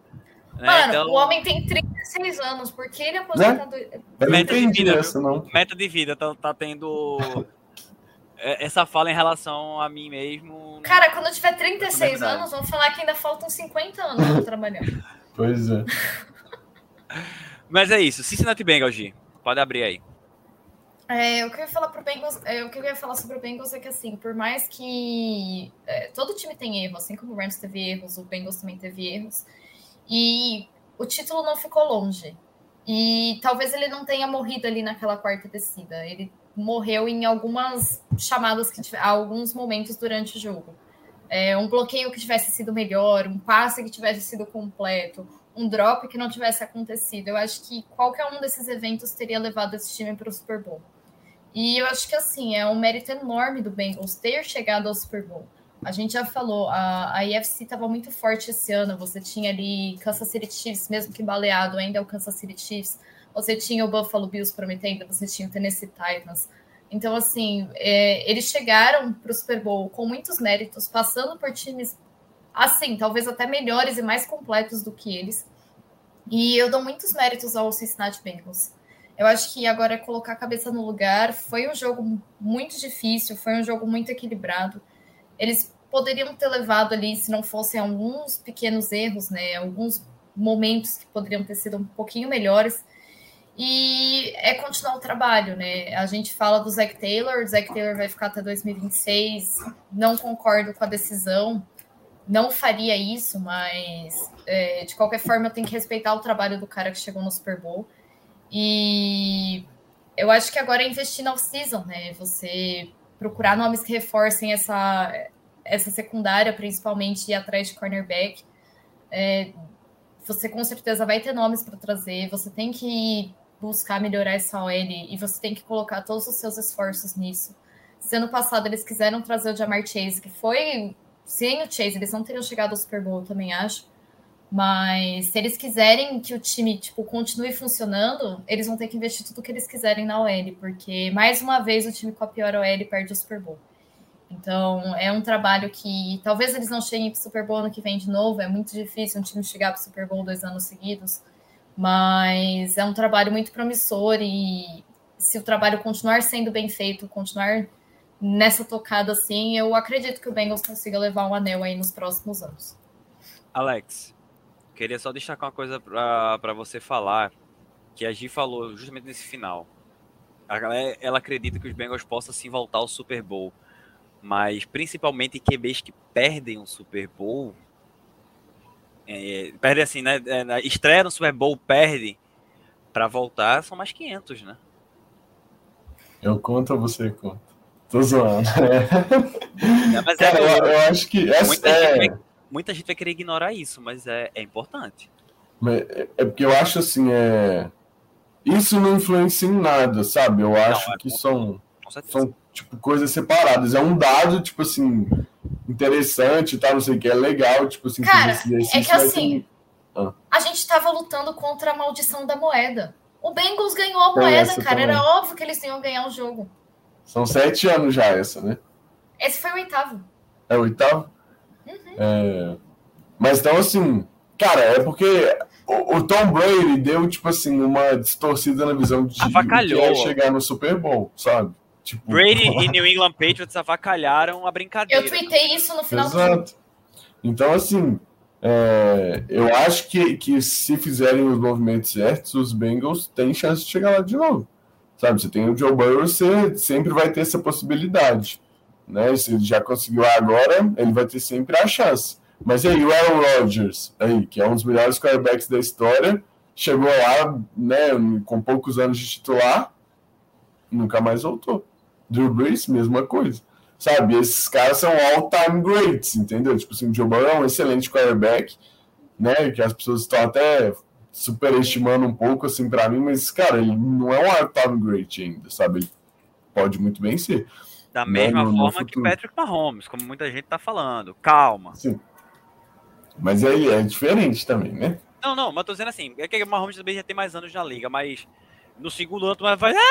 Speaker 2: Né? Mano, então... o homem tem 36 anos, por que ele aposenta? Né?
Speaker 1: Do... Meta de vida, essa, não. Meta de vida, tá, tá tendo é, essa fala em relação a mim mesmo.
Speaker 2: Cara, quando eu tiver 36 anos, vão falar que ainda faltam 50 anos pra trabalhar.
Speaker 3: Pois é.
Speaker 1: Mas é isso. Cincinnati Bengals, G. Pode abrir aí.
Speaker 2: É, o que eu ia falar pro Bengals, é, o que eu ia falar sobre o Bengals é que assim, por mais que é, todo time tem erros, assim como o Rams teve erros, o Bengals também teve erros, e o título não ficou longe. E talvez ele não tenha morrido ali naquela quarta descida. Ele morreu em algumas chamadas que alguns momentos durante o jogo. É, um bloqueio que tivesse sido melhor, um passe que tivesse sido completo, um drop que não tivesse acontecido. Eu acho que qualquer um desses eventos teria levado esse time para o Super Bowl. E eu acho que assim, é um mérito enorme do Bengals ter chegado ao Super Bowl. A gente já falou, a, a IFC estava muito forte esse ano. Você tinha ali Kansas City Chiefs, mesmo que baleado, ainda é o Kansas City Chiefs. Você tinha o Buffalo Bills prometendo, você tinha o Tennessee Titans. Então, assim, é, eles chegaram para o Super Bowl com muitos méritos, passando por times, assim, talvez até melhores e mais completos do que eles. E eu dou muitos méritos ao Cincinnati Bengals. Eu acho que agora é colocar a cabeça no lugar. Foi um jogo muito difícil, foi um jogo muito equilibrado. Eles poderiam ter levado ali, se não fossem alguns pequenos erros, né? Alguns momentos que poderiam ter sido um pouquinho melhores. E é continuar o trabalho, né? A gente fala do Zac Taylor, o Zac Taylor vai ficar até 2026. Não concordo com a decisão, não faria isso, mas é, de qualquer forma eu tenho que respeitar o trabalho do cara que chegou no Super Bowl. E eu acho que agora é investir na off-season, né? Você procurar nomes que reforcem essa, essa secundária, principalmente, e atrás de cornerback. É, você com certeza vai ter nomes para trazer, você tem que buscar melhorar essa OL e você tem que colocar todos os seus esforços nisso. Se ano passado eles quiseram trazer o Jamar Chase, que foi sem o Chase, eles não teriam chegado ao Super Bowl, também acho. Mas se eles quiserem que o time tipo, continue funcionando, eles vão ter que investir tudo que eles quiserem na OL, porque mais uma vez o time com a pior OL perde o Super Bowl. Então é um trabalho que talvez eles não cheguem para o Super Bowl ano que vem de novo. É muito difícil um time chegar para o Super Bowl dois anos seguidos, mas é um trabalho muito promissor e se o trabalho continuar sendo bem feito, continuar nessa tocada assim, eu acredito que o Bengals consiga levar um anel aí nos próximos anos.
Speaker 1: Alex, Queria só destacar uma coisa para você falar, que a Gi falou justamente nesse final. Ela, ela acredita que os Bengals possam sim voltar ao Super Bowl, mas principalmente QBs que perdem um Super Bowl, é, perde assim, né? É, estreia no Super Bowl, perde para voltar, são mais 500, né?
Speaker 3: Eu conto ou você conta? Tô zoando. É. mas Cara, é, eu, eu, acho que essa
Speaker 1: é... muita gente vai querer ignorar isso, mas é, é importante.
Speaker 3: É, é porque eu acho assim, é... isso não influencia em nada, sabe? Eu acho não, é que são, são tipo, coisas separadas. É um dado, tipo assim, interessante, tá? Não sei o que, é legal, tipo assim,
Speaker 2: Cara, é que assim, ah. a gente tava lutando contra a maldição da moeda. O Bengals ganhou a moeda, cara. Também. Era óbvio que eles iam ganhar o jogo.
Speaker 3: São sete anos já essa, né?
Speaker 2: Esse foi o oitavo.
Speaker 3: É o oitavo? É, mas então, assim, cara, é porque o, o, Tom Brady deu, tipo assim, uma distorcida na visão de
Speaker 1: Avacalhou.
Speaker 3: que ia chegar no Super Bowl, sabe?
Speaker 1: Tipo, Brady (laughs) e New England Patriots avacalharam a brincadeira.
Speaker 2: Eu tuitei isso no final
Speaker 3: Exato. Então, assim, é, eu acho que, que se fizerem os movimentos certos, os Bengals têm chance de chegar lá de novo. Sabe, você tem o Joe Burrow, você sempre vai ter essa possibilidade. Né? Se ele já conseguiu agora, ele vai ter sempre a chance. Mas aí, o Aaron Rodgers, aí, que é um dos melhores quarterbacks da história, chegou lá né, com poucos anos de titular, nunca mais voltou. Drew Brees, mesma coisa. Sabe, esses caras são all-time greats, entendeu? Tipo assim, o Joe Burrow é um excelente quarterback, né? Que as pessoas estão até superestimando um pouco, assim, para mim, mas, cara, ele não é um all-time great ainda, sabe? Ele pode muito bem ser.
Speaker 1: Da mesma forma que Patrick Mahomes, como muita gente tá falando. Calma. Sim.
Speaker 3: Mas aí é diferente também, né?
Speaker 1: Não, não, mas tô dizendo assim, é que o Mahomes também já tem mais anos na liga, mas no segundo ano tu vai. Ah,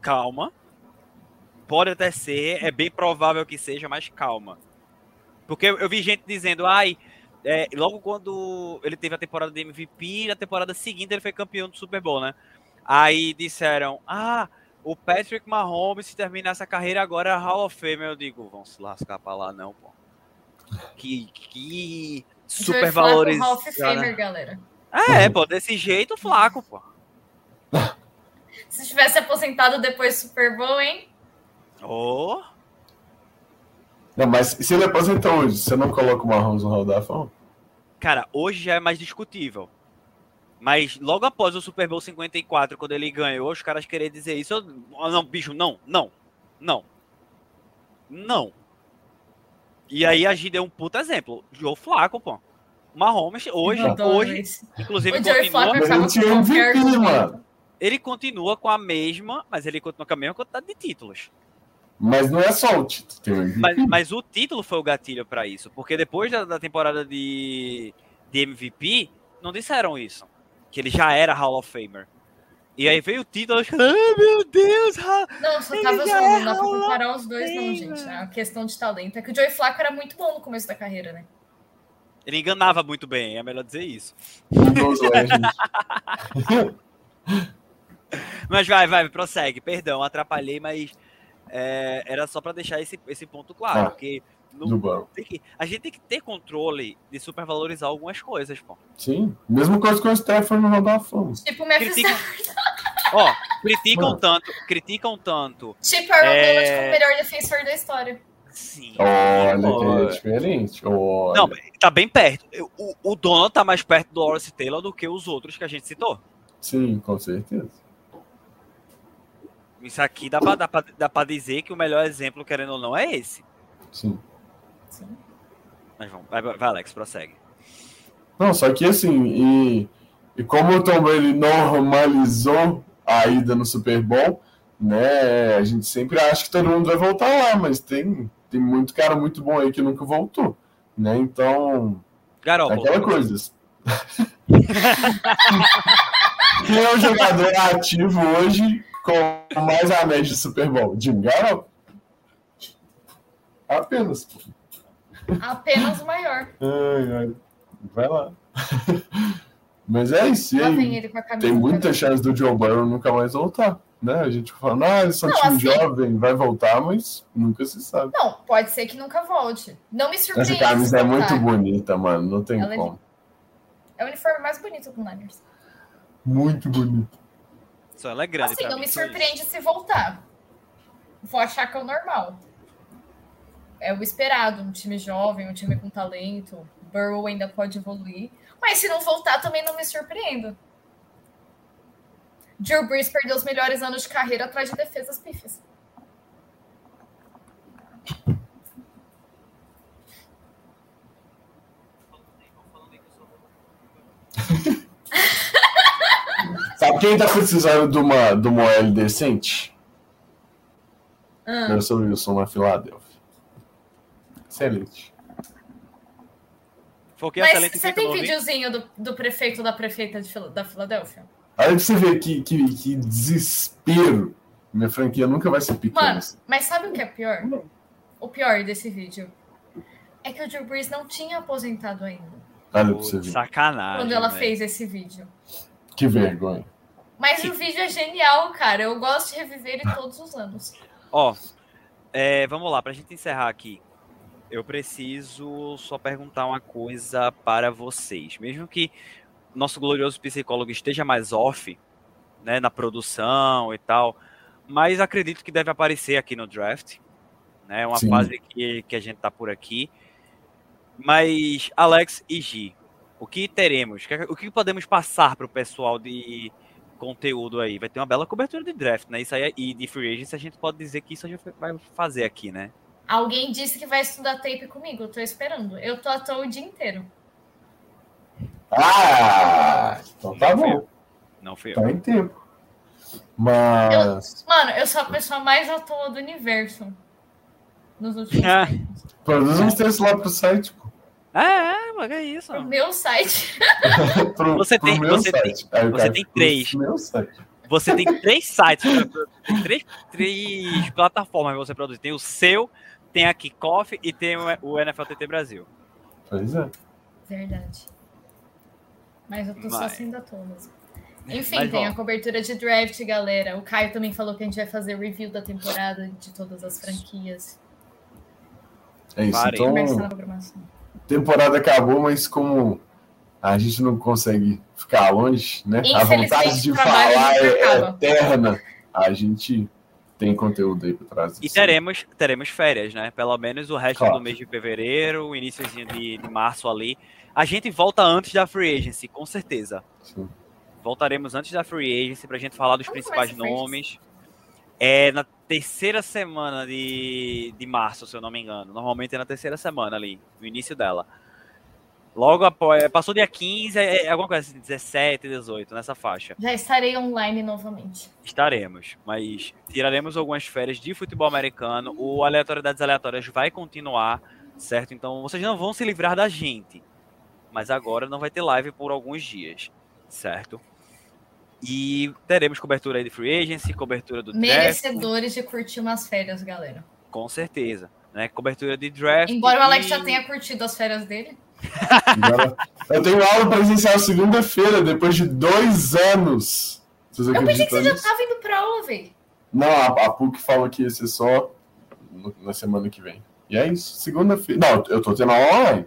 Speaker 1: calma. Pode até ser, é bem provável que seja, mas calma. Porque eu vi gente dizendo, ai, é, logo quando ele teve a temporada de MVP, na temporada seguinte ele foi campeão do Super Bowl, né? Aí disseram, ah, o Patrick Mahomes, se terminar essa carreira agora, é Hall of Fame. Eu digo, vão se lascar pra lá, não, pô. Que, que super valorizado. Hall of Famer,
Speaker 2: galera.
Speaker 1: É, pô, desse jeito, flaco, pô.
Speaker 2: Se tivesse aposentado depois do Super Bowl, hein?
Speaker 1: Oh.
Speaker 3: Não, mas se ele aposentou hoje, você não coloca o Mahomes no Hall da Fama?
Speaker 1: Cara, hoje já é mais discutível. Mas logo após o Super Bowl 54, quando ele ganhou, os caras queriam dizer isso. Eu, não, bicho, não, não, não. Não. E aí a gente deu um puta exemplo. Joe Flaco, pô. Mahomes hoje,
Speaker 2: Eu adoro
Speaker 1: hoje
Speaker 2: esse.
Speaker 1: inclusive
Speaker 2: O
Speaker 1: continua,
Speaker 3: MVP,
Speaker 1: ele continua com a mesma, mas ele continua com a mesma quantidade de títulos.
Speaker 3: Mas não é só o título.
Speaker 1: Mas, mas o título foi o gatilho pra isso, porque depois da, da temporada de, de MVP, não disseram isso, que ele já era Hall of Famer. E aí veio o título, eu fiquei, ah, meu Deus, ha-
Speaker 2: Não, só tava zoando,
Speaker 1: é
Speaker 2: não dá pra
Speaker 1: Hall
Speaker 2: comparar os dois, não, gente. A questão de talento é que o Joey Flacco era muito bom no começo da carreira, né?
Speaker 1: ele enganava muito bem, é melhor dizer isso. (laughs) Mas vai, vai, prossegue. Perdão, atrapalhei, mas é, era só pra deixar esse, esse ponto claro.
Speaker 3: Ah,
Speaker 1: porque não, tem que, a gente tem que ter controle de supervalorizar algumas coisas, pô.
Speaker 3: Sim. Mesma coisa com o Stefan no Hall of Fama.
Speaker 2: Tipo, o Memphis
Speaker 1: Critica- Ó, criticam
Speaker 3: Mano.
Speaker 1: tanto, criticam tanto.
Speaker 2: Tipo, Aaron
Speaker 1: É.
Speaker 2: Donald como o melhor defensor da história.
Speaker 1: Sim.
Speaker 3: Olha, que
Speaker 1: Olha.
Speaker 3: é diferente. Olha.
Speaker 1: Não, tá bem perto. O, o Donald tá mais perto do Lawrence Taylor do que os outros que a gente citou.
Speaker 3: Sim, com certeza.
Speaker 1: Isso aqui dá pra, dá, pra, dá pra dizer que o melhor exemplo, querendo ou não, é esse.
Speaker 3: Sim.
Speaker 2: Sim.
Speaker 1: Mas vamos, vai, vai Alex, prossegue.
Speaker 3: Não, só que assim, e, e como o Tom Brady normalizou a ida no Super Bowl, né? A gente sempre acha que todo mundo vai voltar lá, mas tem, tem muito cara muito bom aí que nunca voltou. Né? Então, é
Speaker 1: Garoppolo.
Speaker 3: aquela coisa. (laughs) Quem é o jogador ativo hoje com mais a média de Super Bowl? Jim Garoppolo? Apenas. pô.
Speaker 2: Apenas o maior.
Speaker 3: Ai, ai. Vai lá. (laughs) Mas é isso. Tem muita chance do Joe Burrow nunca mais voltar. Né? A gente fala, ah, eles são
Speaker 2: Não,
Speaker 3: time
Speaker 2: assim-
Speaker 3: jovem, vai voltar, mas nunca se sabe.
Speaker 2: Não, pode ser que nunca volte. Não me surpreende.
Speaker 3: Essa camisa é muito bonita, mano. Não tem
Speaker 2: Ela é
Speaker 3: como.
Speaker 2: É o uniforme mais bonito do Niners.
Speaker 3: Muito bonito.
Speaker 1: Só ela é grande.
Speaker 2: Assim,
Speaker 1: pra
Speaker 2: não
Speaker 1: mim,
Speaker 2: me
Speaker 1: só isso.
Speaker 2: surpreende se voltar. Vou achar que é o normal. É o esperado, um time jovem, um time com talento. Burrow ainda pode evoluir. Mas se não voltar, também não me surpreendo. Drew Brees perdeu os melhores anos de carreira atrás de defesas pífias. (laughs)
Speaker 3: Sabe quem tá precisando de uma, de uma OL decente?
Speaker 2: Ah,
Speaker 3: Russell Wilson na Filadélfia. Excelente.
Speaker 1: Que
Speaker 2: Mas
Speaker 1: excelente
Speaker 2: você tem videozinho do, do prefeito da prefeita de da Filadélfia?
Speaker 3: Aí pra você ver que, que, que desespero. Minha franquia nunca vai ser pequena.
Speaker 2: Mano, mas sabe o que é pior? O pior desse vídeo é que o Drew Brees não tinha aposentado ainda
Speaker 3: Olha pra você ver.
Speaker 1: Sacanagem.
Speaker 2: quando ela
Speaker 1: velho.
Speaker 2: fez esse vídeo.
Speaker 3: Que vergonha.
Speaker 2: Mas o vídeo é genial, cara. Eu gosto de reviver ele todos os anos.
Speaker 1: Ó, é, vamos lá, pra gente encerrar aqui. Eu preciso só perguntar uma coisa para vocês. Mesmo que nosso glorioso psicólogo esteja mais off, né, na produção e tal, mas acredito que deve aparecer aqui no draft. Né, uma
Speaker 3: Sim.
Speaker 1: fase que, que a gente tá por aqui. Mas, Alex e Gi, o que teremos? O que- podemos passar para o pessoal de conteúdo aí? Vai ter uma bela cobertura de draft, né? Isso aí, e de free agents, a gente pode dizer que isso a gente vai fazer aqui, né?
Speaker 2: Alguém disse que vai estudar tape comigo. Eu tô esperando. Eu tô à toa o dia inteiro.
Speaker 3: Ah! Então tá
Speaker 1: Não fui
Speaker 3: bom.
Speaker 1: eu. Não fui eu.
Speaker 3: Tá em tempo. Mas.
Speaker 2: Mano, eu sou a pessoa mais à toa do universo. Nos últimos
Speaker 1: Ah.
Speaker 2: tempos.
Speaker 3: Produz uns textos lá pro site, pô.
Speaker 1: É, é, mas é isso.
Speaker 2: Pro meu site. (laughs)
Speaker 3: Pro,
Speaker 1: Você
Speaker 3: pro
Speaker 1: tem-
Speaker 3: meu
Speaker 1: você tem-
Speaker 3: site. Aí o
Speaker 1: você
Speaker 3: cara
Speaker 1: tem três.
Speaker 3: pro Meu site.
Speaker 1: Você tem três sites, tem três, três plataformas que você produz. Tem o seu, tem a Kickoff e tem o NFL TT Brasil.
Speaker 3: Pois é.
Speaker 2: Verdade. Mas eu tô só
Speaker 1: Mas-
Speaker 2: sendo à toa mesmo. Enfim,
Speaker 1: Mas,
Speaker 2: tem
Speaker 1: ó.
Speaker 2: a cobertura de draft, galera. O Caio também falou que a gente vai fazer review da temporada de todas as franquias.
Speaker 3: É isso.
Speaker 1: Parei.
Speaker 3: Então, temporada acabou, mas como a gente não consegue ficar longe, né? A vontade de falar é eterna. A gente tem conteúdo aí pra trás.
Speaker 1: E teremos, teremos férias, né? Pelo menos o resto
Speaker 3: Claro.
Speaker 1: do mês de fevereiro, o iníciozinho de, de março ali. A gente volta antes da Free Agency, com certeza.
Speaker 3: Sim.
Speaker 1: Voltaremos antes da Free Agency pra gente falar dos
Speaker 2: Quando
Speaker 1: principais
Speaker 2: a
Speaker 1: nomes. É na terceira semana de, de março, se eu não me engano. Normalmente é na terceira semana ali, no início dela. Logo após. É, passou dia 15, é, é alguma coisa assim, 17, 18, nessa faixa.
Speaker 2: Já estarei online novamente.
Speaker 1: Estaremos, mas tiraremos algumas férias de futebol americano. O Aleatoriedades Aleatórias vai continuar, certo? Então vocês não vão se livrar da gente. Mas agora não vai ter live por alguns dias, certo? E teremos cobertura aí de free agency, cobertura do
Speaker 2: Merecedores draft. de curtir umas férias, galera.
Speaker 1: Com certeza. Né? Cobertura de draft.
Speaker 2: Embora o Alex e... já tenha curtido as férias dele. (laughs)
Speaker 3: eu tenho aula presencial segunda-feira, depois de dois anos.
Speaker 2: eu pensei que você já estava indo para aula, velho.
Speaker 3: Não, a, a PUC falou que ia ser só no, na semana que vem. E é isso, segunda-feira. Não, eu tô tendo aula online,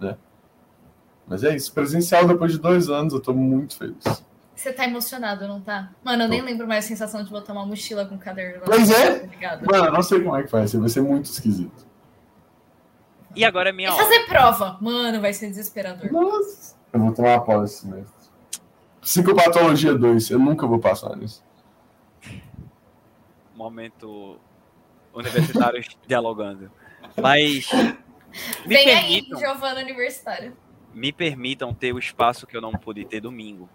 Speaker 3: né? Mas é isso, presencial depois de dois anos, eu tô muito feliz.
Speaker 2: Você tá emocionado, não tá? Mano, eu nem lembro mais a sensação de botar uma mochila com caderno.
Speaker 3: Pois é! Mano, eu não sei como é que faz, vai ser muito esquisito.
Speaker 1: E agora é minha
Speaker 2: e fazer prova. Mano, vai ser desesperador.
Speaker 3: Nossa. Eu vou tomar uma pausa esse semestre. Psicopatologia 2, eu nunca vou passar nisso.
Speaker 1: Momento universitários (laughs) dialogando. Mas. (laughs)
Speaker 2: Me Vem permitam, aí, Giovana Universitário.
Speaker 1: Me permitam ter o espaço que eu não pude ter domingo.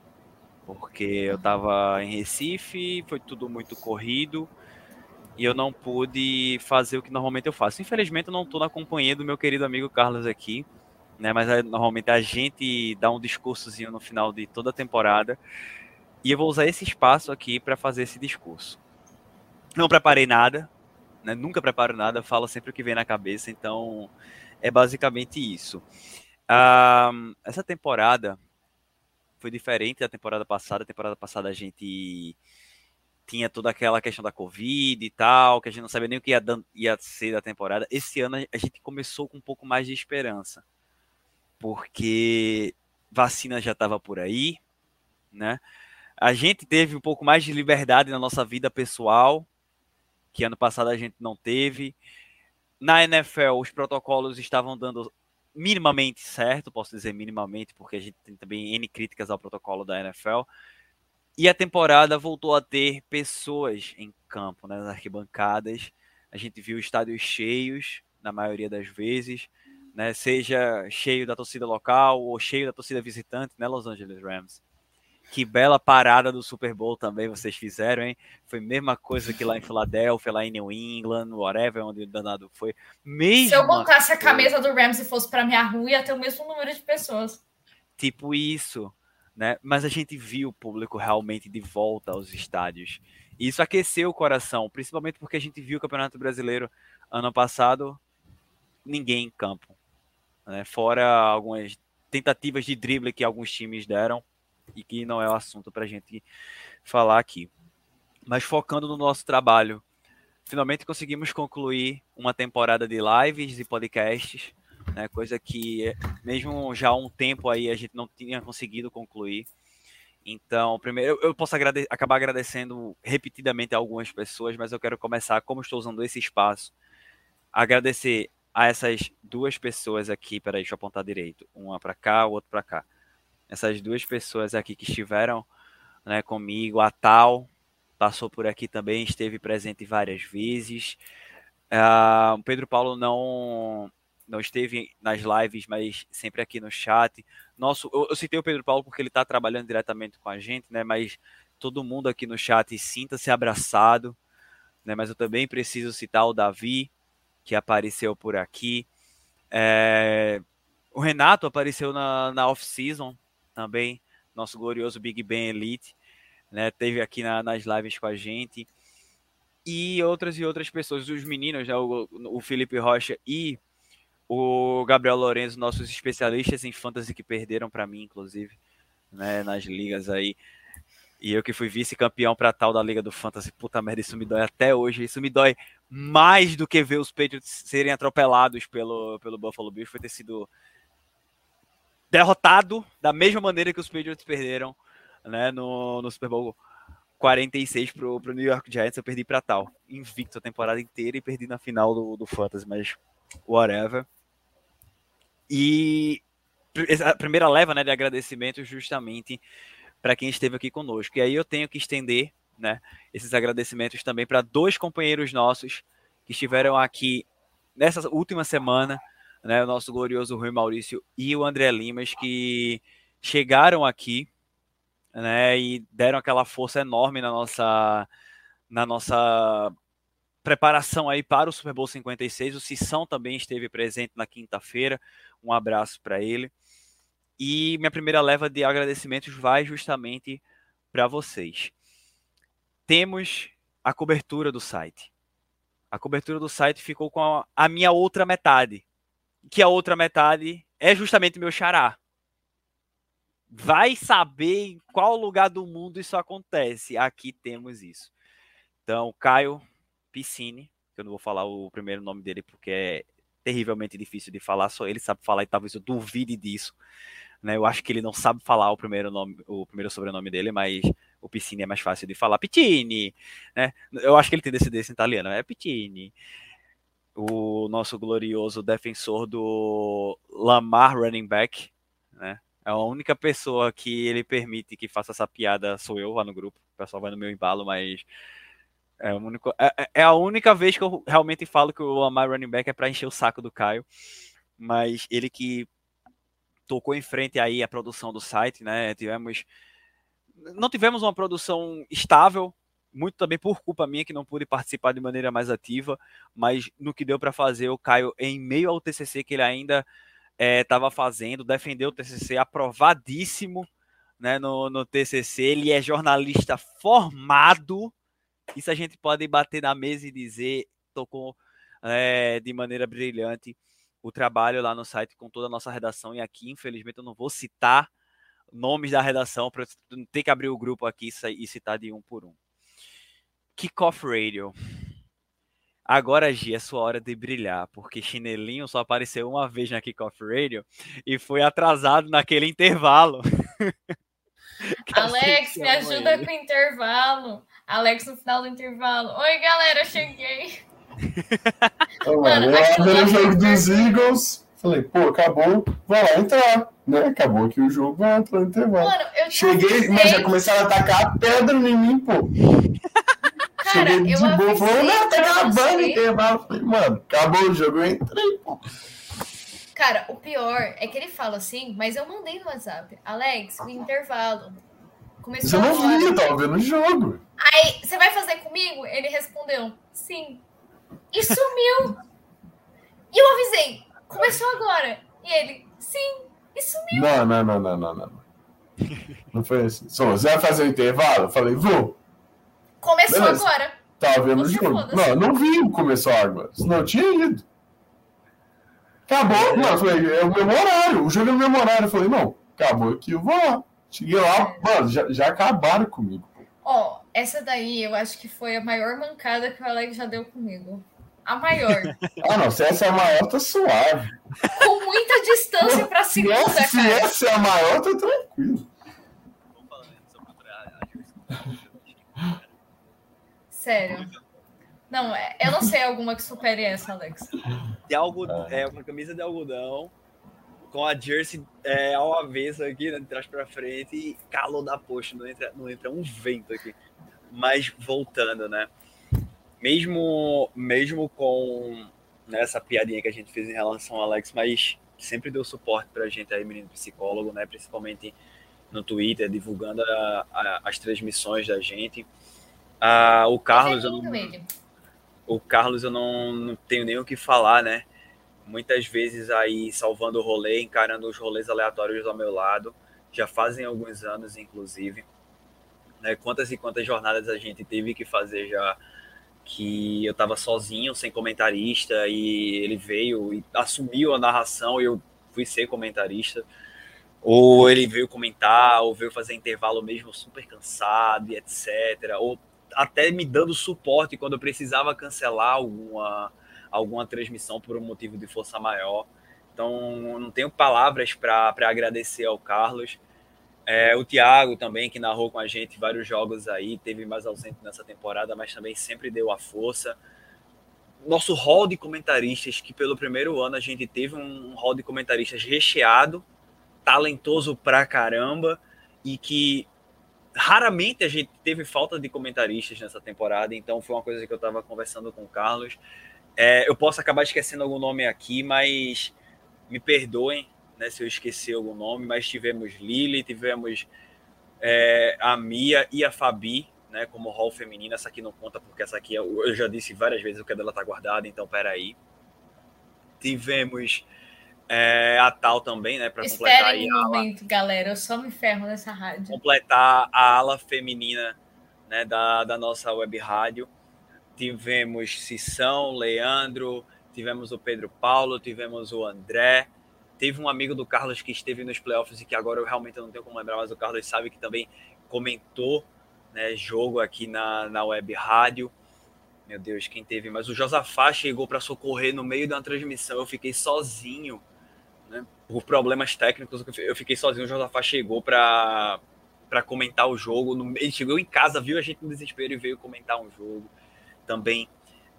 Speaker 1: Porque eu tava em Recife, foi tudo muito corrido e eu não pude fazer o que normalmente eu faço. Infelizmente, eu não estou na companhia do meu querido amigo Carlos aqui, né? Mas normalmente a gente dá um discursozinho no final de toda a temporada e eu vou usar esse espaço aqui para fazer esse discurso. Não preparei nada, né? Nunca preparo nada, falo sempre o que vem na cabeça, então é basicamente isso. Uh, essa temporada foi diferente da temporada passada. A temporada passada a gente tinha toda aquela questão da Covid e tal, que a gente não sabia nem o que ia, ia ser da temporada. Esse ano a gente começou com um pouco mais de esperança, porque vacina já estava por aí, né? A gente teve um pouco mais de liberdade na nossa vida pessoal, que ano passado a gente não teve. Na NFL, os protocolos estavam dando minimamente certo, posso dizer minimamente, porque a gente tem também N críticas ao protocolo da NFL, e a temporada voltou a ter pessoas em campo, né, nas arquibancadas. A gente viu estádios cheios, na maioria das vezes, né, seja cheio da torcida local ou cheio da torcida visitante, né, Los Angeles Rams. Que bela parada do Super Bowl também vocês fizeram, hein? Foi a mesma coisa que lá em Filadélfia, lá em New England, whatever, onde o danado foi. Mesma
Speaker 2: Se eu botasse a camisa do Rams e fosse para minha rua, ia ter o mesmo número de pessoas.
Speaker 1: Tipo isso né? Mas a gente viu o público realmente de volta aos estádios. E isso aqueceu o coração, principalmente porque a gente viu o Campeonato Brasileiro ano passado, ninguém em campo. Né? Fora algumas tentativas de drible que alguns times deram, e que não é o assunto para a gente falar aqui. Mas focando no nosso trabalho, finalmente conseguimos concluir uma temporada de lives e podcasts né? Coisa que mesmo já há um tempo aí a gente não tinha conseguido concluir. Então, primeiro, eu, posso agrade acabar agradecendo repetidamente algumas pessoas, mas eu quero começar, como estou usando esse espaço, agradecer a essas duas pessoas aqui. Peraí, deixa eu apontar direito. Uma para cá, o outro para cá. Essas duas pessoas aqui que estiveram né, comigo, a Tal passou por aqui também, esteve presente várias vezes. Uh, Pedro Paulo não não esteve nas lives, mas sempre aqui no chat. Nosso, eu, eu citei o Pedro Paulo porque ele está trabalhando diretamente com a gente, né? Mas todo mundo aqui no chat sinta-se abraçado, né? Mas eu também preciso citar o Davi, que apareceu por aqui. É, o Renato apareceu na, na off-season também, nosso glorioso Big Ben Elite, né? Teve aqui na, nas lives com a gente. E outras e outras pessoas, os meninos, né? o, o Felipe Rocha e o Gabriel Lourenço, nossos especialistas em fantasy que perderam para mim, inclusive, né, nas ligas aí. E eu que fui vice-campeão para tal da Liga do Fantasy. Puta merda, isso me dói até hoje. Isso me dói mais do que ver os Patriots serem atropelados pelo, pelo Buffalo Bills. Foi ter sido derrotado da mesma maneira que os Patriots perderam né, no, no Super Bowl 46 pro, pro New York Giants. Eu perdi para tal. Invicto a temporada inteira e perdi na final do, do Fantasy, mas whatever. E a primeira leva né, de agradecimento justamente para quem esteve aqui conosco. E aí eu tenho que estender né, esses agradecimentos também para dois companheiros nossos que estiveram aqui nessa última semana né, o nosso glorioso Rui Maurício e o André Limas, que chegaram aqui né, e deram aquela força enorme na nossa, na nossa preparação aí para o Super Bowl 56. O Sissão também esteve presente na quinta-feira. Um abraço para ele. E minha primeira leva de agradecimentos vai justamente para vocês. Temos a cobertura do site. A cobertura do site ficou com a, a minha outra metade, que a outra metade é justamente meu xará. Vai saber em qual lugar do mundo isso acontece. Aqui temos isso. Então, Caio Piscine, que eu não vou falar o primeiro nome dele porque é terrivelmente difícil de falar, só ele sabe falar e talvez eu duvide disso. Né? Eu acho que ele não sabe falar o primeiro nome, o primeiro sobrenome dele, mas o Piscine é mais fácil de falar. Pittini, né? Eu acho que ele tem descendência italiana, é Pittini. O nosso glorioso defensor do Lamar running back, né? É a única pessoa que ele permite que faça essa piada sou eu lá no grupo. O pessoal vai no meu embalo, mas é, é, é, é, a única vez que eu realmente falo que o Lamar running back é para encher o saco do Caio. Mas ele que tocou em frente aí a produção do site, né? Tivemos não tivemos uma produção estável, muito também por culpa minha que não pude participar de maneira mais ativa, mas no que deu para fazer, o Caio, em meio ao TCC que ele ainda estava é, fazendo, defendeu o TCC aprovadíssimo né, no, no TCC. Ele é jornalista formado, isso a gente pode bater na mesa e dizer, tocou é, de maneira brilhante o trabalho lá no site com toda a nossa redação. E aqui, infelizmente, eu não vou citar nomes da redação para não ter que abrir o grupo aqui e citar de um por um. Kickoff Radio. Agora, Gi, é sua hora de brilhar, porque Chinelinho só apareceu uma vez na Kickoff Radio e foi atrasado naquele intervalo. (laughs)
Speaker 2: Alex, me ajuda ele. com o intervalo. Alex, no final do intervalo. Oi, galera, cheguei.
Speaker 3: Mano, eu abri o jogo dos Eagles, falei, pô, acabou, vai lá entrar né? Acabou aqui o jogo, vai entrar no intervalo. Mano, eu Cheguei, mas já começaram a atacar pedra em mim, pô.
Speaker 2: Cara, Cheguei de boa, falou,
Speaker 3: não, tá acabando o intervalo. Falei, mano, acabou o jogo, eu entrei, pô.
Speaker 2: Cara, o pior é que ele fala assim, mas eu mandei no WhatsApp. Alex, o intervalo.
Speaker 3: Começou Você não viu, eu tava vendo o jogo.
Speaker 2: Aí, você vai fazer comigo? Ele respondeu, sim. E sumiu. e eu avisei, começou agora. E ele, sim. E sumiu.
Speaker 3: Não, não, não, não, não, não. Não foi assim. Só, você vai fazer o intervalo? Eu falei, vou.
Speaker 2: Começou Beleza. agora.
Speaker 3: Tava vendo o jogo. Não, não vi começou agora. Senão eu tinha ido. Acabou. Não, eu falei, é o meu horário. O jogo é o meu horário. Eu falei, não, acabou aqui, eu vou lá. Cheguei lá, é. mano, já, já acabaram comigo.
Speaker 2: Ó, oh, essa daí eu acho que foi a maior mancada que o Alex já deu comigo a maior. (laughs)
Speaker 3: Ah, não, se essa é a maior, tá suave.
Speaker 2: Com muita distância para segunda, se
Speaker 3: essa,
Speaker 2: cara.
Speaker 3: Se essa é a maior, tá tranquilo.
Speaker 2: Sério. Não, é, eu não sei alguma que supere essa, Alex.
Speaker 1: De algodão, é uma camisa de algodão com a jersey é, ao avesso aqui, né, de trás para frente e calor da poxa, não entra, não entra um vento aqui. Mas voltando, né? mesmo, mesmo com né, essa piadinha que a gente fez em relação ao Alex, mas sempre deu suporte para a gente aí, menino psicólogo, né? Principalmente no Twitter, divulgando a, a, as transmissões da gente. Ah, o Carlos, eu não, o Carlos eu não, não tenho nem o que falar, né? Muitas vezes aí salvando o rolê, encarando os rolês aleatórios ao meu lado. Já fazem alguns anos, inclusive. Né? Quantas e quantas jornadas a gente teve que fazer já que eu estava sozinho, sem comentarista, e ele veio e assumiu a narração e eu fui ser comentarista. Ou ele veio comentar, ou veio fazer intervalo mesmo super cansado e etc. Ou até me dando suporte quando eu precisava cancelar alguma, alguma transmissão por um motivo de força maior. Então, não tenho palavras para agradecer ao Carlos. É, o Thiago também, que narrou com a gente vários jogos aí, teve mais ausente nessa temporada, mas também sempre deu a força. Nosso hall de comentaristas, que pelo primeiro ano a gente teve um hall de comentaristas recheado, talentoso pra caramba, e que raramente a gente teve falta de comentaristas nessa temporada, então foi uma coisa que eu estava conversando com o Carlos. É, eu posso acabar esquecendo algum nome aqui, mas Me perdoem né, se eu esqueci algum nome, mas tivemos Lili, tivemos é, a Mia e a Fabi, né, como rol feminina. Essa aqui não conta porque essa aqui eu já disse várias vezes o que dela tá guardada, então peraí. Tivemos é, a Tal também, né, para completar
Speaker 2: aí. um momento, ala, galera, eu só me ferro nessa rádio.
Speaker 1: Completar a ala feminina né, da, da nossa web rádio. Tivemos Cissão, Leandro, tivemos o Pedro Paulo, tivemos o André, teve um amigo do Carlos que esteve nos playoffs e que agora eu realmente não tenho como lembrar, mas o Carlos sabe que também comentou né, jogo aqui na, na web rádio. Meu Deus, quem teve? Mas o Josafá chegou para socorrer no meio da transmissão. Eu fiquei sozinho, né? Por problemas técnicos, eu fiquei sozinho. O Josafá chegou para para comentar o jogo. Ele chegou em casa, viu a gente no desespero e veio comentar um jogo também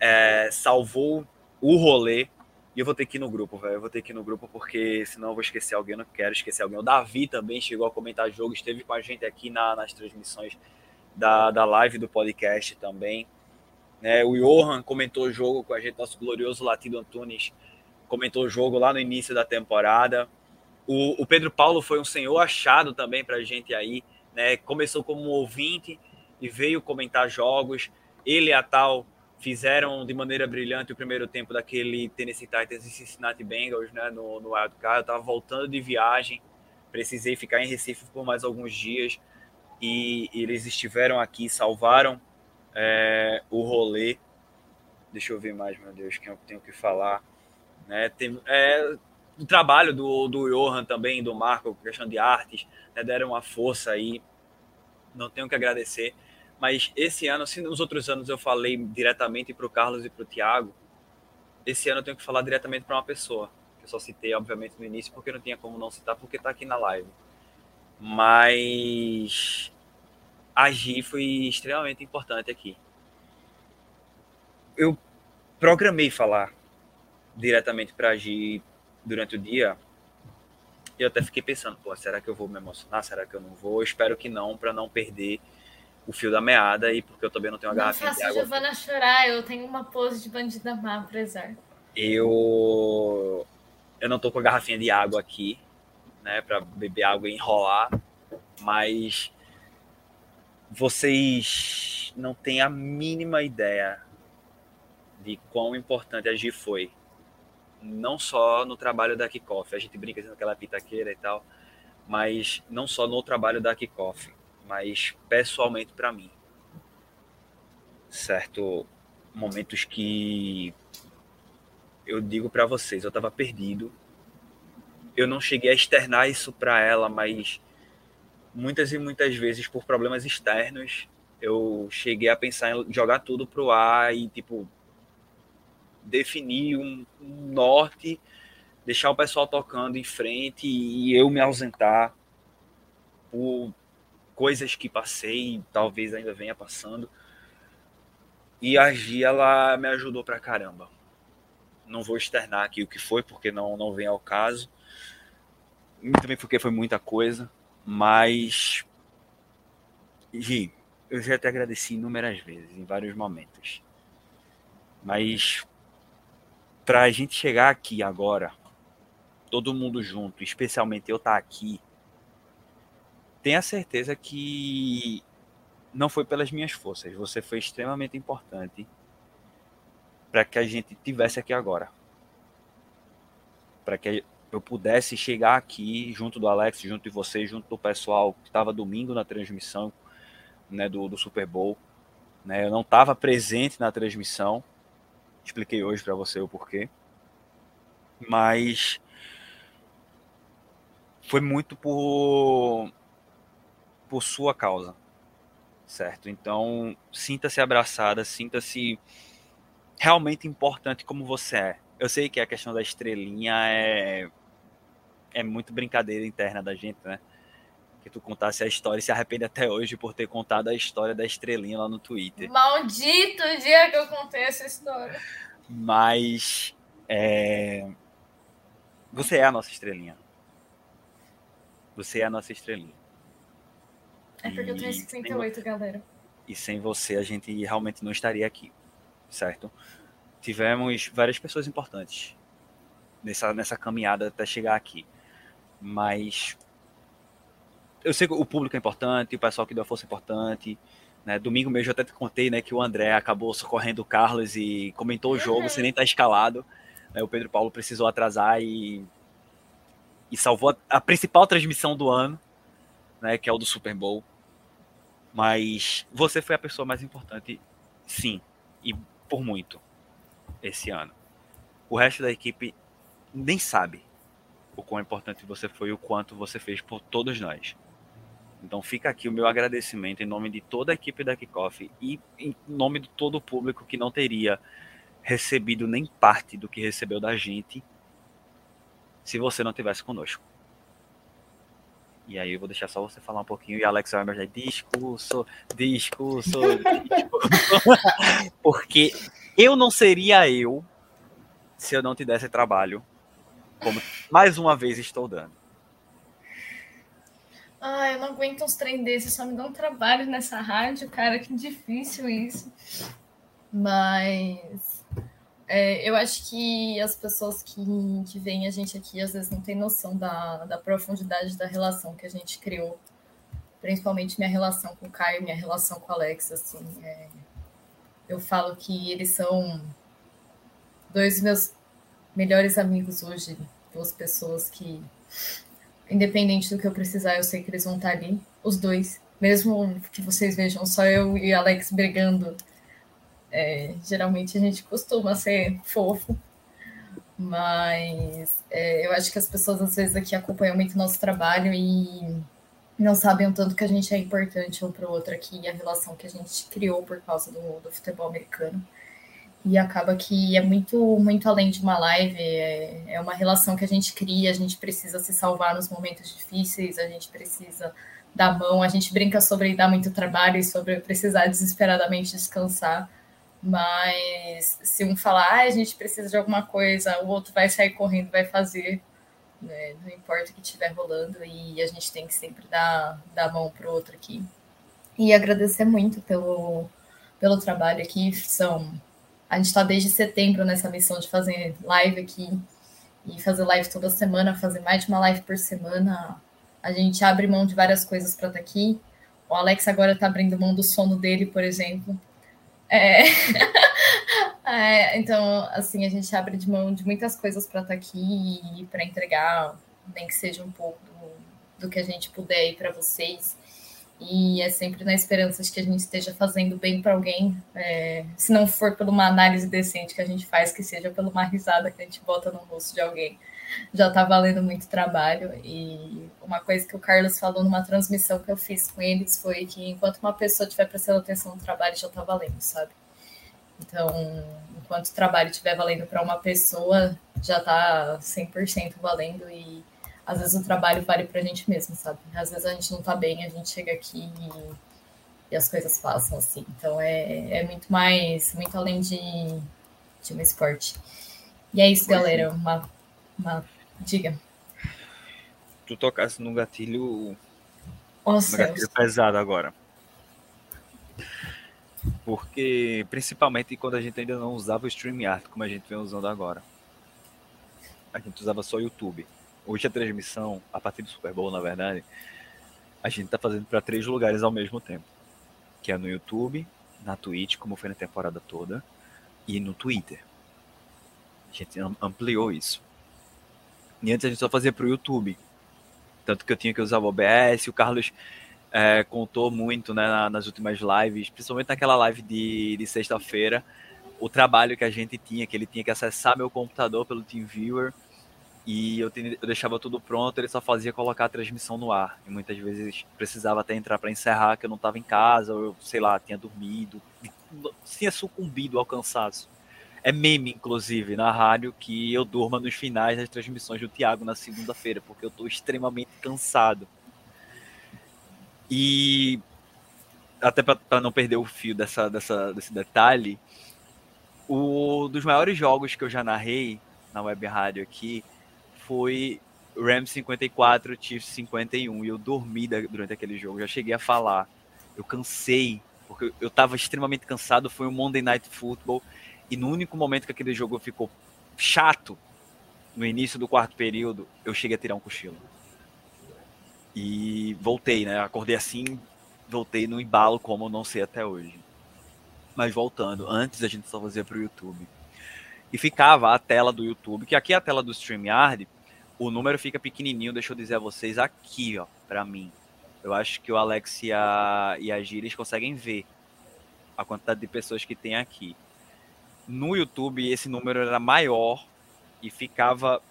Speaker 1: é, salvou o rolê. E eu vou ter que ir no grupo, velho. Eu vou ter que ir no grupo porque senão eu vou esquecer alguém. Não quero esquecer alguém. O Davi também chegou a comentar jogo, esteve com a gente aqui na, nas transmissões da, da live do podcast também. Né? O Johan comentou o jogo com a gente, nosso glorioso Latido Antunes comentou o jogo lá no início da temporada. O, o Pedro Paulo foi um senhor achado também para a gente aí. Né? Começou como ouvinte e veio comentar jogos. Ele e a Tal fizeram de maneira brilhante o primeiro tempo daquele Tennessee Titans e Cincinnati Bengals né, no, no Wild. Eu estava voltando de viagem, precisei ficar em Recife por mais alguns dias e, eles estiveram aqui, salvaram é, o rolê. Deixa eu ver mais, meu Deus, quem eu tenho que falar. Né, tem, é, o trabalho do, do Johan também, do Marco, questão de artes, né, deram uma força aí. Não tenho que agradecer. Mas esse ano, se nos outros anos eu falei diretamente para o Carlos e para o Tiago, esse ano eu tenho que falar diretamente para uma pessoa. Eu só citei, obviamente, no início, porque não tinha como não citar, porque está aqui na live. Mas agir foi extremamente importante aqui. Eu programei falar diretamente para agir durante o dia. Eu até fiquei pensando, pô, será que eu vou me emocionar? Será que eu não vou? Eu espero que não, para não perder o fio da meada e porque eu também não tenho uma não garrafinha de água.
Speaker 2: Não Giovana chorar, eu tenho uma pose de bandida má, apesar.
Speaker 1: Eu eu não tô com a garrafinha de água aqui, né, para beber água e enrolar, mas vocês não têm a mínima ideia de quão importante a Gi foi. Não só no trabalho da Kickoff, a gente brinca dizendo que ela é pitaqueira e tal, mas não só no trabalho da Kickoff mas pessoalmente para mim. Certo? Momentos que eu digo para vocês, eu estava perdido. Eu não cheguei a externar isso para ela, mas muitas e muitas vezes por problemas externos, eu cheguei a pensar em jogar tudo pro ar e tipo definir um, um norte, deixar o pessoal tocando em frente e eu me ausentar por coisas que passei, talvez ainda venha passando. E a Gi, ela me ajudou pra caramba. Não vou externar aqui o que foi, porque não, não vem ao caso. E também porque foi muita coisa. Mas, Gi, eu já te agradeci inúmeras vezes, em vários momentos. Mas, pra gente chegar aqui agora, todo mundo junto, especialmente eu estar tá aqui, tenha certeza que não foi pelas minhas forças. Você foi extremamente importante para que a gente tivesse aqui agora. Para que eu pudesse chegar aqui junto do Alex, junto de você, junto do pessoal que estava domingo na transmissão né, do, do Super Bowl. Né? Eu não estava presente na transmissão. Expliquei hoje para você o porquê. Mas foi muito por por sua causa, certo? Então, sinta-se abraçada, sinta-se realmente importante como você é. Eu sei que a questão da estrelinha é é muito brincadeira interna da gente, né? Que tu contasse a história e se arrepende até hoje por ter contado a história da estrelinha lá no Twitter.
Speaker 2: Maldito dia que eu contei essa história.
Speaker 1: Mas é... você é a nossa estrelinha. Você é a nossa estrelinha.
Speaker 2: É porque eu tenho 58, sem... galera.
Speaker 1: E sem você a gente realmente não estaria aqui, certo? Tivemos várias pessoas importantes nessa, nessa caminhada até chegar aqui. Mas eu sei que o público é importante, o pessoal que deu a força é importante. Né? Domingo mesmo eu até te contei né, que o André acabou socorrendo o Carlos e comentou o jogo sem nem estar tá escalado. Né? O Pedro Paulo precisou atrasar e, e salvou a, a principal transmissão do ano, né, que é o do Super Bowl. Mas você foi a pessoa mais importante, sim, e por muito, esse ano. O resto da equipe nem sabe o quão importante você foi e o quanto você fez por todos nós. Então fica aqui o meu agradecimento em nome de toda a equipe da Kickoff e em nome de todo o público que não teria recebido nem parte do que recebeu da gente se você não tivesse conosco. E aí eu vou deixar só você falar um pouquinho e Alex vai me ajudar. Discurso, discurso, discurso. (laughs) Porque eu não seria eu se eu não te desse trabalho, como mais uma vez estou dando.
Speaker 2: Ah, eu não aguento uns trem desses, só me dão trabalho nessa rádio, cara, que difícil isso. Mas é, eu acho que as pessoas que, que veem a gente aqui às vezes não têm noção da, da profundidade da relação que a gente criou. Principalmente minha relação com o Caio, minha relação com o Alex, assim. É, eu falo que eles são dois meus melhores amigos hoje, duas pessoas que independente do que eu precisar, eu sei que eles vão estar ali, os dois. Mesmo que vocês vejam só eu e Alex brigando, é, geralmente a gente costuma ser fofo, mas é, eu acho que as pessoas às vezes aqui acompanham muito o nosso trabalho e não sabem o tanto que a gente é importante um para o outro aqui e a relação que a gente criou por causa do, do futebol americano. E acaba que é muito, muito além de uma live, é, é uma relação que a gente cria, a gente precisa se salvar nos momentos difíceis, a gente precisa dar mão, a gente brinca sobre dar muito trabalho e sobre precisar desesperadamente descansar. Mas se um falar, ah, a gente precisa de alguma coisa, o outro vai sair correndo, vai fazer, né? não importa o que estiver rolando, e a gente tem que sempre dar, dar mão para o outro aqui. E agradecer muito pelo, pelo trabalho aqui, são a gente está desde setembro nessa missão de fazer live aqui e fazer live toda semana, fazer mais de uma live por semana. A gente abre mão de várias coisas para estar tá aqui. O Alex agora está abrindo mão do sono dele, por exemplo. É... (laughs) é, então, assim, a gente abre de mão de muitas coisas para estar tá aqui e para entregar, nem que seja um pouco do, do que a gente puder para vocês. E é sempre na esperança de que a gente esteja fazendo bem para alguém. É, se não for por uma análise decente que a gente faz, que seja por uma risada que a gente bota no rosto de alguém. Já está valendo muito trabalho. E uma coisa que o Carlos falou numa transmissão que eu fiz com eles foi que enquanto uma pessoa estiver prestando atenção no trabalho, já está valendo, sabe? Então, enquanto o trabalho estiver valendo para uma pessoa, já está 100% valendo. E às vezes o trabalho vale pra gente mesmo, sabe? Às vezes a gente não tá bem, a gente chega aqui e, e as coisas passam, assim. Então é, é muito mais, muito além de, de um esporte. E é isso, galera. Uma, uma... Diga.
Speaker 1: Tu tocasse no gatilho.
Speaker 2: Nossa,
Speaker 1: no gatilho pesado agora. Porque, principalmente quando a gente ainda não usava o StreamYard como a gente vem usando agora. A gente usava só o YouTube hoje a transmissão, a partir do Super Bowl, na verdade, a gente está fazendo para três lugares ao mesmo tempo. Que é no YouTube, na Twitch, como foi na temporada toda, e no Twitter. A gente ampliou isso. E antes a gente só fazia para o YouTube. Tanto que eu tinha que usar o OBS, o Carlos é, contou muito né, nas últimas lives, principalmente naquela live de, de sexta-feira, o trabalho que a gente tinha, que ele tinha que acessar meu computador pelo TeamViewer, e eu, eu, deixava tudo pronto, ele só fazia colocar a transmissão no ar. E muitas vezes precisava até entrar para encerrar, que eu não estava em casa, ou eu, sei lá, tinha dormido, tinha sucumbido ao cansaço. É meme, inclusive, na rádio, que eu durma nos finais das transmissões do Thiago na segunda-feira, porque eu estou extremamente cansado. E até para não perder o fio dessa, dessa, desse detalhe, o dos maiores jogos que eu já narrei na web rádio aqui foi Rams 54, Chiefs 51. E eu dormi durante aquele jogo. Já cheguei a falar. Eu cansei, porque eu estava extremamente cansado. Foi um Monday Night Football. E no único momento que aquele jogo ficou chato, no início do quarto período, eu cheguei a tirar um cochilo. E voltei, né? Acordei assim, voltei no embalo como eu não sei até hoje. Mas voltando, antes a gente só fazia para o YouTube. E ficava a tela do YouTube, que aqui é a tela do StreamYard, o número fica pequenininho, deixa eu dizer a vocês aqui, ó, para mim. Eu acho que o Alex e a, e a Gires conseguem ver a quantidade de pessoas que tem aqui. No YouTube, esse número era maior e ficava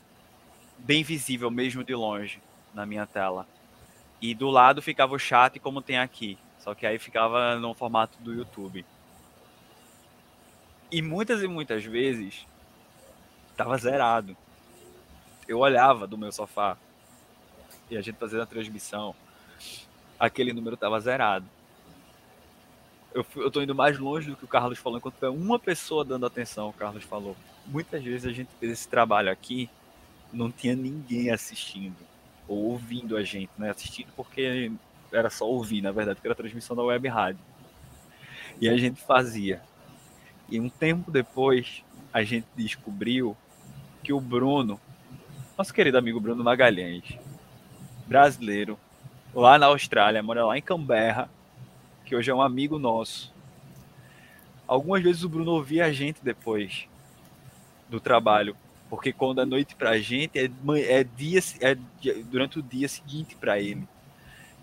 Speaker 1: bem visível mesmo de longe na minha tela. E do lado ficava o chat como tem aqui, só que aí ficava no formato do YouTube. E muitas e muitas vezes tava zerado. Eu olhava do meu sofá e a gente fazendo a transmissão, aquele número tava zerado. Eu, eu tô indo mais longe do que o Carlos falou, enquanto é uma pessoa dando atenção, o Carlos falou. Muitas vezes a gente fez esse trabalho aqui, não tinha ninguém assistindo ou ouvindo a gente, né? Assistindo porque era só ouvir, na verdade, porque era transmissão da web rádio. E a gente fazia. E um tempo depois, a gente descobriu que o Bruno, nosso querido amigo Bruno Magalhães, brasileiro, lá na Austrália, mora lá em Canberra, que hoje é um amigo nosso. Algumas vezes o Bruno ouvia a gente depois do trabalho porque quando é noite pra gente, é, é dia é durante o dia seguinte para ele.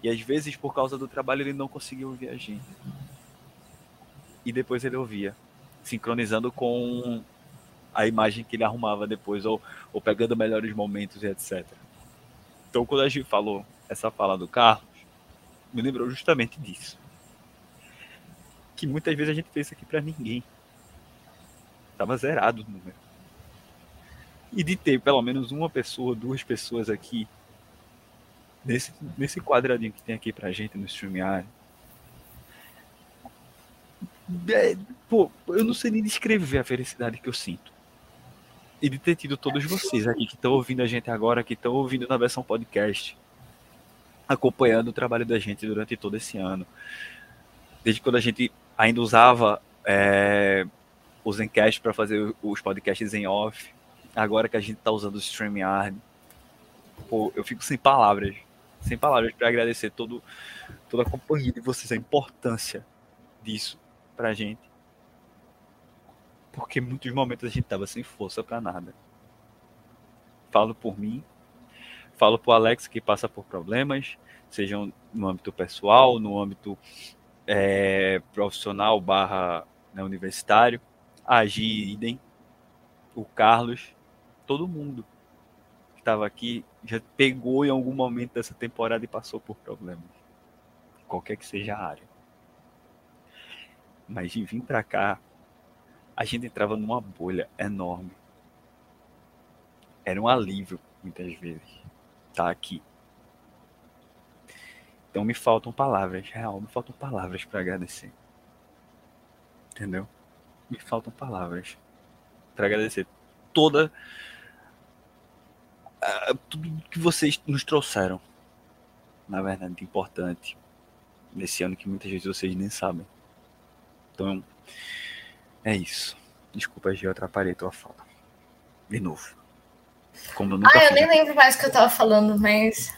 Speaker 1: E às vezes, por causa do trabalho, ele não conseguia ouvir a gente. E depois ele ouvia, sincronizando com a imagem que ele arrumava depois, ou, ou pegando melhores momentos e etc. Então, quando a gente falou essa fala do Carlos, me lembrou justamente disso. Que muitas vezes a gente fez isso aqui para ninguém. Tava zerado o número e de ter pelo menos uma pessoa, duas pessoas aqui nesse, nesse quadradinho que tem aqui pra gente no StreamYard. É, pô, eu não sei nem descrever a felicidade que eu sinto. E de ter tido todos vocês aqui que estão ouvindo a gente agora, que estão ouvindo na versão podcast, acompanhando o trabalho da gente durante todo esse ano. Desde quando a gente ainda usava é, o Zencast para fazer os podcasts em off, agora que a gente tá usando o StreamYard, pô, eu fico sem palavras. Sem palavras para agradecer todo, toda a companhia de vocês, a importância disso pra gente. Porque muitos momentos a gente tava sem força para nada. Falo por mim, falo pro Alex que passa por problemas, sejam no âmbito pessoal, no âmbito é, profissional barra né, universitário, a Gi, idem, o Carlos, todo mundo que estava aqui já pegou em algum momento dessa temporada e passou por problemas, qualquer que seja a área. Mas de vir para cá, a gente entrava numa bolha enorme. Era um alívio, muitas vezes, estar tá aqui. Então me faltam palavras, real, me faltam palavras para agradecer. Entendeu? Me faltam palavras para agradecer toda tudo que vocês nos trouxeram, na verdade, importante nesse ano que muitas vezes vocês nem sabem. Então, é isso. Desculpa, Gil, atrapalhei tua fala. De novo.
Speaker 2: Como eu nunca ah, eu nem lembro mais o que eu tava falando, mas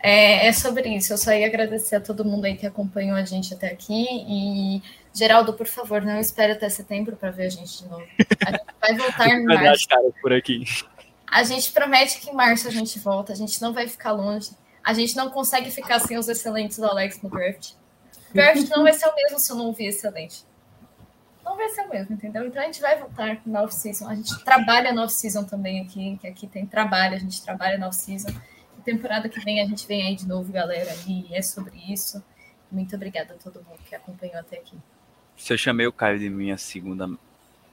Speaker 2: é, é, sobre isso. Eu só ia agradecer a todo mundo aí que acompanhou a gente até aqui. E, Geraldo, por favor, não espere até setembro para ver a gente de novo. A gente vai voltar (laughs) em março.
Speaker 1: por aqui.
Speaker 2: A gente promete que em março a gente volta, a gente não vai ficar longe. A gente não consegue ficar sem os excelentes do Alex no draft. O draft não vai ser o mesmo se eu não ouvir excelente. O mesmo, entendeu? Então a gente vai voltar na off-season. A gente trabalha na off-season também aqui, que aqui tem trabalho, a gente trabalha na off-season. Temporada que vem a gente vem aí de novo, galera, e é sobre isso. Muito obrigada a todo mundo que acompanhou até aqui.
Speaker 1: Se eu chamei o Caio de minha segunda,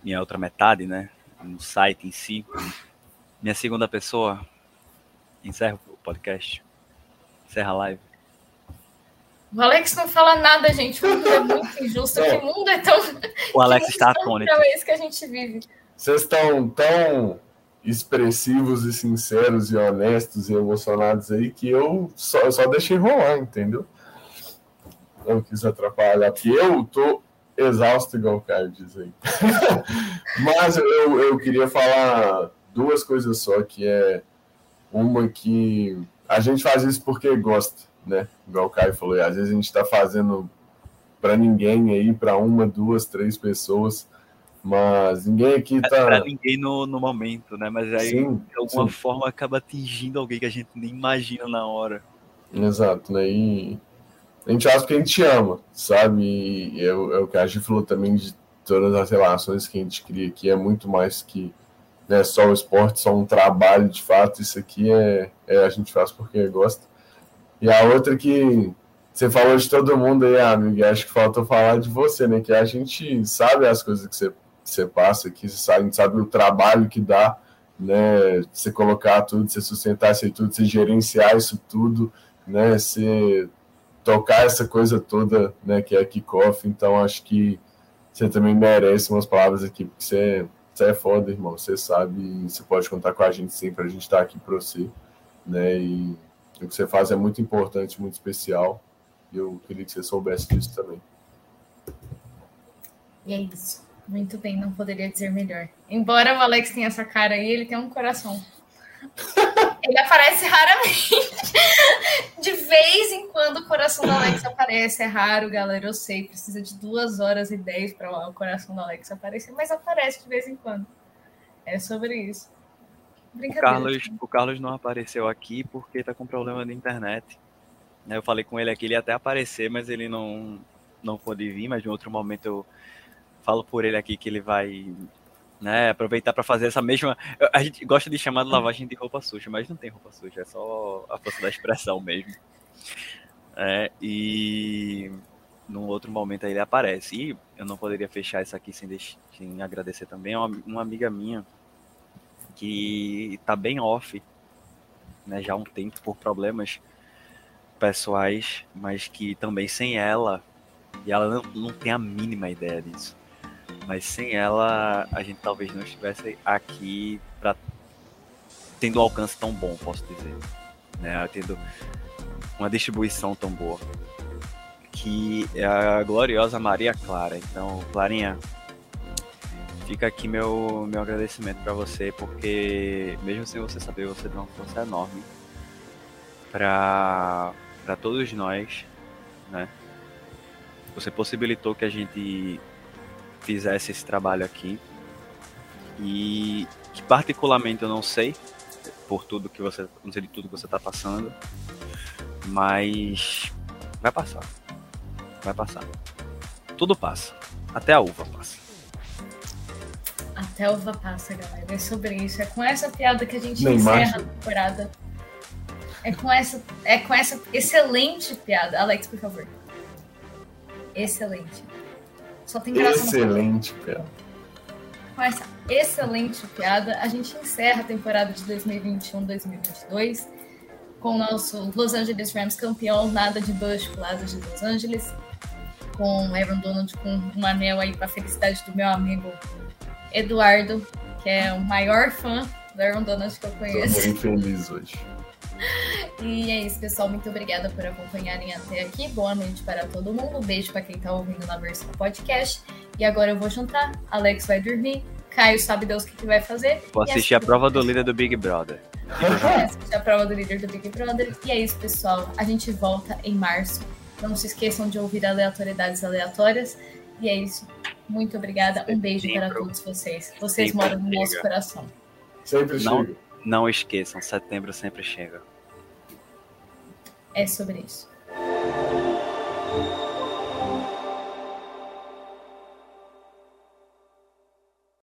Speaker 1: minha outra metade, né? No site em si, minha segunda pessoa, encerra o podcast. Encerra a live.
Speaker 2: O Alex não fala nada, gente. O mundo é (laughs) muito injusto. É. Que mundo é tão.
Speaker 1: O Alex está atônito.
Speaker 2: É isso que a gente vive.
Speaker 3: Vocês estão tão expressivos e sinceros e honestos e emocionados aí que eu só, eu só deixei rolar, entendeu? Não quis atrapalhar, porque eu tô exausto, igual o Caio diz aí. (laughs) Mas eu, eu queria falar duas coisas só, que é uma que a gente faz isso porque gosta, né? Igual o Caio falou, às vezes a gente está fazendo para ninguém aí, para uma, duas, três pessoas, mas ninguém aqui tá. É
Speaker 1: pra ninguém no, no momento, né? Mas aí, sim, de alguma sim. forma, acaba atingindo alguém que a gente nem imagina na hora.
Speaker 3: Exato, né? E a gente acha que a gente ama, sabe? E é, o que a gente falou também de todas as relações que a gente cria aqui, é muito mais que né, só o esporte, só um trabalho de fato. Isso aqui é, é a gente faz porque gosta. E a outra que você falou de todo mundo aí, amigo, acho que faltou falar de você, né? Que a gente sabe as coisas que você, que você passa aqui, você sabe, a gente sabe o trabalho que dá, né? Você colocar tudo, você sustentar isso tudo, você gerenciar isso tudo, né? Você tocar essa coisa toda, né? Que é kickoff. Então, acho que você também merece umas palavras aqui, porque você você é foda, irmão. Você sabe, você pode contar com a gente sempre. A gente está aqui para você, né? E o que você faz é muito importante, muito especial. E eu queria que você soubesse disso também.
Speaker 2: E é isso. Muito bem, não poderia dizer melhor. Embora o Alex tenha essa cara aí, ele tem um coração. (laughs) Ele aparece raramente. De vez em quando o coração do Alex aparece. É raro, galera. Eu sei. Precisa de duas horas e dez para o coração do Alex aparecer, mas aparece de vez em quando. É sobre isso.
Speaker 1: O Carlos, o Carlos não apareceu aqui porque está com problema de internet. Eu falei com ele aqui, ele ia até aparecer, mas ele não, não pôde vir. Mas em outro momento eu falo por ele aqui que ele vai né? Aproveitar para fazer essa mesma. A gente gosta de chamar de lavagem de roupa suja, mas não tem roupa suja, é só a força da expressão mesmo. É, e num outro momento aí ele aparece. E eu não poderia fechar isso aqui sem, deixar, sem agradecer também uma, uma amiga minha que tá bem off, né, já há um tempo por problemas pessoais, mas que também sem ela, e ela não, não tem a mínima ideia disso mas sem ela a gente talvez não estivesse aqui para tendo um alcance tão bom, posso dizer, né? Tendo uma distribuição tão boa, que é a gloriosa Maria Clara. Então, Clarinha, fica aqui meu meu agradecimento para você, porque mesmo sem você saber, você deu uma força enorme para todos nós, né? Você possibilitou que a gente fizesse esse trabalho aqui. E que particularmente eu não sei, por tudo que você. Não sei de tudo que você está passando. Mas vai passar. Vai passar. Tudo passa. Até a uva passa.
Speaker 2: Até a uva passa, galera. É sobre isso. É com essa piada que a gente Nem encerra a temporada. É com essa, é com essa excelente piada. Alex, por favor. Excelente. Só tem graça
Speaker 3: Excelente piada.
Speaker 2: Com essa excelente piada, a gente encerra a temporada de 2021-2022 com o nosso Los Angeles Rams campeão, nada de Bush lado de Los Angeles, com o Aaron Donald com um anel aí para felicidade do meu amigo Eduardo, que é o maior fã do Aaron Donald que eu conheço.
Speaker 3: Tô muito feliz hoje.
Speaker 2: E é isso, pessoal. Muito obrigada por acompanharem até aqui. Boa noite para todo mundo. Um beijo para quem está ouvindo na versão podcast. E agora eu vou jantar. Alex vai dormir. Caio sabe Deus o que, que vai fazer.
Speaker 1: Vou assistir assim, a prova do líder do Big Brother.
Speaker 2: É, assistir a prova do líder do Big Brother. E é isso, pessoal. A gente volta em março. Não se esqueçam de ouvir aleatoriedades aleatórias. E é isso. Muito obrigada. Um beijo para todos vocês. Vocês moram no nosso coração.
Speaker 3: Sempre
Speaker 1: não, chega. Não esqueçam, setembro sempre chega
Speaker 2: é sobre isso.